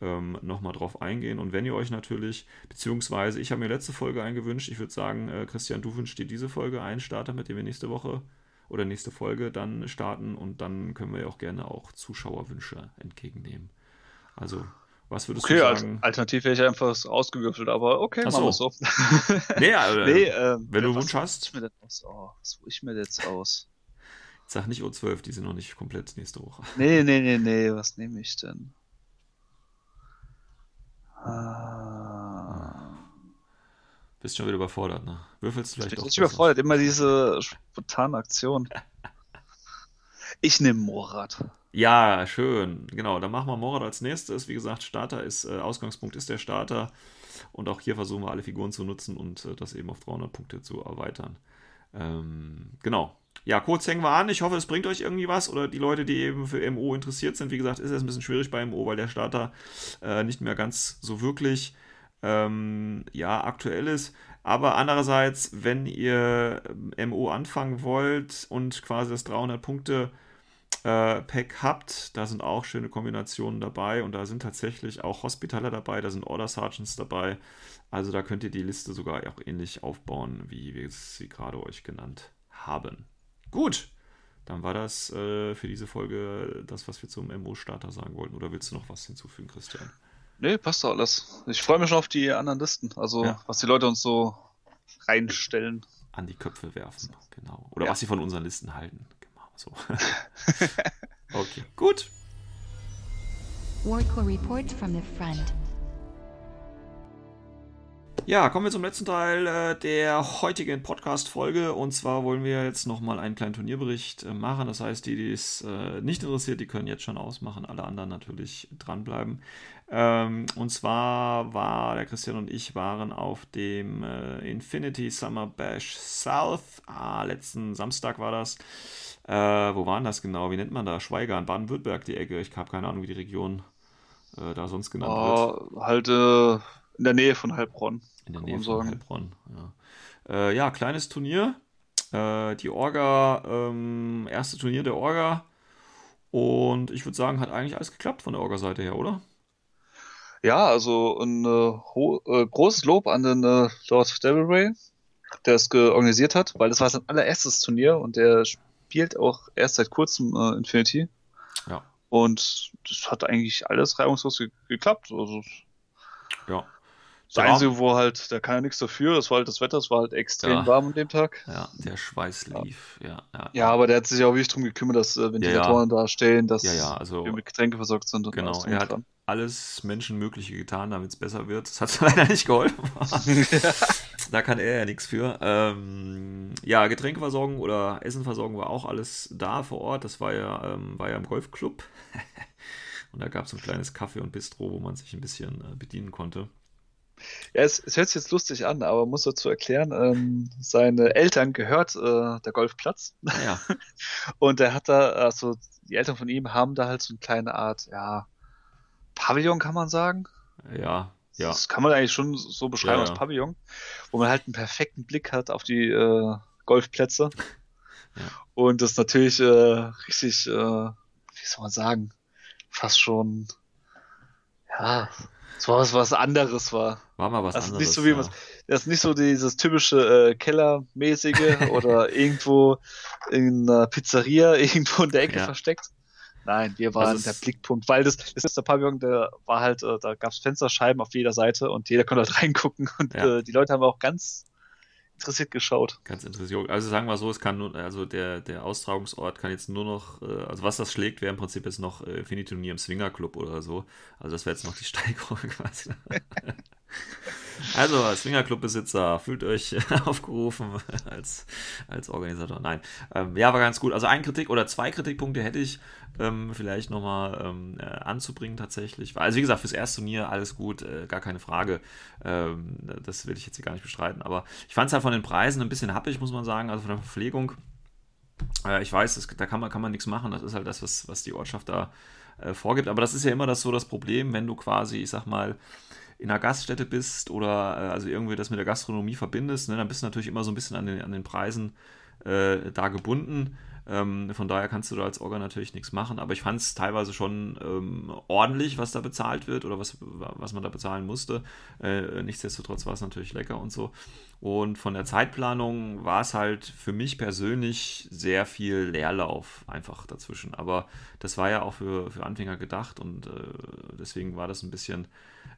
ähm, nochmal drauf eingehen. Und wenn ihr euch natürlich, beziehungsweise ich habe mir letzte Folge eingewünscht, ich würde sagen, äh, Christian, du wünschst dir diese Folge ein, Starter, mit dem wir nächste Woche oder nächste Folge dann starten und dann können wir ja auch gerne auch Zuschauerwünsche entgegennehmen. Also was würdest okay, du sagen? Alternativ wäre ich einfach ausgewürfelt, aber okay, Ach machen wir so. so. Nee, äh, nee, ähm, wenn du Wunsch hast. Ich mir denn aus? Oh, was suche ich mir jetzt aus? Sag nicht O12, die sind noch nicht komplett nächste Woche. Nee, nee, nee, nee, was nehme ich denn? Ah, Bist schon wieder überfordert, ne? Würfelst ich vielleicht bin doch. nicht besser. überfordert, immer diese spontane Aktion. Ich nehme Morat. Ja, schön. Genau, dann machen wir Morat als nächstes. Wie gesagt, Starter ist, äh, Ausgangspunkt ist der Starter. Und auch hier versuchen wir alle Figuren zu nutzen und äh, das eben auf 300 Punkte zu erweitern. Ähm, genau. Ja, kurz hängen wir an. Ich hoffe, es bringt euch irgendwie was. Oder die Leute, die eben für MO interessiert sind. Wie gesagt, ist es ein bisschen schwierig bei MO, weil der Starter äh, nicht mehr ganz so wirklich ähm, ja, aktuell ist. Aber andererseits, wenn ihr MO anfangen wollt und quasi das 300 Punkte äh, Pack habt, da sind auch schöne Kombinationen dabei und da sind tatsächlich auch Hospitaler dabei, da sind Order Sergeants dabei. Also da könnt ihr die Liste sogar auch ähnlich aufbauen, wie wir sie gerade euch genannt haben. Gut, dann war das äh, für diese Folge das, was wir zum MO-Starter sagen wollten. Oder willst du noch was hinzufügen, Christian? Nee, passt doch alles. Ich freue mich schon auf die anderen Listen. Also, ja. was die Leute uns so reinstellen. An die Köpfe werfen, genau. Oder ja. was sie von unseren Listen halten. So. okay, gut. Warcore Report from the front. Ja, kommen wir zum letzten Teil äh, der heutigen Podcast-Folge. Und zwar wollen wir jetzt nochmal einen kleinen Turnierbericht äh, machen. Das heißt, die, die es äh, nicht interessiert, die können jetzt schon ausmachen. Alle anderen natürlich dranbleiben. Ähm, und zwar war der Christian und ich waren auf dem äh, Infinity Summer Bash South. Ah, letzten Samstag war das. Äh, wo waren das genau? Wie nennt man da? Schweigern, Baden-Württemberg, die Ecke. Ich habe keine Ahnung, wie die Region äh, da sonst genannt wird. Halt in der Nähe von Heilbronn. In der Nähe von Heilbronn, ja. Äh, ja, kleines Turnier. Äh, die Orga, ähm, erste Turnier der Orga. Und ich würde sagen, hat eigentlich alles geklappt von der Orga-Seite her, oder? Ja, also ein äh, großes Lob an den äh, Lord Devilray, der es organisiert hat, weil das war sein allererstes Turnier und der spielt auch erst seit kurzem äh, Infinity. Ja. Und das hat eigentlich alles reibungslos ge geklappt. Also, ja. Das ja. Einzige, wo halt, da kann ja nichts dafür, das war halt das Wetter, es war halt extrem ja. warm an dem Tag. Ja, der Schweiß lief, ja. Ja, ja aber der hat sich auch wirklich darum gekümmert, dass äh, Ventilatoren da stehen, dass also, wir mit Getränke versorgt sind. Und genau, er hat dran. alles Menschenmögliche getan, damit es besser wird. Das hat leider nicht geholfen. da kann er ja nichts für. Ähm, ja, Getränkeversorgung oder Essenversorgung war auch alles da vor Ort. Das war ja, ähm, war ja im Golfclub. und da gab es ein kleines Kaffee und Bistro, wo man sich ein bisschen äh, bedienen konnte. Ja, es, es, hört sich jetzt lustig an, aber muss dazu erklären, ähm, seine Eltern gehört äh, der Golfplatz. Ja. Und er hat da, also die Eltern von ihm haben da halt so eine kleine Art, ja, Pavillon kann man sagen. Ja, ja. Das kann man eigentlich schon so beschreiben ja, als Pavillon, wo man halt einen perfekten Blick hat auf die äh, Golfplätze. Ja. Und das natürlich äh, richtig, äh, wie soll man sagen, fast schon, ja, so was, was anderes war. War mal was also anderes. Nicht so wie ja. was, das ist nicht so dieses typische äh, Kellermäßige oder irgendwo in einer Pizzeria irgendwo in der Ecke ja. versteckt. Nein, wir waren der Blickpunkt, weil das, das ist der Pavillon, der war halt, äh, da gab es Fensterscheiben auf jeder Seite und jeder konnte halt reingucken und ja. äh, die Leute haben auch ganz interessiert geschaut. Ganz interessiert. Also sagen wir so, es kann nur, also der, der Austragungsort kann jetzt nur noch, äh, also was das schlägt, wäre im Prinzip jetzt noch äh, Infinity-Turnier im Swingerclub oder so. Also das wäre jetzt noch die Steigerung quasi. Also, Swingerclub-Besitzer, fühlt euch aufgerufen als, als Organisator. Nein. Ähm, ja, war ganz gut. Also, ein Kritik oder zwei Kritikpunkte hätte ich ähm, vielleicht nochmal ähm, äh, anzubringen, tatsächlich. Also, wie gesagt, fürs erste Turnier alles gut, äh, gar keine Frage. Ähm, das will ich jetzt hier gar nicht bestreiten. Aber ich fand es halt von den Preisen ein bisschen happig, muss man sagen. Also, von der Verpflegung. Äh, ich weiß, das, da kann man, kann man nichts machen. Das ist halt das, was, was die Ortschaft da äh, vorgibt. Aber das ist ja immer das so das Problem, wenn du quasi, ich sag mal, in einer Gaststätte bist oder äh, also irgendwie das mit der Gastronomie verbindest, ne, dann bist du natürlich immer so ein bisschen an den, an den Preisen äh, da gebunden. Ähm, von daher kannst du da als Orga natürlich nichts machen, aber ich fand es teilweise schon ähm, ordentlich, was da bezahlt wird oder was, was man da bezahlen musste. Äh, nichtsdestotrotz war es natürlich lecker und so. Und von der Zeitplanung war es halt für mich persönlich sehr viel Leerlauf einfach dazwischen. Aber das war ja auch für, für Anfänger gedacht und äh, deswegen war das ein bisschen,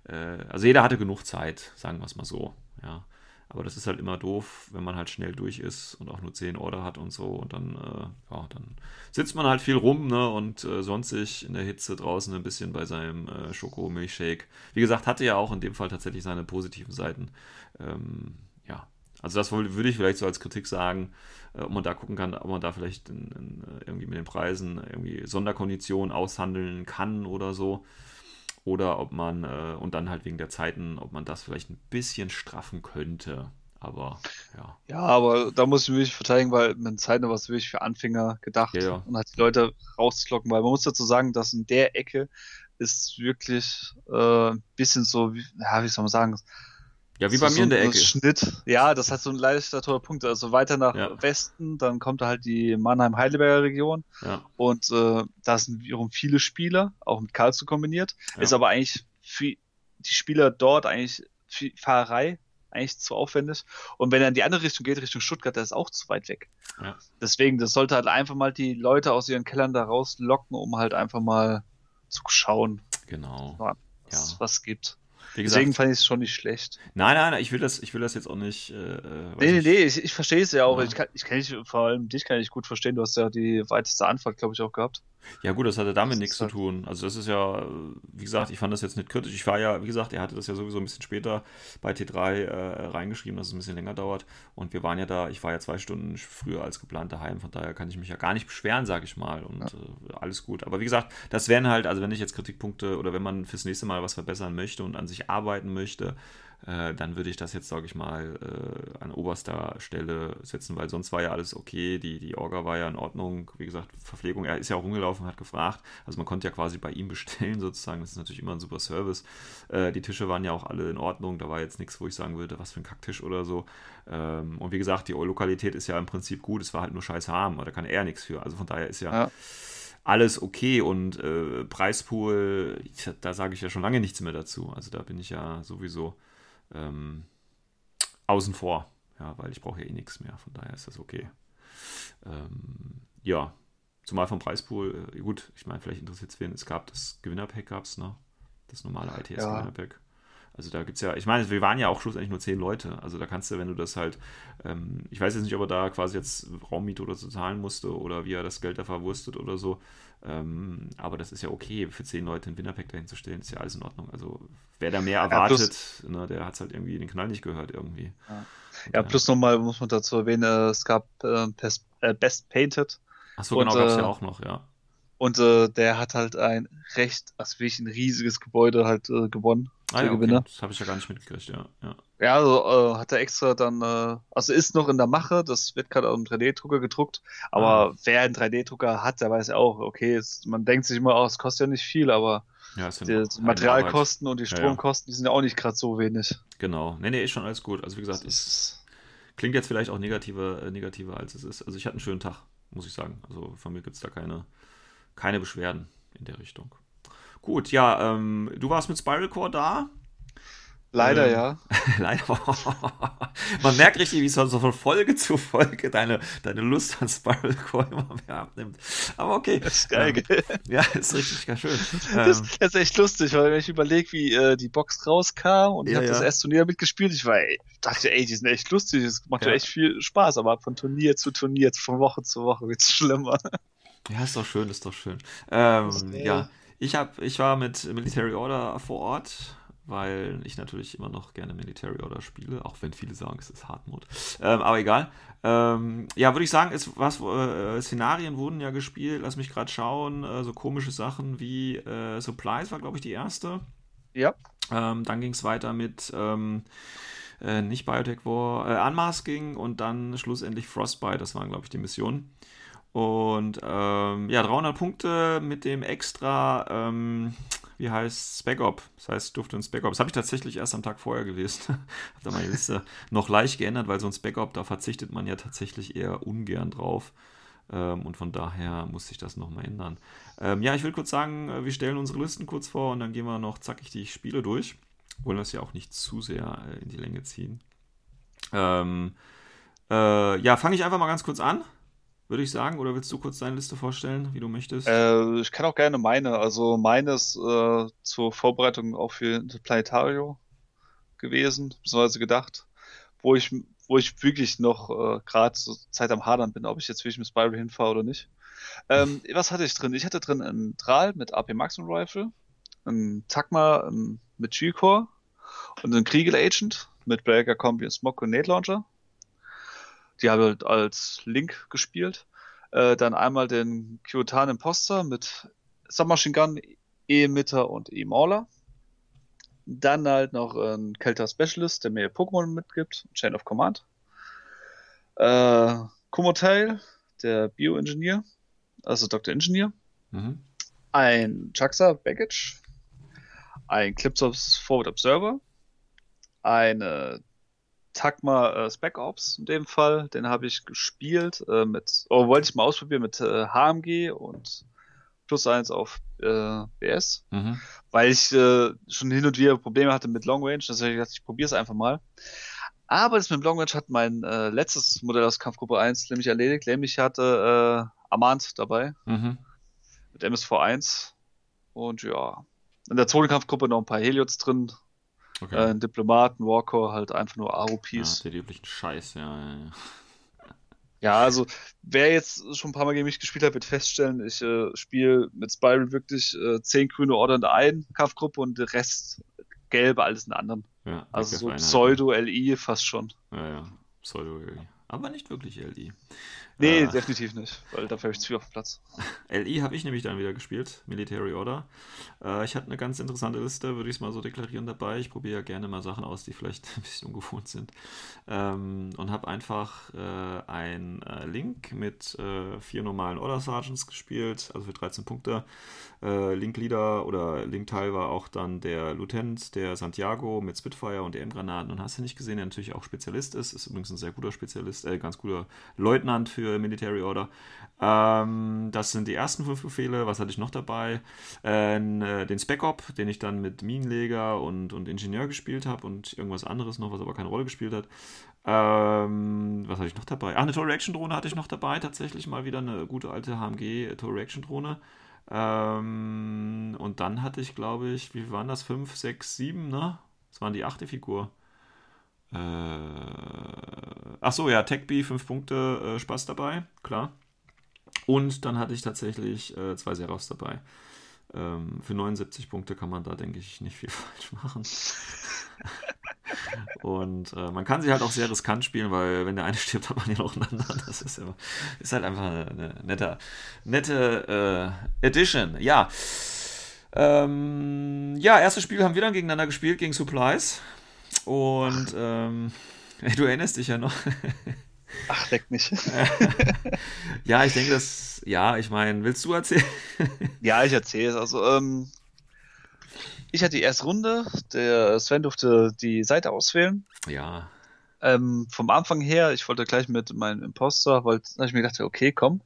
also jeder hatte genug Zeit, sagen wir es mal so. Ja. Aber das ist halt immer doof, wenn man halt schnell durch ist und auch nur 10 Order hat und so. Und dann, äh, ja, dann sitzt man halt viel rum ne, und äh, sonstig in der Hitze draußen ein bisschen bei seinem äh, Schokomilchshake. Wie gesagt, hatte ja auch in dem Fall tatsächlich seine positiven Seiten. Ähm, ja, also das würde ich vielleicht so als Kritik sagen, äh, ob man da gucken kann, ob man da vielleicht in, in, äh, irgendwie mit den Preisen irgendwie Sonderkonditionen aushandeln kann oder so oder ob man, äh, und dann halt wegen der Zeiten, ob man das vielleicht ein bisschen straffen könnte. Aber ja. Ja, aber da muss ich mich verteidigen, weil mit Zeit was wirklich für Anfänger gedacht Ja, ja. und hat die Leute rauszulocken, weil man muss dazu sagen, dass in der Ecke ist wirklich äh, ein bisschen so, wie, ja, wie soll man sagen, Ja, wie so, bei mir in der so Ecke. Schnitt. Ja, das hat so ein leichter toller Punkt. Also weiter nach Ja. Westen, dann kommt da halt die Mannheim-Heidelberger Region Ja, und äh, da sind wiederum viele Spieler, auch mit Karlsruhe kombiniert. Ja. Ist aber eigentlich für die Spieler dort eigentlich für Fahrerei eigentlich zu aufwendig. Und wenn er in die andere Richtung geht, Richtung Stuttgart, der ist auch zu weit weg. Ja. Deswegen, das sollte halt einfach mal die Leute aus ihren Kellern da rauslocken, um halt einfach mal zu schauen, genau. was, Ja. was gibt. Wie gesagt, Deswegen fand ich es schon nicht schlecht. nein, nein, nein, ich will das, ich will das jetzt auch nicht. Äh, äh, Nee, nee, nee, ich, ich verstehe es ja auch. Ja. Ich kann, ich kann dich, vor allem dich kann ich gut verstehen. Du hast ja die weiteste Anfahrt, glaube ich, auch gehabt. Ja, gut, das hatte damit Das nichts zu halt- tun. Also, das ist ja, wie gesagt, ich fand das jetzt nicht kritisch. Ich war ja, wie gesagt, er hatte das ja sowieso ein bisschen später bei T3 äh, reingeschrieben, dass es ein bisschen länger dauert. Und wir waren ja da, ich war ja zwei Stunden früher als geplant daheim. Von daher kann ich mich ja gar nicht beschweren, sage ich mal. Und äh, alles gut. Aber wie gesagt, das wären halt, also wenn ich jetzt Kritikpunkte oder wenn man fürs nächste Mal was verbessern möchte und an sich arbeiten möchte, äh, dann würde ich das jetzt, sage ich mal, äh, an oberster Stelle setzen, weil sonst war ja alles okay. Die, die Orga war ja in Ordnung. Wie gesagt, Verpflegung, er ist ja auch rumgelaufen, hat gefragt. Also man konnte ja quasi bei ihm bestellen sozusagen. Das ist natürlich immer ein super Service. Äh, die Tische waren ja auch alle in Ordnung. Da war jetzt nichts, wo ich sagen würde, was für ein Kacktisch oder so. Ähm, und wie gesagt, die Lokalität ist ja im Prinzip gut. Es war halt nur scheiß warm. Da kann er nichts für. Also von daher ist ja, Ja. alles okay und äh, Preispool, ich, da sage ich ja schon lange nichts mehr dazu. Also da bin ich ja sowieso ähm, außen vor, ja, weil ich brauche ja eh nichts mehr. Von daher ist das okay. Ähm, ja, zumal vom Preispool, äh, gut, ich meine, vielleicht interessiert es wen, es gab das Gewinnerpack, gab es, ne? Das normale ITS-Gewinnerpack. Also da gibt es ja, ich meine, wir waren ja auch schlussendlich nur zehn Leute. Also da kannst du, wenn du das halt, ähm, ich weiß jetzt nicht, ob er da quasi jetzt Raummiete oder so zahlen musste oder wie er das Geld da verwurstet oder so. Ähm, aber das ist ja okay, für zehn Leute ein Winnerpack dahin zu stellen, ist ja alles in Ordnung. Also wer da mehr Ja, erwartet, ne, der hat halt irgendwie den Knall nicht gehört irgendwie. Ja. Ja, da- plus nochmal muss man dazu erwähnen, äh, es gab äh, Best, äh, Best Painted Achso, genau, und, gab es ja äh, auch noch, ja. und äh, der hat halt ein recht, also wirklich ein riesiges Gebäude halt äh, gewonnen. Ah, ja, okay. Das habe ich ja gar nicht mitgekriegt, ja. ja. Ja, also äh, hat er extra dann, äh, also ist noch in der Mache, das wird gerade auf dem 3D-Drucker gedruckt, aber Ah. wer einen 3D-Drucker hat, der weiß ja auch, okay, es, man denkt sich immer, oh, es kostet ja nicht viel, aber Ja, die, Materialkosten und die Ja, ja. Stromkosten, die sind ja auch nicht gerade so wenig. Genau. Nee, nee, ist schon alles gut. Also wie gesagt, ist, klingt jetzt vielleicht auch negativer, äh, negativer als es ist. Also ich hatte einen schönen Tag, muss ich sagen. Also von mir gibt es da keine, keine Beschwerden in der Richtung. Gut, ja, ähm, du warst mit Spiral Core da. leider Ähm, ja. Leider. Man merkt richtig, wie es so von Folge zu Folge deine, deine Lust an Spiral Core immer mehr abnimmt. Aber okay. Das ist geil, Ähm, gell? Ja, ist richtig ganz schön. Das, Ähm, das ist echt lustig, weil wenn ich überlege, wie äh, die Box rauskam und ich Ja, habe das ja. erste Turnier mitgespielt, ich war, ey, dachte, ey, die sind echt lustig, es macht ja. Ja. echt viel Spaß, aber von Turnier zu Turnier, von Woche zu Woche wird's schlimmer. Ja, ist doch schön, ist doch schön. Ähm, Okay. ja, ich, hab, ich war mit Military Order vor Ort, weil ich natürlich immer noch gerne Military Order spiele, auch wenn viele sagen, es ist Hardmode. Ähm, aber egal. Ähm, ja, würde ich sagen, es, was, äh, Szenarien wurden ja gespielt, lass mich gerade schauen, äh, so komische Sachen wie äh, Supplies war, glaube ich, die erste. Ja. Ähm, dann ging es weiter mit ähm, äh, nicht Biotech War, äh, Unmasking und dann schlussendlich Frostbite, das waren, glaube ich, die Missionen. Und ähm, ja, 300 Punkte mit dem extra, ähm, wie heißt Spec Op. Das heißt, durfte ein Op. Das habe ich tatsächlich erst am Tag vorher gelesen. habe da meine Liste noch leicht geändert, weil so ein Op, da verzichtet man ja tatsächlich eher ungern drauf. Ähm, und von daher muss sich das nochmal ändern. Ähm, ja, ich will kurz sagen, äh, wir stellen unsere Listen kurz vor und dann gehen wir noch zackig die Spiele durch. Wollen das ja auch nicht zu sehr äh, in die Länge ziehen. Ähm, äh, ja, fange ich einfach mal ganz kurz an, würde ich sagen. Oder willst du kurz deine Liste vorstellen, wie du möchtest? Äh, ich kann auch gerne meine, also meine ist äh, zur Vorbereitung auch für Planetario gewesen, beziehungsweise gedacht, wo ich, wo ich wirklich noch äh, gerade zur Zeit am Hadern bin, ob ich jetzt wirklich mit Spiral hinfahre oder nicht. Ähm, was hatte ich drin? Ich hatte drin einen Dral mit AP Maximum Rifle, einen Takma ähm, mit G-Core und einen Kriegel Agent mit Breaker Combi und Smog und Nade Launcher. Die habe halt als Link gespielt. Äh, dann einmal den Kyotan Imposter mit Submachine Gun, E-Emitter und E-Mauler. Dann halt noch ein Kelter Specialist, der mir Pokémon mitgibt, Chain of Command. Äh, Kumotail, der Bioingenieur, also Dr. Engineer. Mhm. Ein Jaxa Baggage. Ein Clipsops Forward Observer. Eine Tagma äh, Spec Ops in dem Fall. Den habe ich gespielt äh, mit, oh, wollte ich mal ausprobieren mit äh, HMG und plus eins auf äh, BS, Mhm. weil ich äh, schon hin und wieder Probleme hatte mit Long Range. Deswegen habe ich ich probiere es einfach mal. Aber das mit dem Long Range hat mein äh, letztes Modell aus Kampfgruppe 1 nämlich erledigt. Nämlich hatte äh, Amant dabei Mhm. mit MSV1. Und ja, in der Zonenkampfgruppe noch ein paar Heliots drin. Okay. Äh, ein Diplomaten, Walker, halt einfach nur ja, AOPs. den üblichen Scheiß, ja, ja, ja. Ja, also wer jetzt schon ein paar Mal gegen mich gespielt hat, wird feststellen, ich äh, spiele mit Spiral wirklich äh, zehn grüne Order in der einen Kampfgruppe und der Rest gelbe, alles in der anderen. ja Also so. Pseudo-LI fast schon. Ja, ja. Pseudo-LI. Aber nicht wirklich LI. Nee, Äh, definitiv nicht, weil dafür habe ich zu viel auf dem Platz. LI habe ich nämlich dann wieder gespielt, Military Order. Äh, ich hatte eine ganz interessante Liste, würde ich es mal so deklarieren dabei. Ich probiere ja gerne mal Sachen aus, die vielleicht ein bisschen ungewohnt sind. Ähm, und habe einfach äh, ein äh, Link mit äh, vier normalen Order Sergeants gespielt, also für 13 Punkte. Äh, Link Leader oder Link Teil war auch dann der Lieutenant, der Santiago mit Spitfire und EM-Granaten und hast du nicht gesehen, der natürlich auch Spezialist ist. Ist übrigens ein sehr guter Spezialist, äh, ganz guter Leutnant für Military Order. Ähm, das sind die ersten fünf Befehle. Was hatte ich noch dabei? Äh, n- den Spec Op, den ich dann mit Minenleger und, und Ingenieur gespielt habe und irgendwas anderes noch, was aber keine Rolle gespielt hat. Ähm, was hatte ich noch dabei? Ach, eine Total Reaction Drohne hatte ich noch dabei. Tatsächlich mal wieder eine gute alte HMG Total Reaction Drohne. Ähm, und dann hatte ich, glaube ich, wie waren das? 5, 6, 7, ne? Das waren die achte Figur. Äh, ach so, ja, TechB, 5 Punkte, äh, Spaß dabei, klar. Und dann hatte ich tatsächlich äh, zwei Seraphs dabei. Ähm, für 79 Punkte kann man da, denke ich, nicht viel falsch machen. Und äh, man kann sie halt auch sehr riskant spielen, weil wenn der eine stirbt, hat man ja noch einen anderen. Das ist, ja, ist halt einfach eine, eine nette, nette äh, Edition. Ja. Ähm, ja, erstes Spiel haben wir dann gegeneinander gespielt, gegen Supplies. Und ähm, du erinnerst dich ja noch. Ach, leck mich. ja, ich denke, das. Ja, ich meine, willst du erzählen? ja, ich erzähle es. Also, ähm, ich hatte die erste Runde. Der Sven durfte die Seite auswählen. Ja. Ähm, vom Anfang her, ich wollte gleich mit meinem Imposter, wollte, habe ich mir gedacht, okay, komm.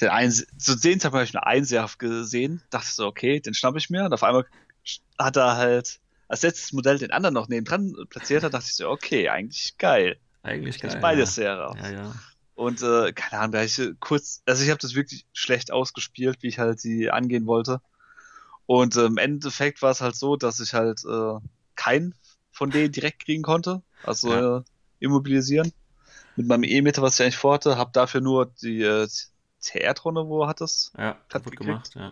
Den einen, zu Zeitpunkt habe ich einen Einserf gesehen, dachte so, okay, den schnapp ich mir. Und auf einmal hat er halt als letztes Modell den anderen noch nebendran platziert, da dachte ich so, okay, eigentlich geil. Eigentlich Kann geil. beides ja. sehr raus. Ja, ja. Und äh, keine Ahnung, da ich kurz, also ich habe das wirklich schlecht ausgespielt, wie ich halt sie angehen wollte. Und äh, im Endeffekt war es halt so, dass ich halt äh, keinen von denen direkt kriegen konnte, also Ja. äh, immobilisieren. Mit meinem E-Meter, was ich eigentlich vorhatte, habe dafür nur die äh, CR-Drohne, wo hat es. Ja, Hat kaputt gekriegt. gemacht, ja.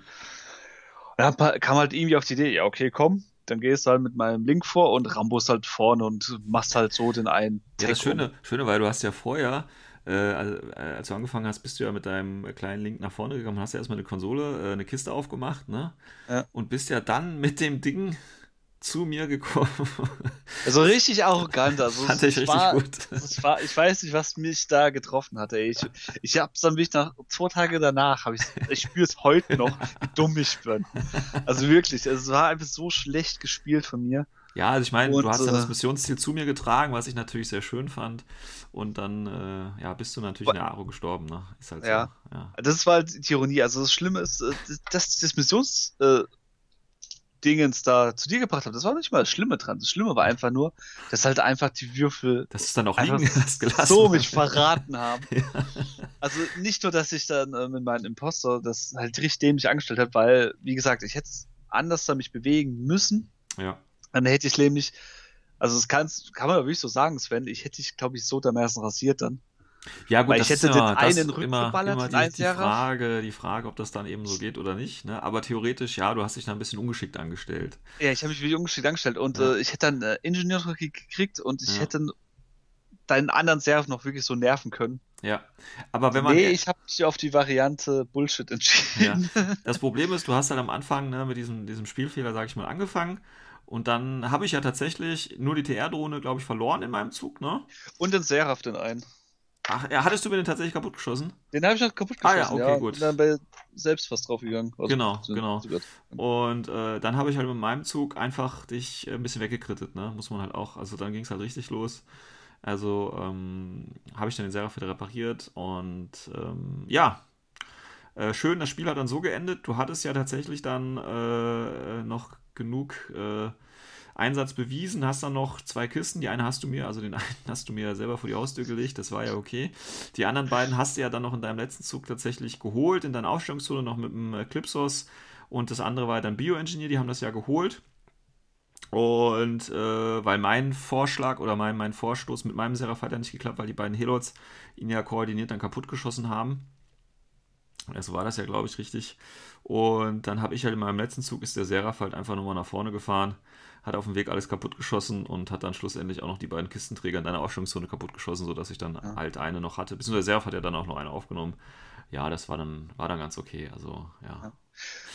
Und dann kam halt irgendwie auf die Idee, ja okay, komm, dann gehst du halt mit meinem Link vor und Rambos halt vorne und machst halt so den einen. Ja, das Take um. Schöne, Schöne, weil du hast ja vorher, äh, als äh, als du angefangen hast, bist du ja mit deinem kleinen Link nach vorne gegangen, hast ja erstmal eine Konsole, äh, eine Kiste aufgemacht, ne? Ja. Und bist ja dann mit dem Ding zu mir gekommen. Also richtig arrogant. Also Fand es ich richtig war, gut. Es war, ich weiß nicht, was mich da getroffen hat. Ey. Ich, ich hab's dann mich nach zwei Tage danach, hab ich, ich spüre es heute noch, wie dumm ich bin. Also wirklich, es war einfach so schlecht gespielt von mir. Ja, also ich meine, Und, du hast dann äh, das Missionsziel zu mir getragen, was ich natürlich sehr schön fand. Und dann, äh, ja, bist du natürlich in der Aro gestorben, ne? Ist halt Ja. so. Ja. Das war halt die Ironie. Also das Schlimme ist, äh, dass das Missions äh, Dingens da zu dir gebracht habe. Das war nicht mal das Schlimme dran. Das Schlimme war einfach nur, dass halt einfach die Würfel du es dann auch liegen gelassen. so mich verraten haben. Also nicht nur, dass ich dann äh, mit meinem Imposter das halt richtig dämlich angestellt habe, weil, wie gesagt, ich hätte anders da mich bewegen müssen. Ja. Dann hätte ich nämlich, also das kann's, kann man wirklich so sagen, Sven, ich hätte dich, glaube ich, so dermaßen rasiert dann. Ja, gut, Weil das ich hätte ist ja, den das einen immer, rückgeballert, immer den die, die. Frage, die Frage, ob das dann eben so geht oder nicht. Ne? Aber theoretisch, ja, du hast dich da ein bisschen ungeschickt angestellt. Ja, ich habe mich wirklich ungeschickt angestellt und Ja. äh, ich hätte dann äh, Ingenieur gekriegt und ich Ja. hätte deinen anderen Serv noch wirklich so nerven können. Ja. Aber wenn man. nee, ich habe mich auf die Variante Bullshit entschieden. Das Problem ist, du hast halt am Anfang ne, mit diesem, diesem Spielfehler, sag ich mal, angefangen. Und dann habe ich ja tatsächlich nur die TR-Drohne, glaube ich, verloren in meinem Zug, ne? Und den Seraph den einen. Ach, ja, hattest du mir den tatsächlich kaputt geschossen? Den habe ich noch kaputt Ah, ja, okay, gut. Bin dann bei selbst fast draufgegangen. Also, Genau, so- genau. so. Und äh, dann habe ich halt mit meinem Zug einfach dich äh, ein bisschen weggekrittet, ne? Muss man halt auch. Also dann ging es halt richtig los. Also ähm, habe ich dann den Seraph wieder repariert und ähm, ja. Äh, schön, das Spiel hat dann so geendet. Du hattest ja tatsächlich dann äh, noch genug äh, Einsatz bewiesen, hast dann noch zwei Kisten. Die eine hast du mir, also den einen hast du mir selber vor die Haustür gelegt, das war ja okay. Die anderen beiden hast du ja dann noch in deinem letzten Zug tatsächlich geholt, in deiner Aufstellungszone noch mit dem äh, Clipsos und das andere war dann Bioengineer, die haben das ja geholt. Und äh, weil mein Vorschlag oder mein, mein Vorstoß mit meinem Seraph hat ja nicht geklappt, weil die beiden Helots ihn ja koordiniert dann kaputt geschossen haben. So war das ja, glaube ich, richtig. Und dann habe ich halt in meinem letzten Zug ist der Seraph halt einfach nochmal nach vorne gefahren, hat auf dem Weg alles kaputt geschossen und hat dann schlussendlich auch noch die beiden Kistenträger in deiner Aufstellungszone kaputt geschossen, sodass ich dann Ja. halt eine noch hatte. Beziehungsweise der Seraph hat ja dann auch noch eine aufgenommen. Ja, das war dann, war dann ganz okay. Also, ja.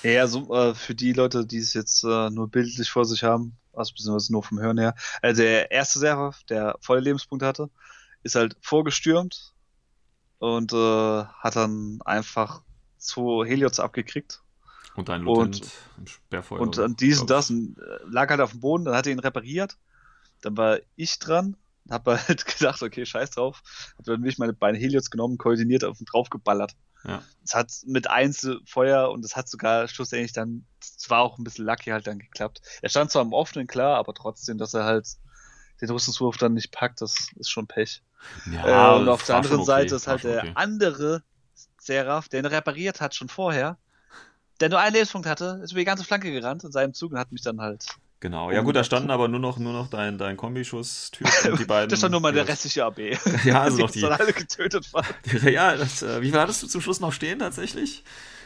Ja, ja so, äh, für die Leute, die es jetzt äh, nur bildlich vor sich haben, also beziehungsweise nur vom Hören her, also der erste Seraph, der volle Lebenspunkte hatte, ist halt vorgestürmt und äh, hat dann einfach zwei Heliots abgekriegt. Und Und- Lieutenant im Sperrfeuer. Und an diesen das und, äh, lag halt auf dem Boden, dann hat er ihn repariert. Dann war ich dran, hab halt gedacht, okay, scheiß drauf. Hab dann wirklich meine beiden Heliots genommen, koordiniert auf ihn draufgeballert. Ja. Es hat mit Einzelfeuer und es hat sogar schlussendlich dann, es war auch ein bisschen lucky halt dann geklappt. Er stand zwar am offenen, klar, aber trotzdem, dass er halt den Rüstungswurf dann nicht packt, das ist schon Pech. Ja, äh, und auf der anderen okay, Seite ist halt schon der okay. andere Seraph, der ihn repariert hat schon vorher, der nur einen Lebenspunkt hatte, ist über die ganze Flanke gerannt in seinem Zug und hat mich dann halt. Genau, ja gut, da standen aber nur noch, nur noch dein, dein Kombischuss-Typ und die beiden. Das ist dann nur mal der restliche AB. Ja, also die noch die. dann alle getötet waren. Ja, das, äh, wie viel hattest du zum Schluss noch stehen tatsächlich?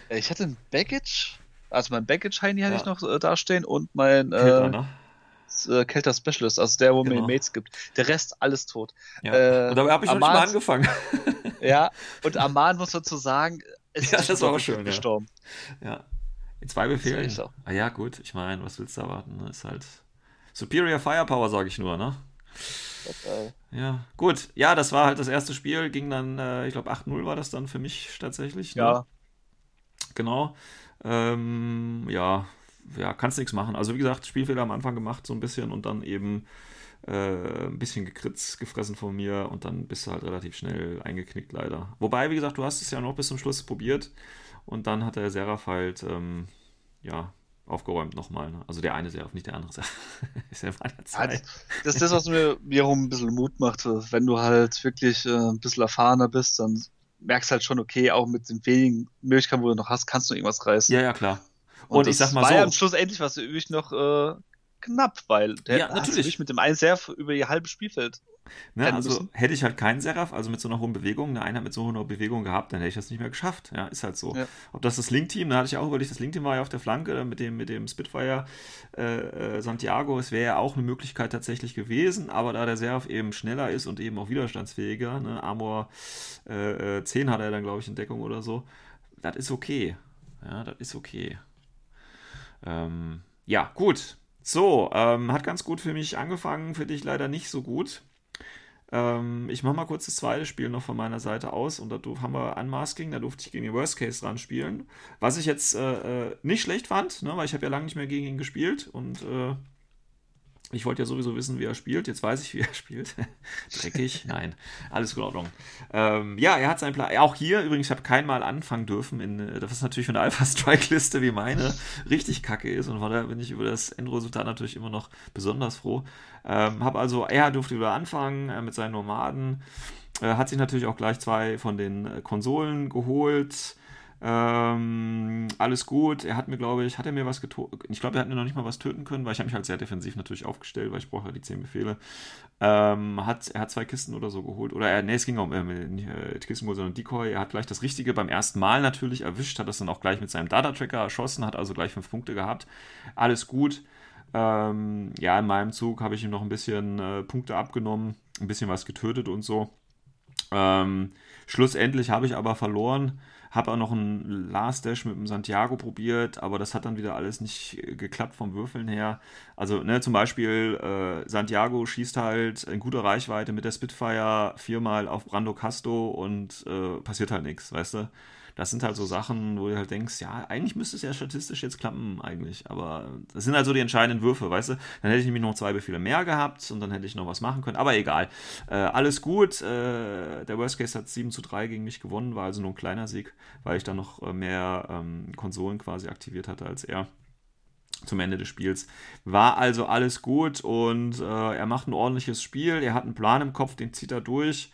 Äh, Ich hatte ein Baggage, also mein Baggage-Heini hatte Ja. ich noch äh, da stehen und mein Kelter, äh, ne? äh, Kelter Specialist, also der, wo mir Genau. die Mates gibt. Der Rest alles tot. Ja. äh, und dabei habe ich noch nicht mal angefangen. Ja, und Aman muss dazu sagen, ist Ja, das war auch schön, ja. gestorben. ja. In zwei Befehlen. auch. Ah ja, gut, ich meine, was willst du erwarten? Ne? Ist halt. Superior Firepower, sage ich nur, ne? Ja, gut. Ja, das war halt das erste Spiel, ging dann, äh, ich glaube, 8-0 war das dann für mich tatsächlich. Ne? Ja, Genau. Ähm, ja, ja, kannst nichts machen. Also wie gesagt, Spielfehler am Anfang gemacht, so ein bisschen und dann eben äh, ein bisschen gekritzt, gefressen von mir und dann bist du halt relativ schnell eingeknickt, leider. Wobei, wie gesagt, du hast es ja noch bis zum Schluss probiert und dann hat der Seraph halt, ähm, ja, aufgeräumt nochmal. Ne? Also der eine Seraph, nicht der andere Seraph. ist ja meine Ja, Zeit. das ist das, was mir wiederum ein bisschen Mut macht. Wenn du halt wirklich äh, ein bisschen erfahrener bist, dann merkst du halt schon, okay, auch mit den wenigen Möglichkeiten, wo du noch hast, kannst du irgendwas reißen. Ja, ja, klar. Und, ich das sag mal war so. ja am Schluss endlich was übrig noch äh, knapp, weil der Ja, natürlich. mit dem einen Serf über ihr halbes Spielfeld. Ne, also müssen. hätte ich halt keinen Seraph, also mit so einer hohen Bewegung, eine Einheit mit so einer hohen Bewegung gehabt, dann hätte ich das nicht mehr geschafft. Ja, ist halt so. Ja. Ob das das Link-Team, da hatte ich auch überlegt, das Link-Team war ja auf der Flanke mit dem, mit dem Spitfire äh, äh, Santiago. Es wäre ja auch eine Möglichkeit tatsächlich gewesen, aber da der Seraph eben schneller ist und eben auch widerstandsfähiger, ne, Armor äh, äh, 10 hat er dann, glaube ich, in Deckung oder so, das ist okay. Ja, das ist okay. Ähm, ja, gut. So, ähm, hat ganz gut für mich angefangen, für dich leider nicht so gut. Ähm, ich mache mal kurz das zweite Spiel noch von meiner Seite aus und da haben wir Unmasking, da durfte ich gegen den Worst Case dran spielen. Was ich jetzt äh, äh, nicht schlecht fand, ne, weil ich habe ja lange nicht mehr gegen ihn gespielt und äh, ich wollte ja sowieso wissen, wie er spielt. Jetzt weiß ich, wie er spielt. Dreckig? Nein. Alles in Ordnung. Ähm, ja, er hat seinen Plan. Auch hier übrigens, ich habe kein Mal anfangen dürfen, in, äh, das ist natürlich für eine Alpha-Strike-Liste wie meine richtig kacke ist. Und von daher bin ich über das Endresultat natürlich immer noch besonders froh. Ähm, habe also, er durfte wieder anfangen äh, mit seinen Nomaden. Äh, hat sich natürlich auch gleich zwei von den äh, Konsolen geholt. Ähm, alles gut. Er hat mir, glaube ich, hat er mir was getötet? Ich glaube, er hat mir noch nicht mal was töten können, weil ich habe mich halt sehr defensiv natürlich aufgestellt, weil ich brauche ja die 10 Befehle. Ähm, hat, er hat zwei Kisten oder so geholt. Oder er, nee, es ging um äh, nicht äh, Kisten geholt, sondern Decoy. Er hat gleich das Richtige beim ersten Mal natürlich erwischt, hat das dann auch gleich mit seinem Data-Tracker erschossen, hat also gleich fünf Punkte gehabt. Alles gut. Ähm, ja, in meinem Zug habe ich ihm noch ein bisschen äh, Punkte abgenommen, ein bisschen was getötet und so. Ähm, schlussendlich habe ich aber verloren, Habe auch noch einen Last Dash mit dem Santiago probiert, aber das hat dann wieder alles nicht geklappt vom Würfeln her. Also ne, zum Beispiel äh, Santiago schießt halt in guter Reichweite mit der Spitfire viermal auf Brando Casto und äh, passiert halt nichts, weißt du? Das sind halt so Sachen, wo du halt denkst, ja, eigentlich müsste es ja statistisch jetzt klappen, eigentlich. Aber das sind halt so die entscheidenden Würfe, weißt du? Dann hätte ich nämlich noch zwei Befehle mehr gehabt und dann hätte ich noch was machen können. Aber egal. Äh, alles gut. Äh, der Worst Case hat 7 zu 3 gegen mich gewonnen, war also nur ein kleiner Sieg, weil ich dann noch äh, mehr ähm, Konsolen quasi aktiviert hatte als er zum Ende des Spiels. War also alles gut und äh, er macht ein ordentliches Spiel. Er hat einen Plan im Kopf, den zieht er durch.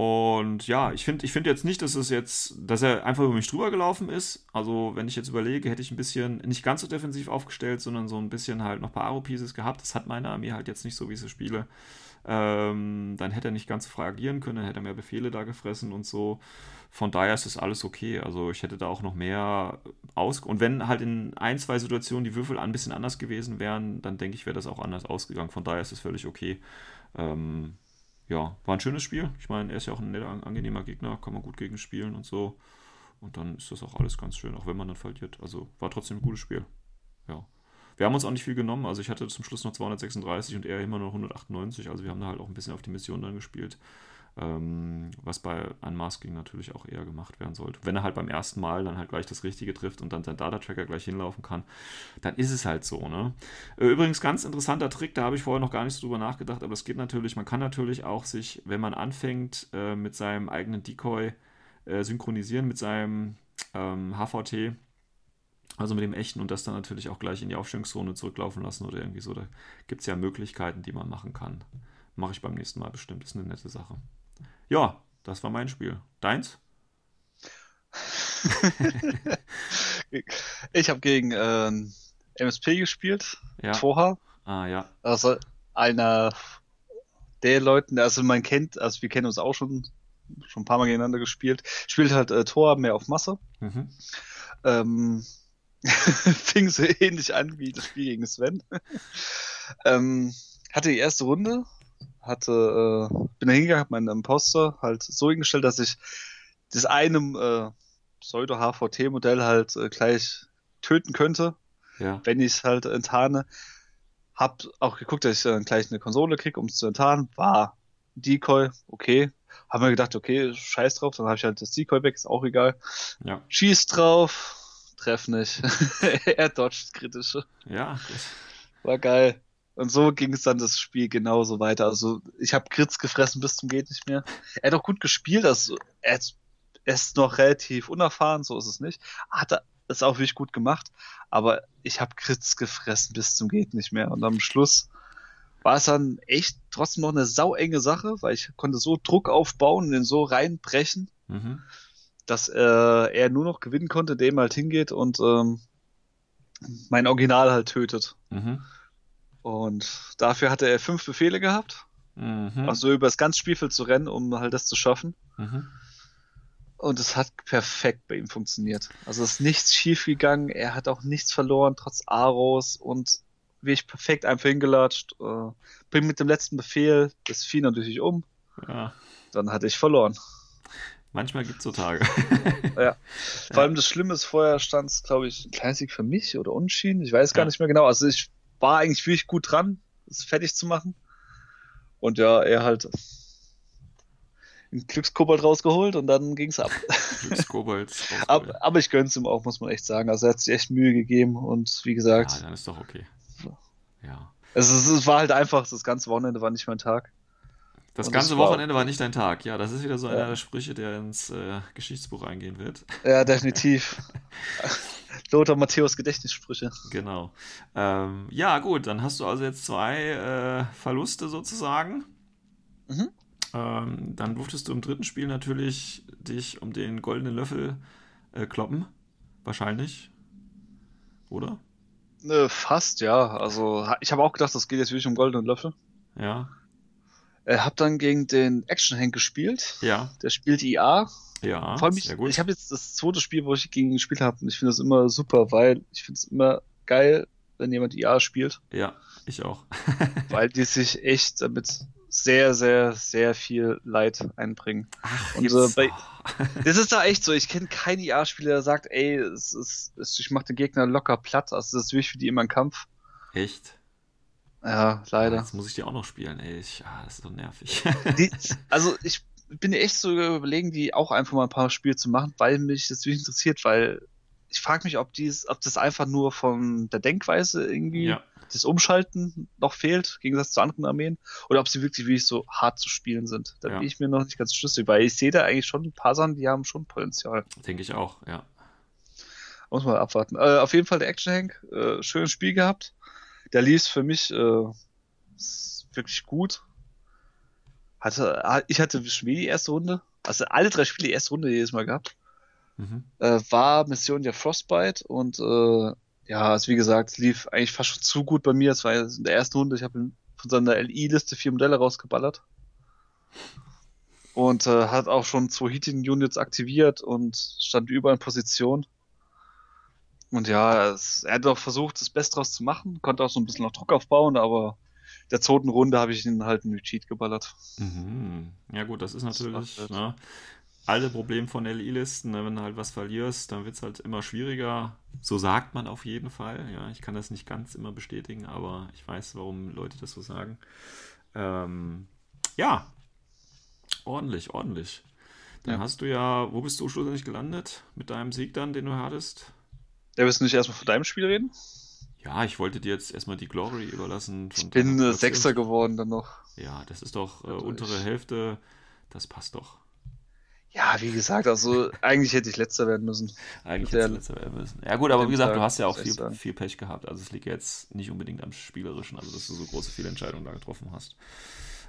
Und ja, ich finde ich find jetzt nicht, dass es jetzt, dass er einfach über mich drüber gelaufen ist. Also, wenn ich jetzt überlege, hätte ich ein bisschen nicht ganz so defensiv aufgestellt, sondern so ein bisschen halt noch ein paar Aro-Pieces gehabt. Das hat meine Armee halt jetzt nicht so, wie ich sie spiele. Ähm, dann hätte er nicht ganz so frei agieren können, dann hätte er mehr Befehle da gefressen und so. Von daher ist das alles okay. Also ich hätte da auch noch mehr aus. Und wenn halt in ein, zwei Situationen die Würfel ein bisschen anders gewesen wären, dann denke ich, wäre das auch anders ausgegangen. Von daher ist es völlig okay. Ähm, ja, war ein schönes Spiel. Ich meine, er ist ja auch ein netter, angenehmer Gegner, kann man gut gegen spielen und so. Und dann ist das auch alles ganz schön, auch wenn man dann verliert. Also war trotzdem ein gutes Spiel. Ja. Wir haben uns auch nicht viel genommen. Also ich hatte zum Schluss noch 236 und er immer noch 198. Also wir haben da halt auch ein bisschen auf die Mission dann gespielt was bei Unmasking natürlich auch eher gemacht werden sollte. Wenn er halt beim ersten Mal dann halt gleich das Richtige trifft und dann sein Data-Tracker gleich hinlaufen kann, dann ist es halt so. Ne? Äh, übrigens, ganz interessanter Trick, da habe ich vorher noch gar nicht so drüber nachgedacht, aber es geht natürlich, man kann natürlich auch sich, wenn man anfängt, äh, mit seinem eigenen Decoy äh, synchronisieren, mit seinem ähm, HVT, also mit dem echten und das dann natürlich auch gleich in die Aufstellungszone zurücklaufen lassen oder irgendwie so. Da gibt es ja Möglichkeiten, die man machen kann. Mache ich beim nächsten Mal bestimmt. Ist eine nette Sache. Ja, das war mein Spiel. Deins? ich habe gegen äh, MSP gespielt, ja. Toha. Ah, ja. Also einer der Leuten, also man kennt, also wir kennen uns auch schon, schon ein paar Mal gegeneinander gespielt, spielt halt äh, Tor mehr auf Masse. Mhm. Ähm, fing so ähnlich an wie das Spiel gegen Sven. ähm, hatte die erste Runde, hatte, äh, bin da hingegangen, habe meinen Imposter halt so hingestellt, dass ich das eine äh, Pseudo-HVT-Modell halt äh, gleich töten könnte, ja. wenn ich es halt enttarne. Hab auch geguckt, dass ich dann gleich eine Konsole kriege, um es zu enttarnen. War Decoy, okay. Haben wir gedacht, okay, scheiß drauf, dann habe ich halt das Decoy weg, ist auch egal. Ja. Schieß drauf, treff nicht. er dodgt kritische. Ja. War geil. Und so ging es dann das Spiel genauso weiter. Also ich habe Kritz gefressen bis zum geht nicht mehr. Er hat auch gut gespielt, also er, ist noch relativ unerfahren, so ist es nicht. Hat es auch wirklich gut gemacht, aber ich habe Kritz gefressen bis zum geht nicht mehr. Und am Schluss war es dann echt trotzdem noch eine sauenge Sache, weil ich konnte so Druck aufbauen und den so reinbrechen, mhm. dass äh, er nur noch gewinnen konnte, indem er halt hingeht und ähm, mein Original halt tötet. Mhm. Und dafür hatte er fünf Befehle gehabt. Mhm. Also über das ganze Spielfeld zu rennen, um halt das zu schaffen. Mhm. Und es hat perfekt bei ihm funktioniert. Also es ist nichts schief gegangen, er hat auch nichts verloren, trotz Aros und wie ich perfekt einfach hingelatscht. Äh, bring mit dem letzten Befehl das Vieh natürlich um. Ja. Dann hatte ich verloren. Manchmal gibt es so Tage. ja. Vor allem das Schlimme ist, vorher stand es, glaube ich, ein kleines Sieg für mich oder Unschieden. Ich weiß gar ja. nicht mehr genau. Also ich war eigentlich wirklich gut dran, es fertig zu machen. Und ja, er halt einen Glückskobold rausgeholt und dann ging es ab. Glückskobold. aber, aber ich gönn's ihm auch, muss man echt sagen. Also er hat sich echt Mühe gegeben und wie gesagt. Ja, dann ist doch okay. Ja. Es, es, es war halt einfach, das ganze Wochenende war nicht mein Tag. Das und ganze das Wochenende war, nicht dein Tag. Ja, das ist wieder so einer der Sprüche, der ins äh, Geschichtsbuch eingehen wird. Ja, definitiv. Lothar Matthäus Gedächtnissprüche. Genau. Ähm, ja, gut, dann hast du also jetzt zwei äh, Verluste sozusagen. Mhm. Ähm, dann durftest du im dritten Spiel natürlich dich um den goldenen Löffel äh, kloppen. Wahrscheinlich. Oder? Äh, fast, ja. Also, ich habe auch gedacht, das geht jetzt wirklich um goldenen Löffel. Ja. Äh, hab dann gegen den Action Hank gespielt. Ja. Der spielt IA. Ja, Vor allem ich, ich habe jetzt das zweite Spiel, wo ich gegen ihn gespielt habe, und ich finde das immer super, weil ich finde es immer geil, wenn jemand IA spielt. Ja, ich auch. weil die sich echt damit sehr, sehr, sehr viel Leid einbringen. Ach, Und, äh, bei- Das ist da echt so. Ich kenne keinen IA-Spieler, der sagt, ey, es ist, es, ich mach den Gegner locker platt. Also das ist wirklich für die immer ein Kampf. Echt? Ja, leider. Jetzt muss ich die auch noch spielen, ey. Ich, ah, das ist so nervig. Die, also ich bin echt so überlegen, die auch einfach mal ein paar Spiele zu machen, weil mich das wirklich interessiert, weil ich frage mich, ob dies, ob das einfach nur von der Denkweise irgendwie ja. das Umschalten noch fehlt, im Gegensatz zu anderen Armeen, oder ob sie wirklich wirklich so hart zu spielen sind. Da Ja. bin ich mir noch nicht ganz schlüssig, weil ich sehe da eigentlich schon ein paar Sachen, die haben schon Potenzial. Denke ich auch, ja. Muss mal abwarten. Äh, auf jeden Fall der Action Hank, äh, schönes Spiel gehabt. Der lief für mich äh, wirklich gut. Hatte, ah, ich hatte Spiel die erste Runde, also alle drei Spiele die erste Runde jedes Mal gehabt. Mhm. Äh, war Mission der Frostbite und äh, ja, also wie gesagt, es lief eigentlich fast schon zu gut bei mir. Es war in der ersten Runde, ich habe von seiner LI-Liste vier Modelle rausgeballert. Und äh, hat auch schon zwei Heating-Units aktiviert und stand überall in Position. Und ja, es, er hat auch versucht, das Beste draus zu machen, konnte auch so ein bisschen noch Druck aufbauen, aber der zweiten Runde habe ich ihn halt einen Retreat geballert. Mhm. Ja, gut, das ist Das natürlich macht ne, alte Problem von LI-Listen. Ne, wenn du halt was verlierst, dann wird es halt immer schwieriger. So sagt man auf jeden Fall. Ja, ich kann das nicht ganz immer bestätigen, aber ich weiß, warum Leute das so sagen. Ähm, ja, ordentlich, ordentlich. Dann Ja. hast du ja, wo bist du schlussendlich gelandet mit deinem Sieg dann, den du hattest? Ja, willst du nicht erstmal von deinem Spiel reden? Ja, ich wollte dir jetzt erstmal die Glory überlassen. Ich bin äh, Sechster geworden dann noch. Ja, das ist doch äh, Also untere ich- Hälfte. Das passt doch. Ja, wie gesagt, also eigentlich hätte ich letzter werden müssen. Eigentlich hätte es letzter werden müssen. Ja gut, aber wie gesagt, du Tag, hast ja auch ich viel, sagen. viel Pech gehabt. Also es liegt jetzt nicht unbedingt am Spielerischen, also dass du so große Fehlentscheidungen da getroffen hast.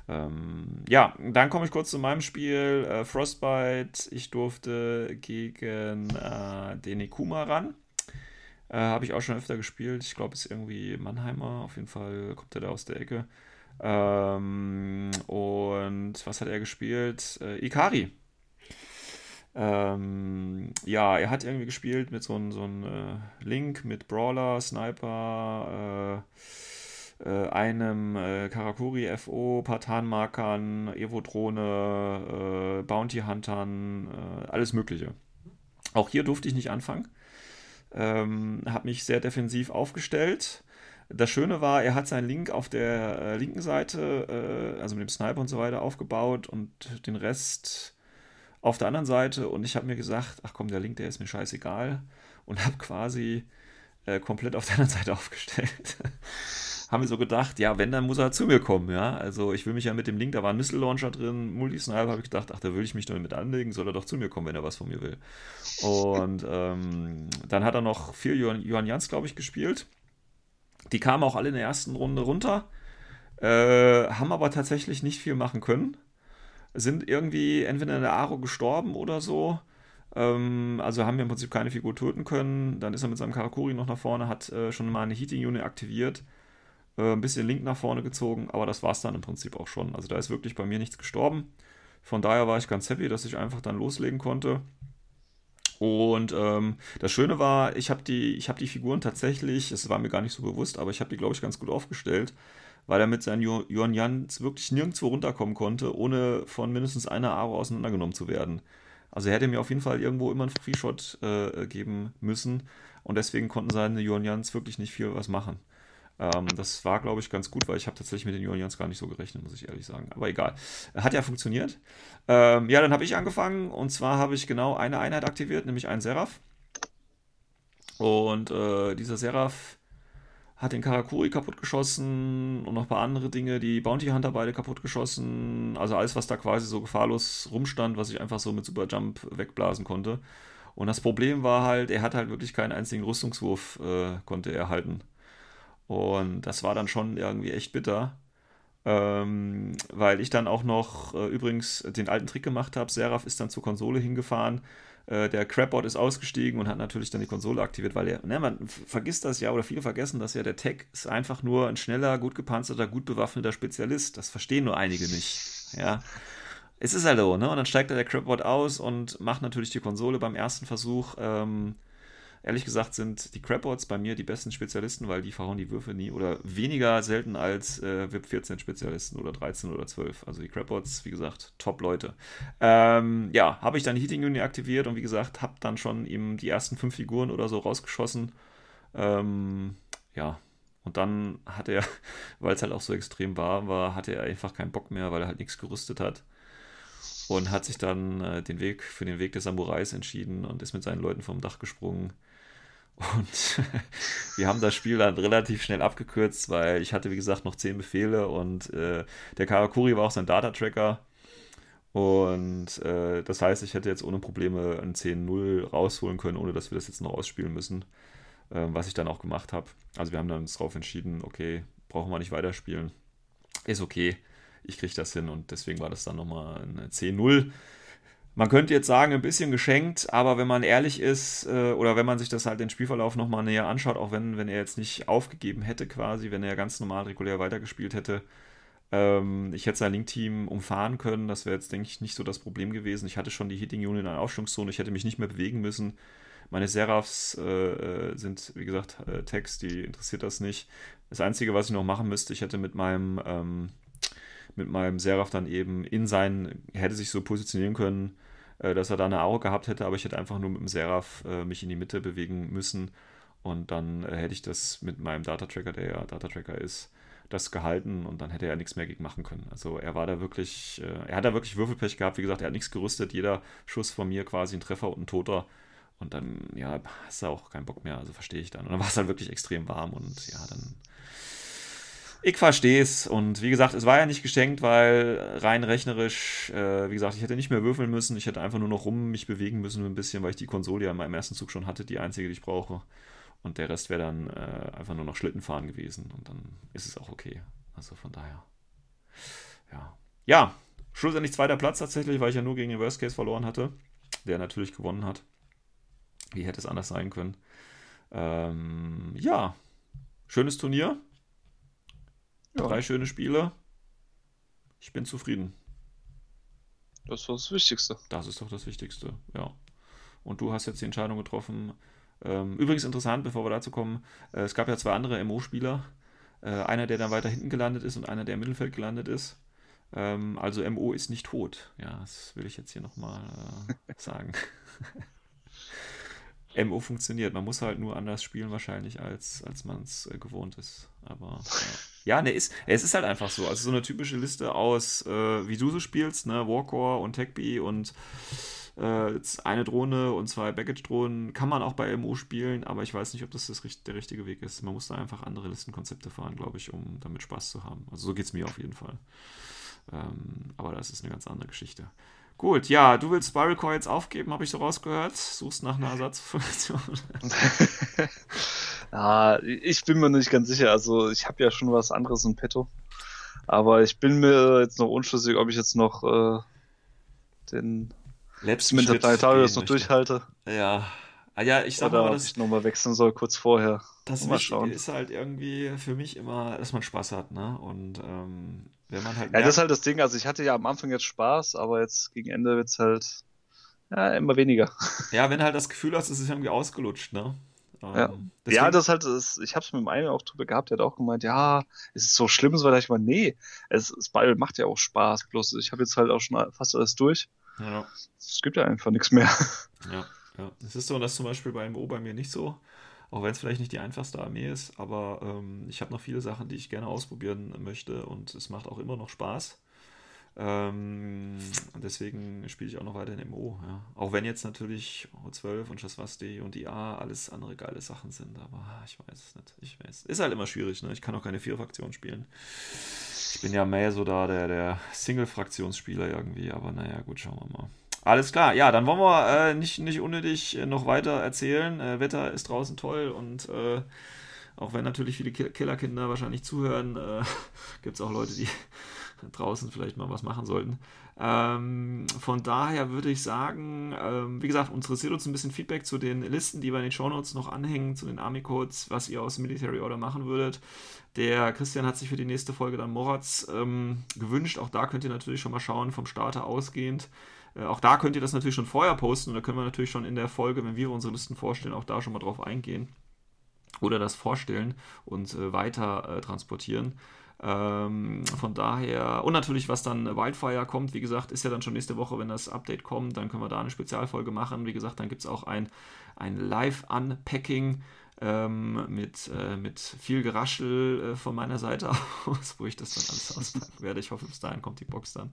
Ähm, ja, dann komme ich kurz zu meinem Spiel. Äh, Frostbite. Ich durfte gegen äh, den Ikuma ran. Äh, Habe ich auch schon öfter gespielt. Ich glaube, es ist irgendwie Mannheimer. Auf jeden Fall kommt er da aus der Ecke. Ähm, und was hat er gespielt? Äh, Ikari. Ähm, ja, er hat irgendwie gespielt mit so einem so äh, Link mit Brawler, Sniper, äh, äh, einem äh, Karakuri FO, paar Tarnmarkern, Evo-Drohne, äh, Bounty-Huntern, alles Mögliche. Auch hier durfte ich nicht anfangen. Ähm, habe mich sehr defensiv aufgestellt. Das Schöne war, er hat seinen Link auf der äh, linken Seite, äh, also mit dem Sniper und so weiter, aufgebaut und den Rest auf der anderen Seite. Und ich habe mir gesagt, ach komm, der Link, der ist mir scheißegal. Und habe quasi äh, komplett auf der anderen Seite aufgestellt. Haben wir so gedacht, ja, wenn, dann muss er zu mir kommen, ja. Also ich will mich ja mit dem Link, da war ein Missile Launcher drin, Multisniper, habe ich gedacht, ach, da will ich mich doch mit anlegen, soll er doch zu mir kommen, wenn er was von mir will. Und ähm, dann hat er noch vier Johann, Johann Jans, glaube ich, gespielt. Die kamen auch alle in der ersten Runde runter, äh, haben aber tatsächlich nicht viel machen können. Sind irgendwie entweder in der Aro gestorben oder so. Ähm, also haben wir im Prinzip keine Figur töten können. Dann ist er mit seinem Karakuri noch nach vorne, hat äh, schon mal eine Heating Unit aktiviert, äh, ein bisschen Link nach vorne gezogen, aber das war es dann im Prinzip auch schon. Also da ist wirklich bei mir nichts gestorben. Von daher war ich ganz happy, dass ich einfach dann loslegen konnte. Und ähm, das Schöne war, ich habe die, hab die Figuren tatsächlich, es war mir gar nicht so bewusst, aber ich habe die, glaube ich, ganz gut aufgestellt, weil er mit seinen Yuan Yans wirklich nirgendwo runterkommen konnte, ohne von mindestens einer Aro auseinandergenommen zu werden. Also er hätte mir auf jeden Fall irgendwo immer einen Free-Shot äh, geben müssen und deswegen konnten seine Yuan Yans wirklich nicht viel was machen. Ähm, das war, glaube ich, ganz gut, weil ich habe tatsächlich mit den Yans gar nicht so gerechnet, muss ich ehrlich sagen. Aber egal. Hat ja funktioniert. Ähm, ja, dann habe ich angefangen und zwar habe ich genau eine Einheit aktiviert, nämlich einen Seraph. Und äh, dieser Seraph hat den Karakuri kaputtgeschossen und noch ein paar andere Dinge, die Bounty Hunter beide kaputtgeschossen. Also alles, was da quasi so gefahrlos rumstand, was ich einfach so mit Superjump wegblasen konnte. Und das Problem war halt, er hat halt wirklich keinen einzigen Rüstungswurf äh, konnte er halten. Und das war dann schon irgendwie echt bitter. Ähm, weil ich dann auch noch äh, übrigens den alten Trick gemacht habe. Seraph ist dann zur Konsole hingefahren. Äh, der Crabbot ist ausgestiegen und hat natürlich dann die Konsole aktiviert, weil er, ne, man vergisst das ja oder viele vergessen das ja, der Tech ist einfach nur ein schneller, gut gepanzerter, gut bewaffneter Spezialist. Das verstehen nur einige nicht. Ja. Es ist halt so, ne? Und dann steigt da der Crabbot aus und macht natürlich die Konsole beim ersten Versuch ähm, Ehrlich gesagt sind die Crabbots bei mir die besten Spezialisten, weil die verhauen die Würfe nie oder weniger selten als äh, VIP 14 Spezialisten oder 13 oder 12. Also die Crabbots, wie gesagt, top Leute. Ähm, ja, habe ich dann Heating Unit aktiviert und wie gesagt, habe dann schon ihm die ersten fünf Figuren oder so rausgeschossen. Ähm, ja, und dann hat er, weil es halt auch so extrem warm war, hatte er einfach keinen Bock mehr, weil er halt nichts gerüstet hat und hat sich dann äh, den Weg für den Weg des Samurais entschieden und ist mit seinen Leuten vom Dach gesprungen und wir haben das Spiel dann relativ schnell abgekürzt, weil ich hatte, wie gesagt, noch zehn Befehle und äh, der Karakuri war auch sein Data-Tracker. Und äh, das heißt, ich hätte jetzt ohne Probleme ein 10-0 rausholen können, ohne dass wir das jetzt noch ausspielen müssen. Äh, was ich dann auch gemacht habe. Also wir haben dann darauf entschieden, okay, brauchen wir nicht weiterspielen. Ist okay, ich kriege das hin und deswegen war das dann nochmal ein 10-0 man könnte jetzt sagen, ein bisschen geschenkt, aber wenn man ehrlich ist äh, oder wenn man sich das halt den Spielverlauf nochmal näher anschaut, auch wenn, wenn er jetzt nicht aufgegeben hätte quasi, wenn er ganz normal regulär weitergespielt hätte, ähm, ich hätte sein Link-Team umfahren können, das wäre jetzt, denke ich, nicht so das Problem gewesen. Ich hatte schon die Hitting Unit in einer Aufschwungszone, ich hätte mich nicht mehr bewegen müssen. Meine Seraphs äh, äh sind, wie gesagt, äh, Text, die interessiert das nicht. Das Einzige, was ich noch machen müsste, ich hätte mit meinem ähm, mit meinem Seraph dann eben in seinen, hätte sich so positionieren können, äh, dass er da eine Aura gehabt hätte, aber ich hätte einfach nur mit dem Seraph äh, mich in die Mitte bewegen müssen und dann äh, hätte ich das mit meinem Data-Tracker, der ja Data-Tracker ist, das gehalten und dann hätte er nichts mehr gegen machen können. Also er war da wirklich, er hat da wirklich Würfelpech gehabt, wie gesagt, er hat nichts gerüstet, jeder Schuss von mir quasi ein Treffer und ein Toter. Und dann, ja, hast du auch keinen Bock mehr, also verstehe ich dann. Und dann war es halt wirklich extrem warm und ja, dann ich verstehe es. Und wie gesagt, es war ja nicht geschenkt, weil rein rechnerisch, äh, wie gesagt, ich hätte nicht mehr würfeln müssen. Ich hätte einfach nur noch rum mich bewegen müssen ein bisschen, weil ich die Konsole ja in meinem ersten Zug schon hatte, die einzige, die ich brauche. Und der Rest wäre dann äh, einfach nur noch Schlittenfahren gewesen. Und dann ist es auch okay. Also von daher. Ja. Ja, schlussendlich zweiter Platz tatsächlich, weil ich ja nur gegen den Worst Case verloren hatte. Der natürlich gewonnen hat. Wie hätte es anders sein können? Ähm, ja, schönes Turnier. Ja. Drei schöne Spiele. Ich bin zufrieden. Das war das Wichtigste. Das ist doch das Wichtigste, ja. Und du hast jetzt die Entscheidung getroffen. Ähm, übrigens interessant, bevor wir dazu kommen, äh, es gab ja zwei andere MO-Spieler. Äh, einer, der dann weiter hinten gelandet ist und einer, der im Mittelfeld gelandet ist. Ähm, also MO ist nicht tot. Ja, das will ich jetzt hier nochmal äh, sagen. MO funktioniert. Man muss halt nur anders spielen wahrscheinlich, als, als man es äh, gewohnt ist. Aber ja, ja ne, ist, es ist halt einfach so. Also so eine typische Liste aus, äh, wie du so spielst, ne, Warcore und Techbee und äh, eine Drohne und zwei Baggage-Drohnen kann man auch bei MO spielen, aber ich weiß nicht, ob das, das der richtige Weg ist. Man muss da einfach andere Listenkonzepte fahren, glaube ich, um damit Spaß zu haben. Also so geht es mir auf jeden Fall. Ähm, aber das ist eine ganz andere Geschichte. Gut, ja, du willst Spiral Core jetzt aufgeben, habe ich so rausgehört. Suchst nach einer Ersatzfunktion. ja, ich bin mir nicht ganz sicher. Also ich habe ja schon was anderes in petto. Aber ich bin mir jetzt noch unschlüssig, ob ich jetzt noch äh, den letzten Planetarius noch durchhalte. Ja. Ah, ja, ich sag Oder mal, dass ich nochmal wechseln soll, kurz vorher. Das Wichtige ist halt irgendwie für mich immer, dass man Spaß hat, ne? Und ähm, wenn man halt. Ja, das ist halt das Ding. Also ich hatte ja am Anfang jetzt Spaß, aber jetzt gegen Ende wird es halt ja, immer weniger. Ja, wenn du halt das Gefühl hast, es ist irgendwie ausgelutscht, ne? Ja, ähm, ja das halt, das, ich habe es mit dem einen auch drüber gehabt, der hat auch gemeint, ja, ist es so schlimm, so, ich meine, nee, es, Spiral macht ja auch Spaß, bloß ich habe jetzt halt auch schon fast alles durch. Ja. Es gibt ja einfach nichts mehr. Ja, ja. Es ist so, dass zum Beispiel bei MO bei mir nicht so. Auch wenn es vielleicht nicht die einfachste Armee ist, aber ähm, ich habe noch viele Sachen, die ich gerne ausprobieren möchte und es macht auch immer noch Spaß. Ähm, deswegen spiele ich auch noch weiter in MO. Ja. Auch wenn jetzt natürlich O12 und Shaswasti und IA alles andere geile Sachen sind, aber ich weiß es nicht. Ich weiß. Ist halt immer schwierig, ne? Ich kann auch keine Vier-Fraktionen spielen. Ich bin ja mehr so da der, der Single-Fraktionsspieler irgendwie, aber naja, gut, schauen wir mal. Alles klar, ja, dann wollen wir äh, nicht, nicht unnötig äh, noch weiter erzählen. Äh, Wetter ist draußen toll und äh, auch wenn natürlich viele Killerkinder wahrscheinlich zuhören, äh, gibt es auch Leute, die draußen vielleicht mal was machen sollten. Ähm, von daher würde ich sagen, ähm, wie gesagt, interessiert uns ein bisschen Feedback zu den Listen, die wir in den Shownotes noch anhängen, zu den Army-Codes, was ihr aus Military Order machen würdet. Der Christian hat sich für die nächste Folge dann Moratz ähm, gewünscht. Auch da könnt ihr natürlich schon mal schauen, vom Starter ausgehend Äh, auch da könnt ihr das natürlich schon vorher posten und da können wir natürlich schon in der Folge, wenn wir unsere Listen vorstellen, auch da schon mal drauf eingehen oder das vorstellen und äh, weiter äh, transportieren. Ähm, von daher, und natürlich, was dann Wildfire kommt, wie gesagt, ist ja dann schon nächste Woche, wenn das Update kommt, dann können wir da eine Spezialfolge machen. Wie gesagt, dann gibt es auch ein, ein Live-Unpacking ähm, mit, äh, mit viel Geraschel äh, von meiner Seite aus, wo ich das dann alles auspacken werde. Ich hoffe, bis dahin kommt die Box dann.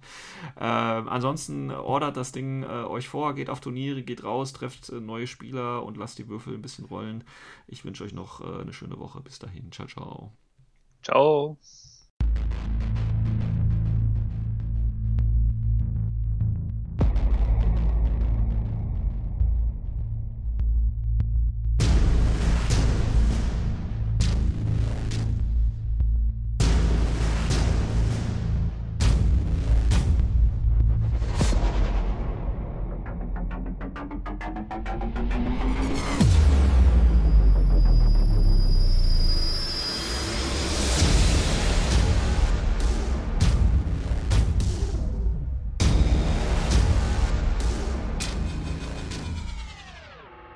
Ähm, ansonsten ordert das Ding äh, euch vor, geht auf Turniere, geht raus, trefft äh, neue Spieler und lasst die Würfel ein bisschen rollen. Ich wünsche euch noch äh, eine schöne Woche. Bis dahin. Ciao, ciao. Ciao.